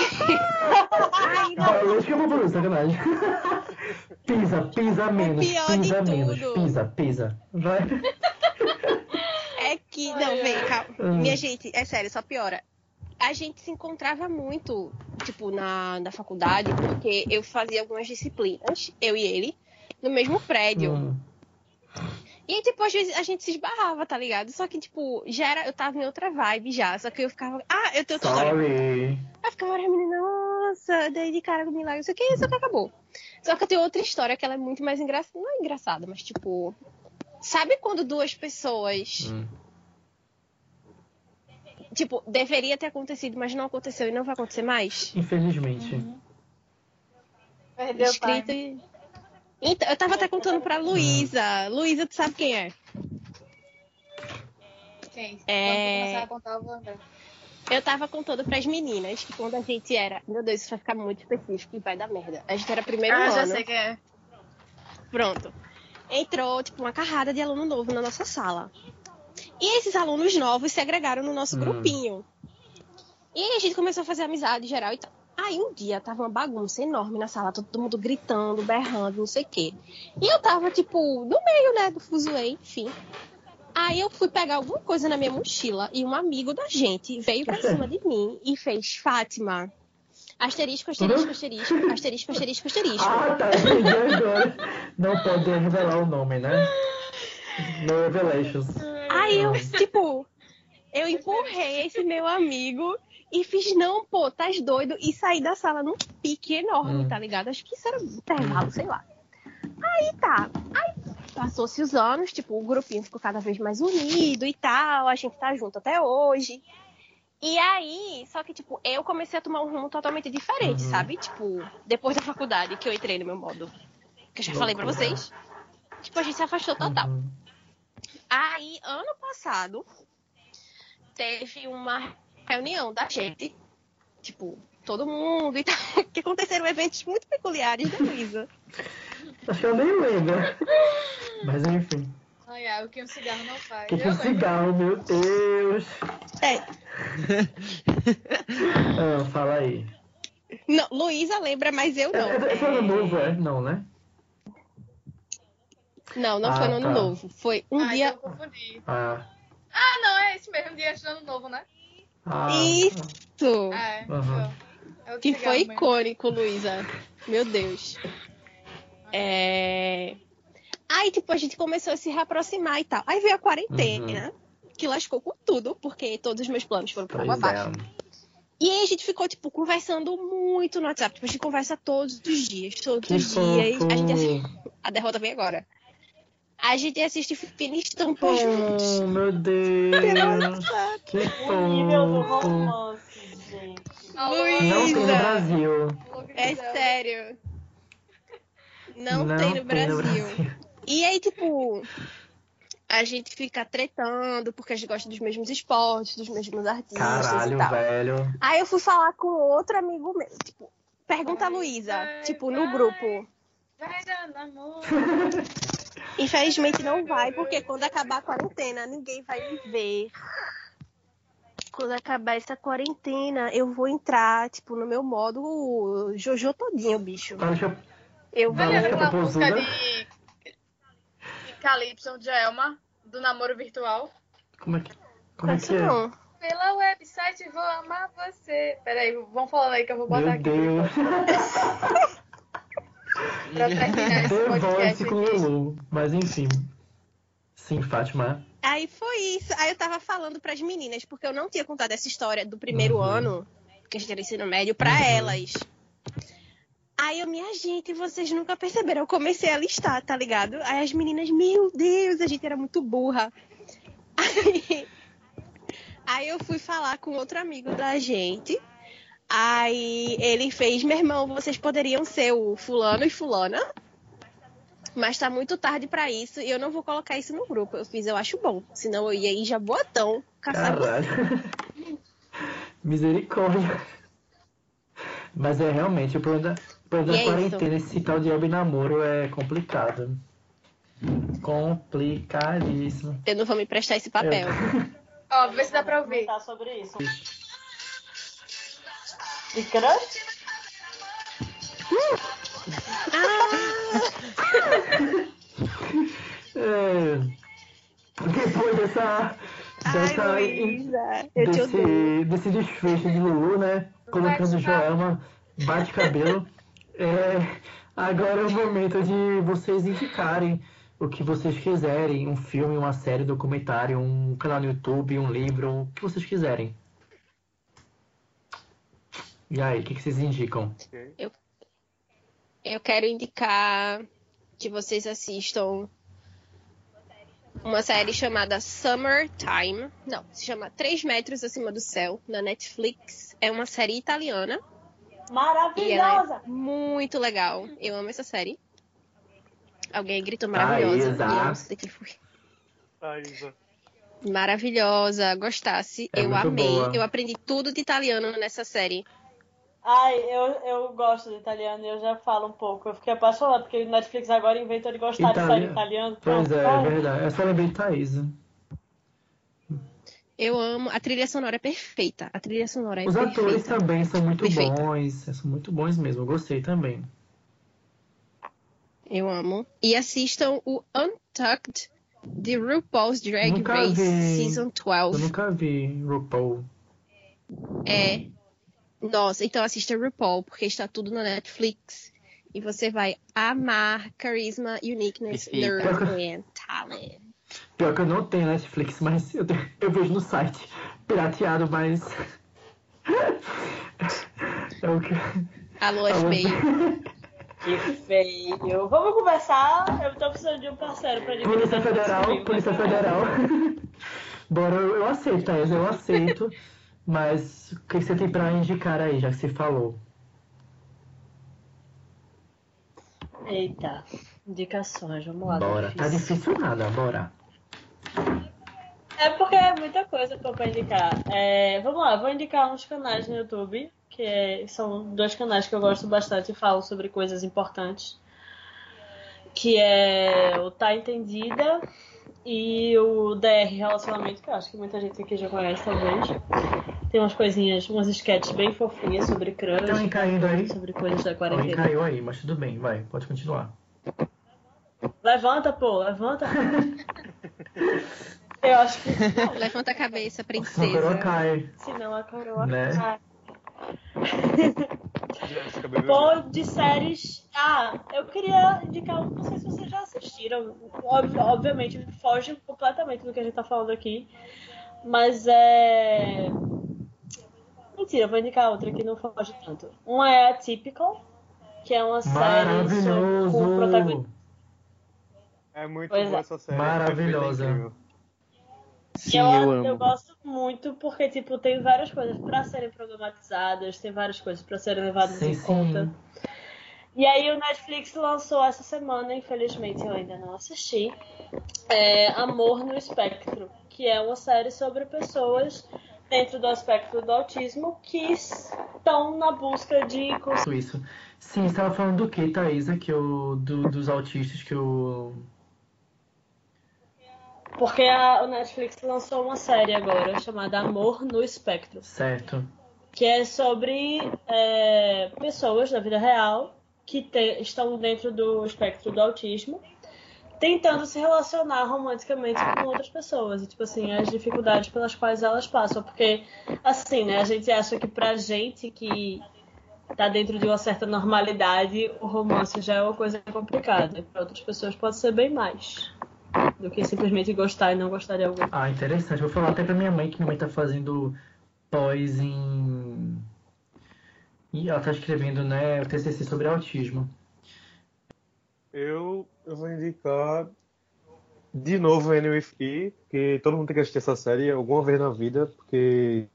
Ai, não. Valesca Popozuda, sacanagem. Pisa, pisa menos, pior de pisa menos, tudo. pisa, pisa. Vai. É que, não, vem, calma. Minha gente, é sério, só piora. A gente se encontrava muito, tipo, na, na faculdade, porque eu fazia algumas disciplinas, eu e ele, no mesmo prédio. Hum. E aí, tipo, às vezes a gente se esbarrava, tá ligado? Só que, tipo, já era, eu tava em outra vibe já. Só que eu ficava, ah, eu tenho história. Sorry. Aí eu ficava, olha, menina, nossa, daí de cara com milagre, não sei o que, isso que acabou. Só que eu tenho outra história que ela é muito mais engraçada. Não é engraçada, mas tipo. Sabe quando duas pessoas, Hum. tipo, deveria ter acontecido, mas não aconteceu e não vai acontecer mais? Infelizmente. Perdeu o Escrito time. Então, eu tava até contando pra Luísa. Luísa, tu sabe quem é? Quem? É. Quando começar a contar, eu vou. Eu tava contando pras meninas que quando a gente era. Meu Deus, isso vai ficar muito específico e vai dar merda. A gente era primeiro Ah, ano. já sei quem é. Pronto. Entrou, tipo, uma carrada de aluno novo na nossa sala. E esses alunos novos se agregaram no nosso Hum. grupinho. E a gente começou a fazer amizade geral e tal. Aí um dia tava uma bagunça enorme na sala, todo mundo gritando, berrando, não sei o quê. E eu tava, tipo, no meio, né, do fuzuê, enfim. Aí eu fui pegar alguma coisa na minha mochila e um amigo da gente veio pra cima de mim e fez Fátima. Asterisco, asterisco, asterisco, asterisco, asterisco, asterisco. Ah, tá, entendi agora. Não pode revelar o nome, né? No Revelations. Aí eu, tipo, eu empurrei esse meu amigo e fiz, não, pô, tá doido, e saí da sala num pique enorme, Hum. tá ligado? Acho que isso era um intervalo, sei lá. Aí tá. Aí passou-se os anos, tipo, o grupinho ficou cada vez mais unido e tal, a gente tá junto até hoje. E aí, só que, tipo, eu comecei a tomar um rumo totalmente diferente, Uhum. sabe? Tipo, depois da faculdade que eu entrei no meu modo. Que eu já falei pra vocês. Tipo, a gente se afastou total. Uhum. Aí, ano passado, teve uma reunião da gente, tipo, todo mundo e tal, que aconteceram eventos muito peculiares da Luísa. Acho que eu nem lembro. Mas enfim. Ai, ai, o que um cigarro não faz. Que Eu que um cigarro, meu Deus. É, Ah, fala aí. não, Luísa lembra, mas eu É, não. é, foi ano É, novo, é? Não, né? Não, não Ah, foi no ano tá. novo. Foi um Ah, dia. eu confundi. Ah. Ah, não, é esse mesmo dia antes do ano novo, né? Ah Isso! É. Aham. É outro Que foi icônico, Luísa. Meu Deus. É... Aí, tipo, a gente começou a se reaproximar e tal. Aí veio a quarentena, que lascou com tudo, porque todos os meus planos foram Pois abaixo. é. E aí a gente ficou, tipo, conversando muito no WhatsApp. Tipo, a gente conversa todos os dias, todos Que os dias. A gente assiste... A derrota vem agora. A gente assiste Fina Estampa juntos. Oh, meu Deus. Que O nível do fofo. romance, gente. Não tem no Luísa! Brasil. É sério. Não, tem no Brasil. E aí, tipo, a gente fica tretando porque a gente gosta dos mesmos esportes, dos mesmos artistas Caralho, e tal. velho. Aí eu fui falar com outro amigo meu, tipo, pergunta a Luísa, vai, tipo, no vai. grupo. Vai dando amor. Infelizmente não vai, porque quando acabar a quarentena, ninguém vai me ver. Quando acabar essa quarentena, eu vou entrar, tipo, no meu modo Jojo todinho, bicho. Deixa eu- Eu vou. Valesca aquela música de, de Calypso, de Elma, do namoro virtual? Como é que, como é, que é? não. Pela website vou amar você. Peraí, vamos falando aí que eu vou botar Meu aqui. Deus. Pra terminar esse podcast com aqui. Lulu. Mas enfim. Sim, Fátima. Aí foi isso. Aí eu tava falando pras meninas, porque eu não tinha contado essa história do primeiro Uhum. ano, que a gente era ensino médio, pra Uhum. elas. Aí eu, minha gente, vocês nunca perceberam. Eu comecei a listar, tá ligado? Aí as meninas, meu Deus, a gente era muito burra. Aí, aí eu fui falar com outro amigo da gente. Aí ele fez, meu irmão, vocês poderiam ser o fulano e fulana. Mas tá muito tarde pra isso e eu não vou colocar isso no grupo. Eu fiz, eu acho bom. Senão eu ia ir já botão caçar. Caralho. Misericórdia. Mas é realmente, o problema da, o problema da é quarentena, esse tal de namoro é complicado. Complicadíssimo. Eu não vou me prestar esse papel. Ó, vê se dá pra ouvir. Sobre isso. De crush? É, depois dessa. dessa Ai, desse, desse desfecho de Lulu, né? Colocando Joelma, bate cabelo. É, agora é o momento de vocês indicarem o que vocês quiserem. Um filme, uma série, documentário, um canal no YouTube, um livro, o que vocês quiserem. E aí, o que, que vocês indicam? Eu quero indicar que vocês assistam uma série chamada Summertime. Não, se chama Três Metros Acima do Céu, na Netflix. É uma série italiana e ela Maravilhosa! é muito legal. Eu amo essa série. Alguém gritou maravilhosa. Thaísa. E eu foi. Thaísa. Maravilhosa, gostasse. É eu amei. boa. Eu aprendi tudo de italiano nessa série. Ai, eu, eu gosto de italiano e eu já falo um pouco. Eu fiquei apaixonada porque o Netflix agora inventou de gostar de série Italiano. italiano. Pois é, é verdade. Eu só lembrei de Thaísa. Eu amo. A trilha sonora é perfeita. A trilha sonora é Os perfeita. atores também são muito Perfeito. bons. São muito bons mesmo. Eu gostei também. Eu amo. E assistam o Untucked de RuPaul's Drag Nunca Race vi. Season Eu 12. nunca vi RuPaul. É. Nossa, então assista RuPaul, porque está tudo na Netflix. E você vai amar Charisma, Uniqueness. Nerd and Talent. Pior que eu não tenho Netflix, mas eu, tenho- eu vejo no site. Pirateado, mas. É o que. Alô, Alô, FBI. que feio. Vamos conversar. Eu tô precisando de um parceiro pra dividir Polícia Federal. Polícia Federal. Bora, eu, eu aceito, Thaís, eu aceito. Mas o que você tem pra indicar aí, já que você falou? Eita, indicações, vamos lá. Bora. Tá difícil nada, bora. É porque é muita coisa pô, pra indicar. É, vamos lá, vou indicar uns canais no YouTube, que é- são dois canais que eu gosto bastante e falam sobre coisas importantes. Que é o Tá Entendida e o DR Relacionamento, que eu acho que muita gente aqui já conhece, talvez. Tem umas coisinhas, umas sketches bem fofinhas sobre crush, Tem alguém caindo aí? sobre coisas da Alguém quarentena. caiu aí, mas tudo bem, vai, pode continuar. Levanta, pô, levanta. eu acho que Levanta a cabeça, Senão a coroa princesa. cai. senão a coroa Né? cai. Bom, de séries. Ah, eu queria indicar, um, não sei se vocês já assistiram. Ob- obviamente, foge completamente do que a gente tá falando aqui. Mas é. Mentira, eu vou indicar outra que não foge tanto. Uma é a Typical, que é uma série sobre- com o protagonista. Maravilhoso! É muito Pois boa é. essa série. Maravilhosa. Sim, eu, eu eu amo. gosto muito porque, tipo, tem várias coisas pra serem problematizadas, tem várias coisas pra serem levadas Sim, em sim. conta. E aí o Netflix lançou essa semana, infelizmente eu ainda não assisti, é Amor no Espectro, que é uma série sobre pessoas dentro do espectro do autismo que estão na busca de Isso. Sim, você estava falando do que, Thaisa? Que o, do- dos autistas que o. porque a, o Netflix lançou uma série agora chamada Amor no Espectro. Certo. que é sobre é, pessoas da vida real que te- estão dentro do espectro do autismo, tentando se relacionar romanticamente com outras pessoas e tipo assim as dificuldades pelas quais elas passam, porque assim, né, a gente acha que pra gente que tá dentro de uma certa normalidade, o romance já é uma coisa complicada, para outras pessoas pode ser bem mais do que simplesmente gostar e não gostar de alguém. Ah, interessante. Vou falar até pra minha mãe, que minha mãe tá fazendo pós em. E ela tá escrevendo, né, o TCC sobre autismo. Eu, eu vou indicar de novo Annie with E, que todo mundo tem que assistir essa série alguma vez na vida, porque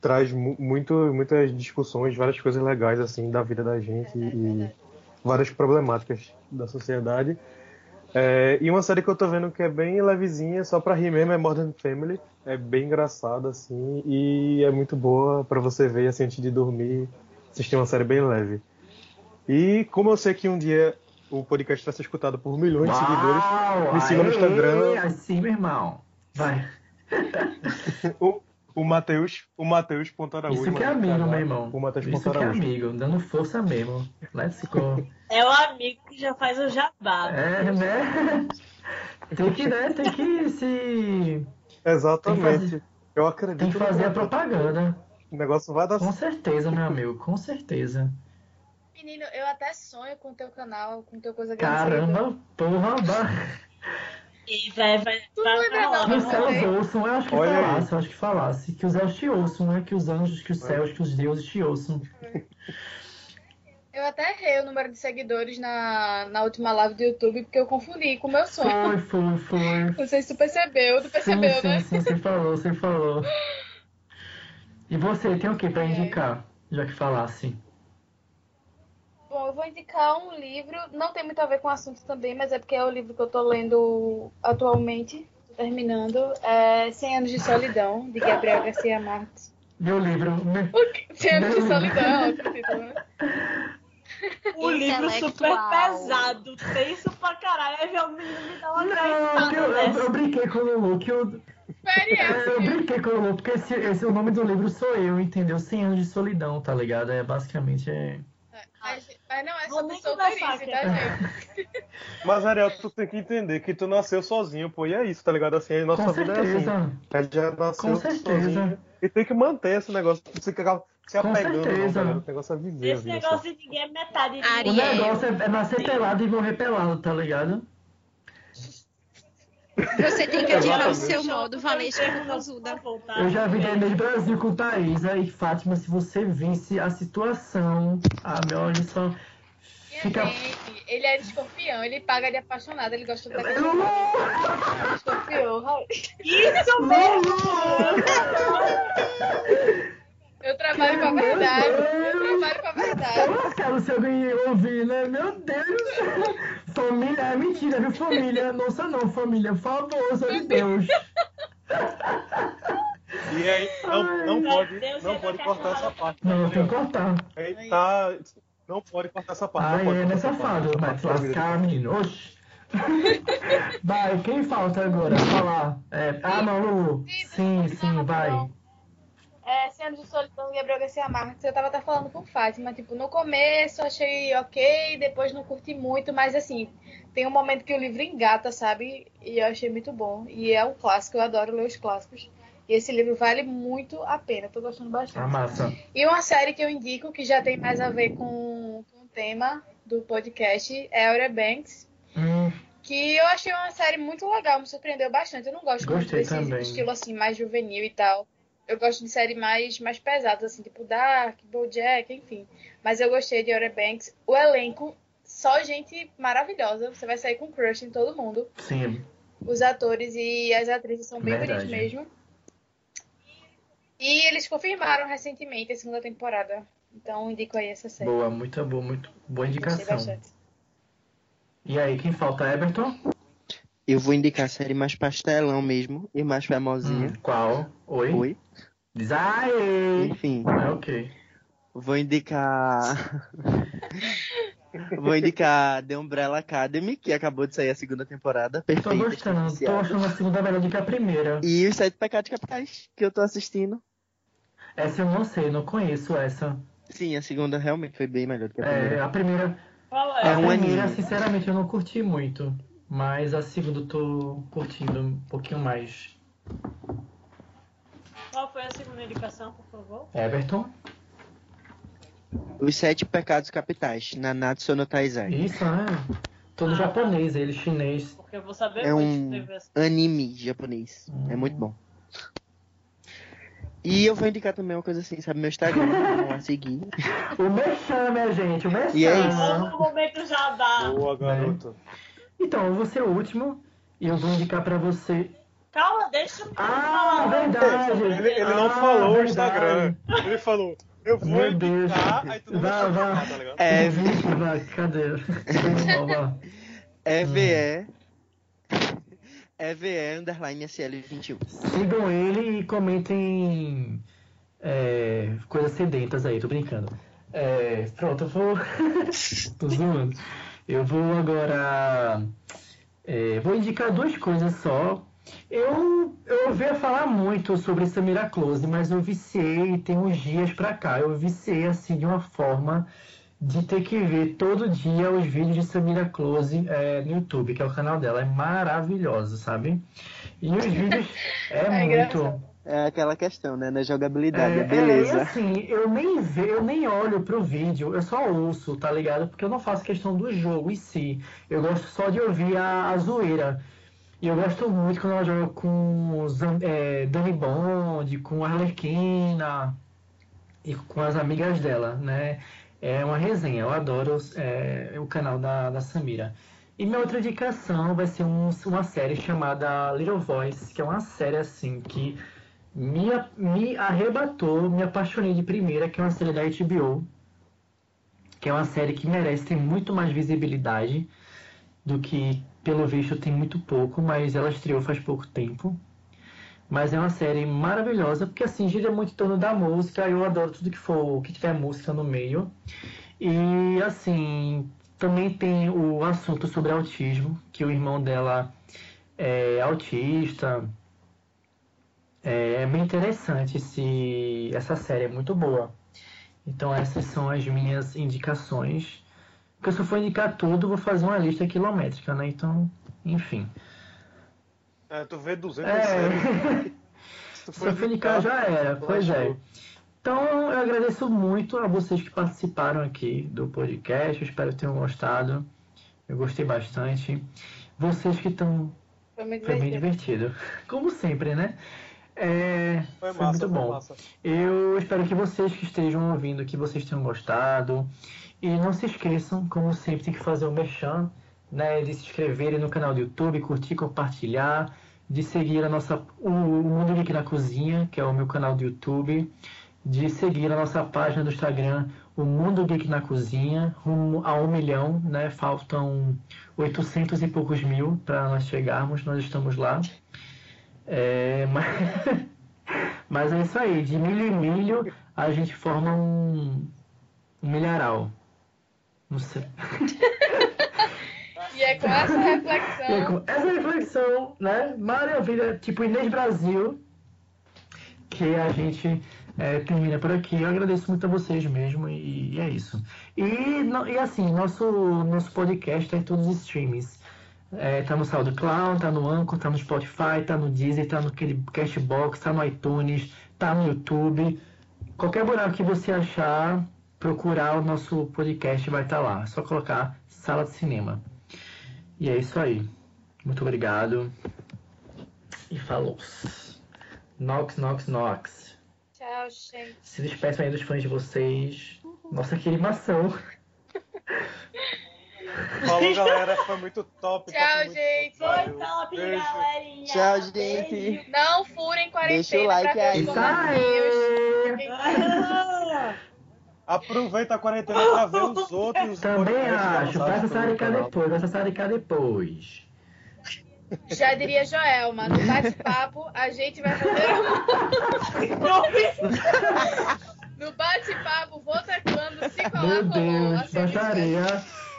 traz mu- muito, muitas discussões, várias coisas legais assim da vida da gente e várias problemáticas da sociedade. É, e uma série que eu tô vendo que é bem levezinha, só pra rir mesmo, é Modern Family. É bem engraçada, assim, e é muito boa pra você ver assim, antes de dormir, assistir uma série bem leve. E como eu sei que um dia o podcast vai ser escutado por milhões de seguidores, Uau, me siga no Instagram. Assim, meu irmão. Vai. o, O Matheus, o Matheus. Isso que é amigo, meu irmão. O Matheus Isso que é amigo, dando força mesmo. Let's go. É o amigo que já faz o jabá. É, né? Tem que, né? Tem que se. Exatamente. Eu acredito. Tem que fazer a propaganda. O negócio vai dar Com certeza, meu amigo, com certeza. Menino, eu até sonho com o teu canal, com o teu coisa grande. Caramba, porra, E vai, vai, Tu vai, lembra vai, não, que os céus ouçam, eu acho que Olha aí. falasse, eu acho que falasse. Que os céus te ouçam, né? Que os anjos, que os céus, que os deuses te ouçam. Eu até errei o número de seguidores na, na última live do YouTube, porque eu confundi com o meu sonho. Foi, foi, foi. Não sei se tu percebeu, tu percebeu, sim, né? sim, sim, você falou, você falou. E você, tem o que pra indicar? Já que falasse. Bom, eu vou indicar um livro, não tem muito a ver com o assunto também, mas é porque é o livro que eu tô lendo atualmente, tô terminando. É 100 Anos de Solidão, de Gabriel Garcia Marques. Meu livro. me- 100 Anos de Meu Solidão, é outro título, né? O livro super pesado, tenso pra caralho. Aí vem o menino me dá uma Não, acreditada eu, eu, eu brinquei com o Lulu que eu, Experiência. eu brinquei com o Lulu, porque esse, esse, o nome do livro sou eu, entendeu? 100 anos de solidão, tá ligado? É basicamente é. Mas, mas não é conversar solteirice, aqui. tá, gente? Mas, Ariel, tu tem que entender que tu nasceu sozinho, pô. E é isso, tá ligado? Assim, a nossa Com vida é assim. certeza. A gente já nasceu Com certeza. sozinho. E tem que manter esse negócio. Você ficar se Com apegando, não, certeza. tá ligado? O negócio é viver a Esse vida. negócio de ninguém é metade de O negócio é, é nascer pelado e morrer pelado, tá ligado? Você tem que ativar o seu modo Valesca Popozuda. Eu já vi Inês Brasil com Thaisa e Fátima, se você visse a situação, a minha olha só. Minha Fica. gente, ele é de escorpião, ele paga de apaixonado, ele gosta de Lulu! escorpião. Isso mesmo! Eu trabalho com a verdade, eu trabalho com a verdade. Marcelo, se alguém ouvir, né? Meu Deus! Família, é mentira, viu, família? Nossa, não, família, famosa de Deus. E aí, não, não pode, Deus, não pode cortar essa parte. Não, tem que cortar. Aí tá. Não pode cortar essa parte. Ai, não é essa vai te lascar, menino. Oxi. Vai, quem falta agora? Falar. É, ah, não, Lulu. Sim, sim, vai. É, Cena de Solidão do Gabriel Garcia Marques, eu tava até falando com Fátima, tipo, no começo achei ok, depois não curti muito, mas assim, tem um momento que o livro engata, sabe? E eu achei muito bom. E é um clássico, eu adoro ler os clássicos. E esse livro vale muito a pena, tô gostando bastante. massa. E uma série que eu indico, que já tem mais a ver com, com o tema do podcast, é Outer Banks. Hum, Que eu achei uma série muito legal, me surpreendeu bastante. Eu não gosto muito desse também. estilo assim, mais juvenil e tal. Eu gosto de série mais, mais pesadas, assim, tipo Dark, Bojack, enfim. Mas eu gostei de Outer Banks. O elenco, só gente maravilhosa. Você vai sair com crush em todo mundo. sim. Os atores e as atrizes são bem Verdade. bonitos mesmo. E eles confirmaram recentemente a segunda temporada. Então indico aí essa série. Boa, muito boa, muito boa indicação. E aí, quem falta? Everton? Eu vou indicar a série mais pastelão mesmo e mais famosinha. Hum, qual? Oi? Oi? Diz aê! Enfim, É ok. vou indicar. vou indicar The Umbrella Academy, que acabou de sair a segunda temporada. Tô Perfeita. gostando, tô achando a segunda melhor do que a primeira. E os Sete Pecados Capitais, que eu tô assistindo. Essa eu não sei, não conheço essa. Sim, a segunda realmente foi bem melhor do que a É, primeira. a primeira, Qual É é? a primeira, anime. sinceramente, eu não curti muito. Mas a segunda eu tô curtindo um pouquinho mais. Qual foi a segunda indicação, por favor? Everton? Os Sete Pecados Capitais, Nanatsu no Taizai. Isso, né? Todo japonês, ele chinês. Porque eu vou saber É um anime japonês. É muito bom. E eu vou indicar também uma coisa assim, sabe? Meu Instagram, vão lá seguir. O minha gente, o Merchan. E é isso. No momento jabá. Boa, garoto. Então, eu vou ser o último e eu vou indicar pra você. Calma, deixa eu Ah, falar. verdade! Ele, ele não Ah, falou o verdade. Instagram. Ele falou, eu vou Meu Deus. indicar, aí tu não Vai, deixou vai. falar, tá ligado? É vai, cadê? Vamos lá. EVE. EVE underline SL21. Sigam ele e comentem é, coisas sedentas aí, tô brincando. É, pronto, eu vou. tô zoando. Eu vou agora. é, vou indicar duas coisas só. Eu, eu ouvia falar muito sobre Samira Close, mas eu viciei tem uns dias pra cá. Eu viciei assim de uma forma de ter que ver todo dia os vídeos de Samira Close é, no YouTube, que é o canal dela. É maravilhoso, sabe? E os vídeos é, É muito. engraçado. É aquela questão, né? Na jogabilidade, É, a beleza. é, e assim, eu nem ve, eu nem olho pro vídeo, eu só ouço, tá ligado? Porque eu não faço questão do jogo em si. Eu gosto só de ouvir a, a zoeira. E eu gosto muito quando ela joga com Zan- é, Dani Bond, com a Arlequina e com as amigas dela, né? É uma resenha, eu adoro é, o canal da, da Samira. E minha outra indicação vai ser um- uma série chamada Little Voice, que é uma série assim que me, me arrebatou, me apaixonei de primeira, que é uma série da HBO, que é uma série que merece ter muito mais visibilidade do que, pelo visto, tem muito pouco, mas ela estreou faz pouco tempo. Mas é uma série maravilhosa, porque assim, gira muito em torno da música, eu adoro tudo que for, que tiver música no meio. E assim, também tem o assunto sobre autismo, que o irmão dela é autista. É, é bem interessante esse, essa série, é muito boa. Então essas são as minhas indicações. Porque se eu for indicar tudo, vou fazer uma lista quilométrica, né? Então, enfim. É, tu vê 200 É, séries. Se tu se eu for indicar já era, pois é. Então eu agradeço muito a vocês que participaram aqui do podcast. Eu espero que tenham gostado. Eu gostei bastante. Vocês que estão Foi Foi bem divertido. divertido. Como sempre, né? É, Foi foi, massa, muito foi bom. massa. Eu espero que vocês que estejam ouvindo, que vocês tenham gostado. E não se esqueçam, como sempre, tem que fazer o merchan, né? De se inscreverem no canal do YouTube, curtir, compartilhar, de seguir a nossa, o, o Mundo Geek na Cozinha, que é o meu canal do YouTube, de seguir a nossa página do Instagram, o Mundo Geek na Cozinha, rumo a um milhão, né? Faltam 800 e poucos mil para nós chegarmos, nós estamos lá. É, mas, mas é isso aí, de milho em milho a gente forma um, um milharal. Não sei. E é com essa E é reflexão. com essa reflexão, né? Maravilha, tipo Inês Brasil, que a gente é, termina por aqui. Eu agradeço muito a vocês mesmo e, e é isso. E, no- e assim, nosso, nosso podcast tá em todos os streams. É, tá no SoundCloud, tá no Anchor, tá no Spotify, tá no Deezer, tá no Cashbox, tá no iTunes, tá no YouTube. Qualquer buraco que você achar, procurar o nosso podcast vai estar lá. É só colocar Sala de Cinema. E é isso aí. Muito obrigado. E falou. Nox, Nox, Nox. Tchau, gente. Se despeçam aí dos fãs de vocês. Nossa, que animação. Falou, galera. Foi muito top. Tchau, muito gente. Foi top, Beijo. galerinha. Tchau, gente. Beijo. Não furem quarentena Deixa o like aí. Isso Aproveita a quarentena pra ver os outros. Também acho. Vai sassaricar canal. depois. Vai sassaricar depois. Já diria Joelma, no bate-papo a gente vai fazer No bate-papo, vou tacando se colar, Meu. Deus. Baixaria.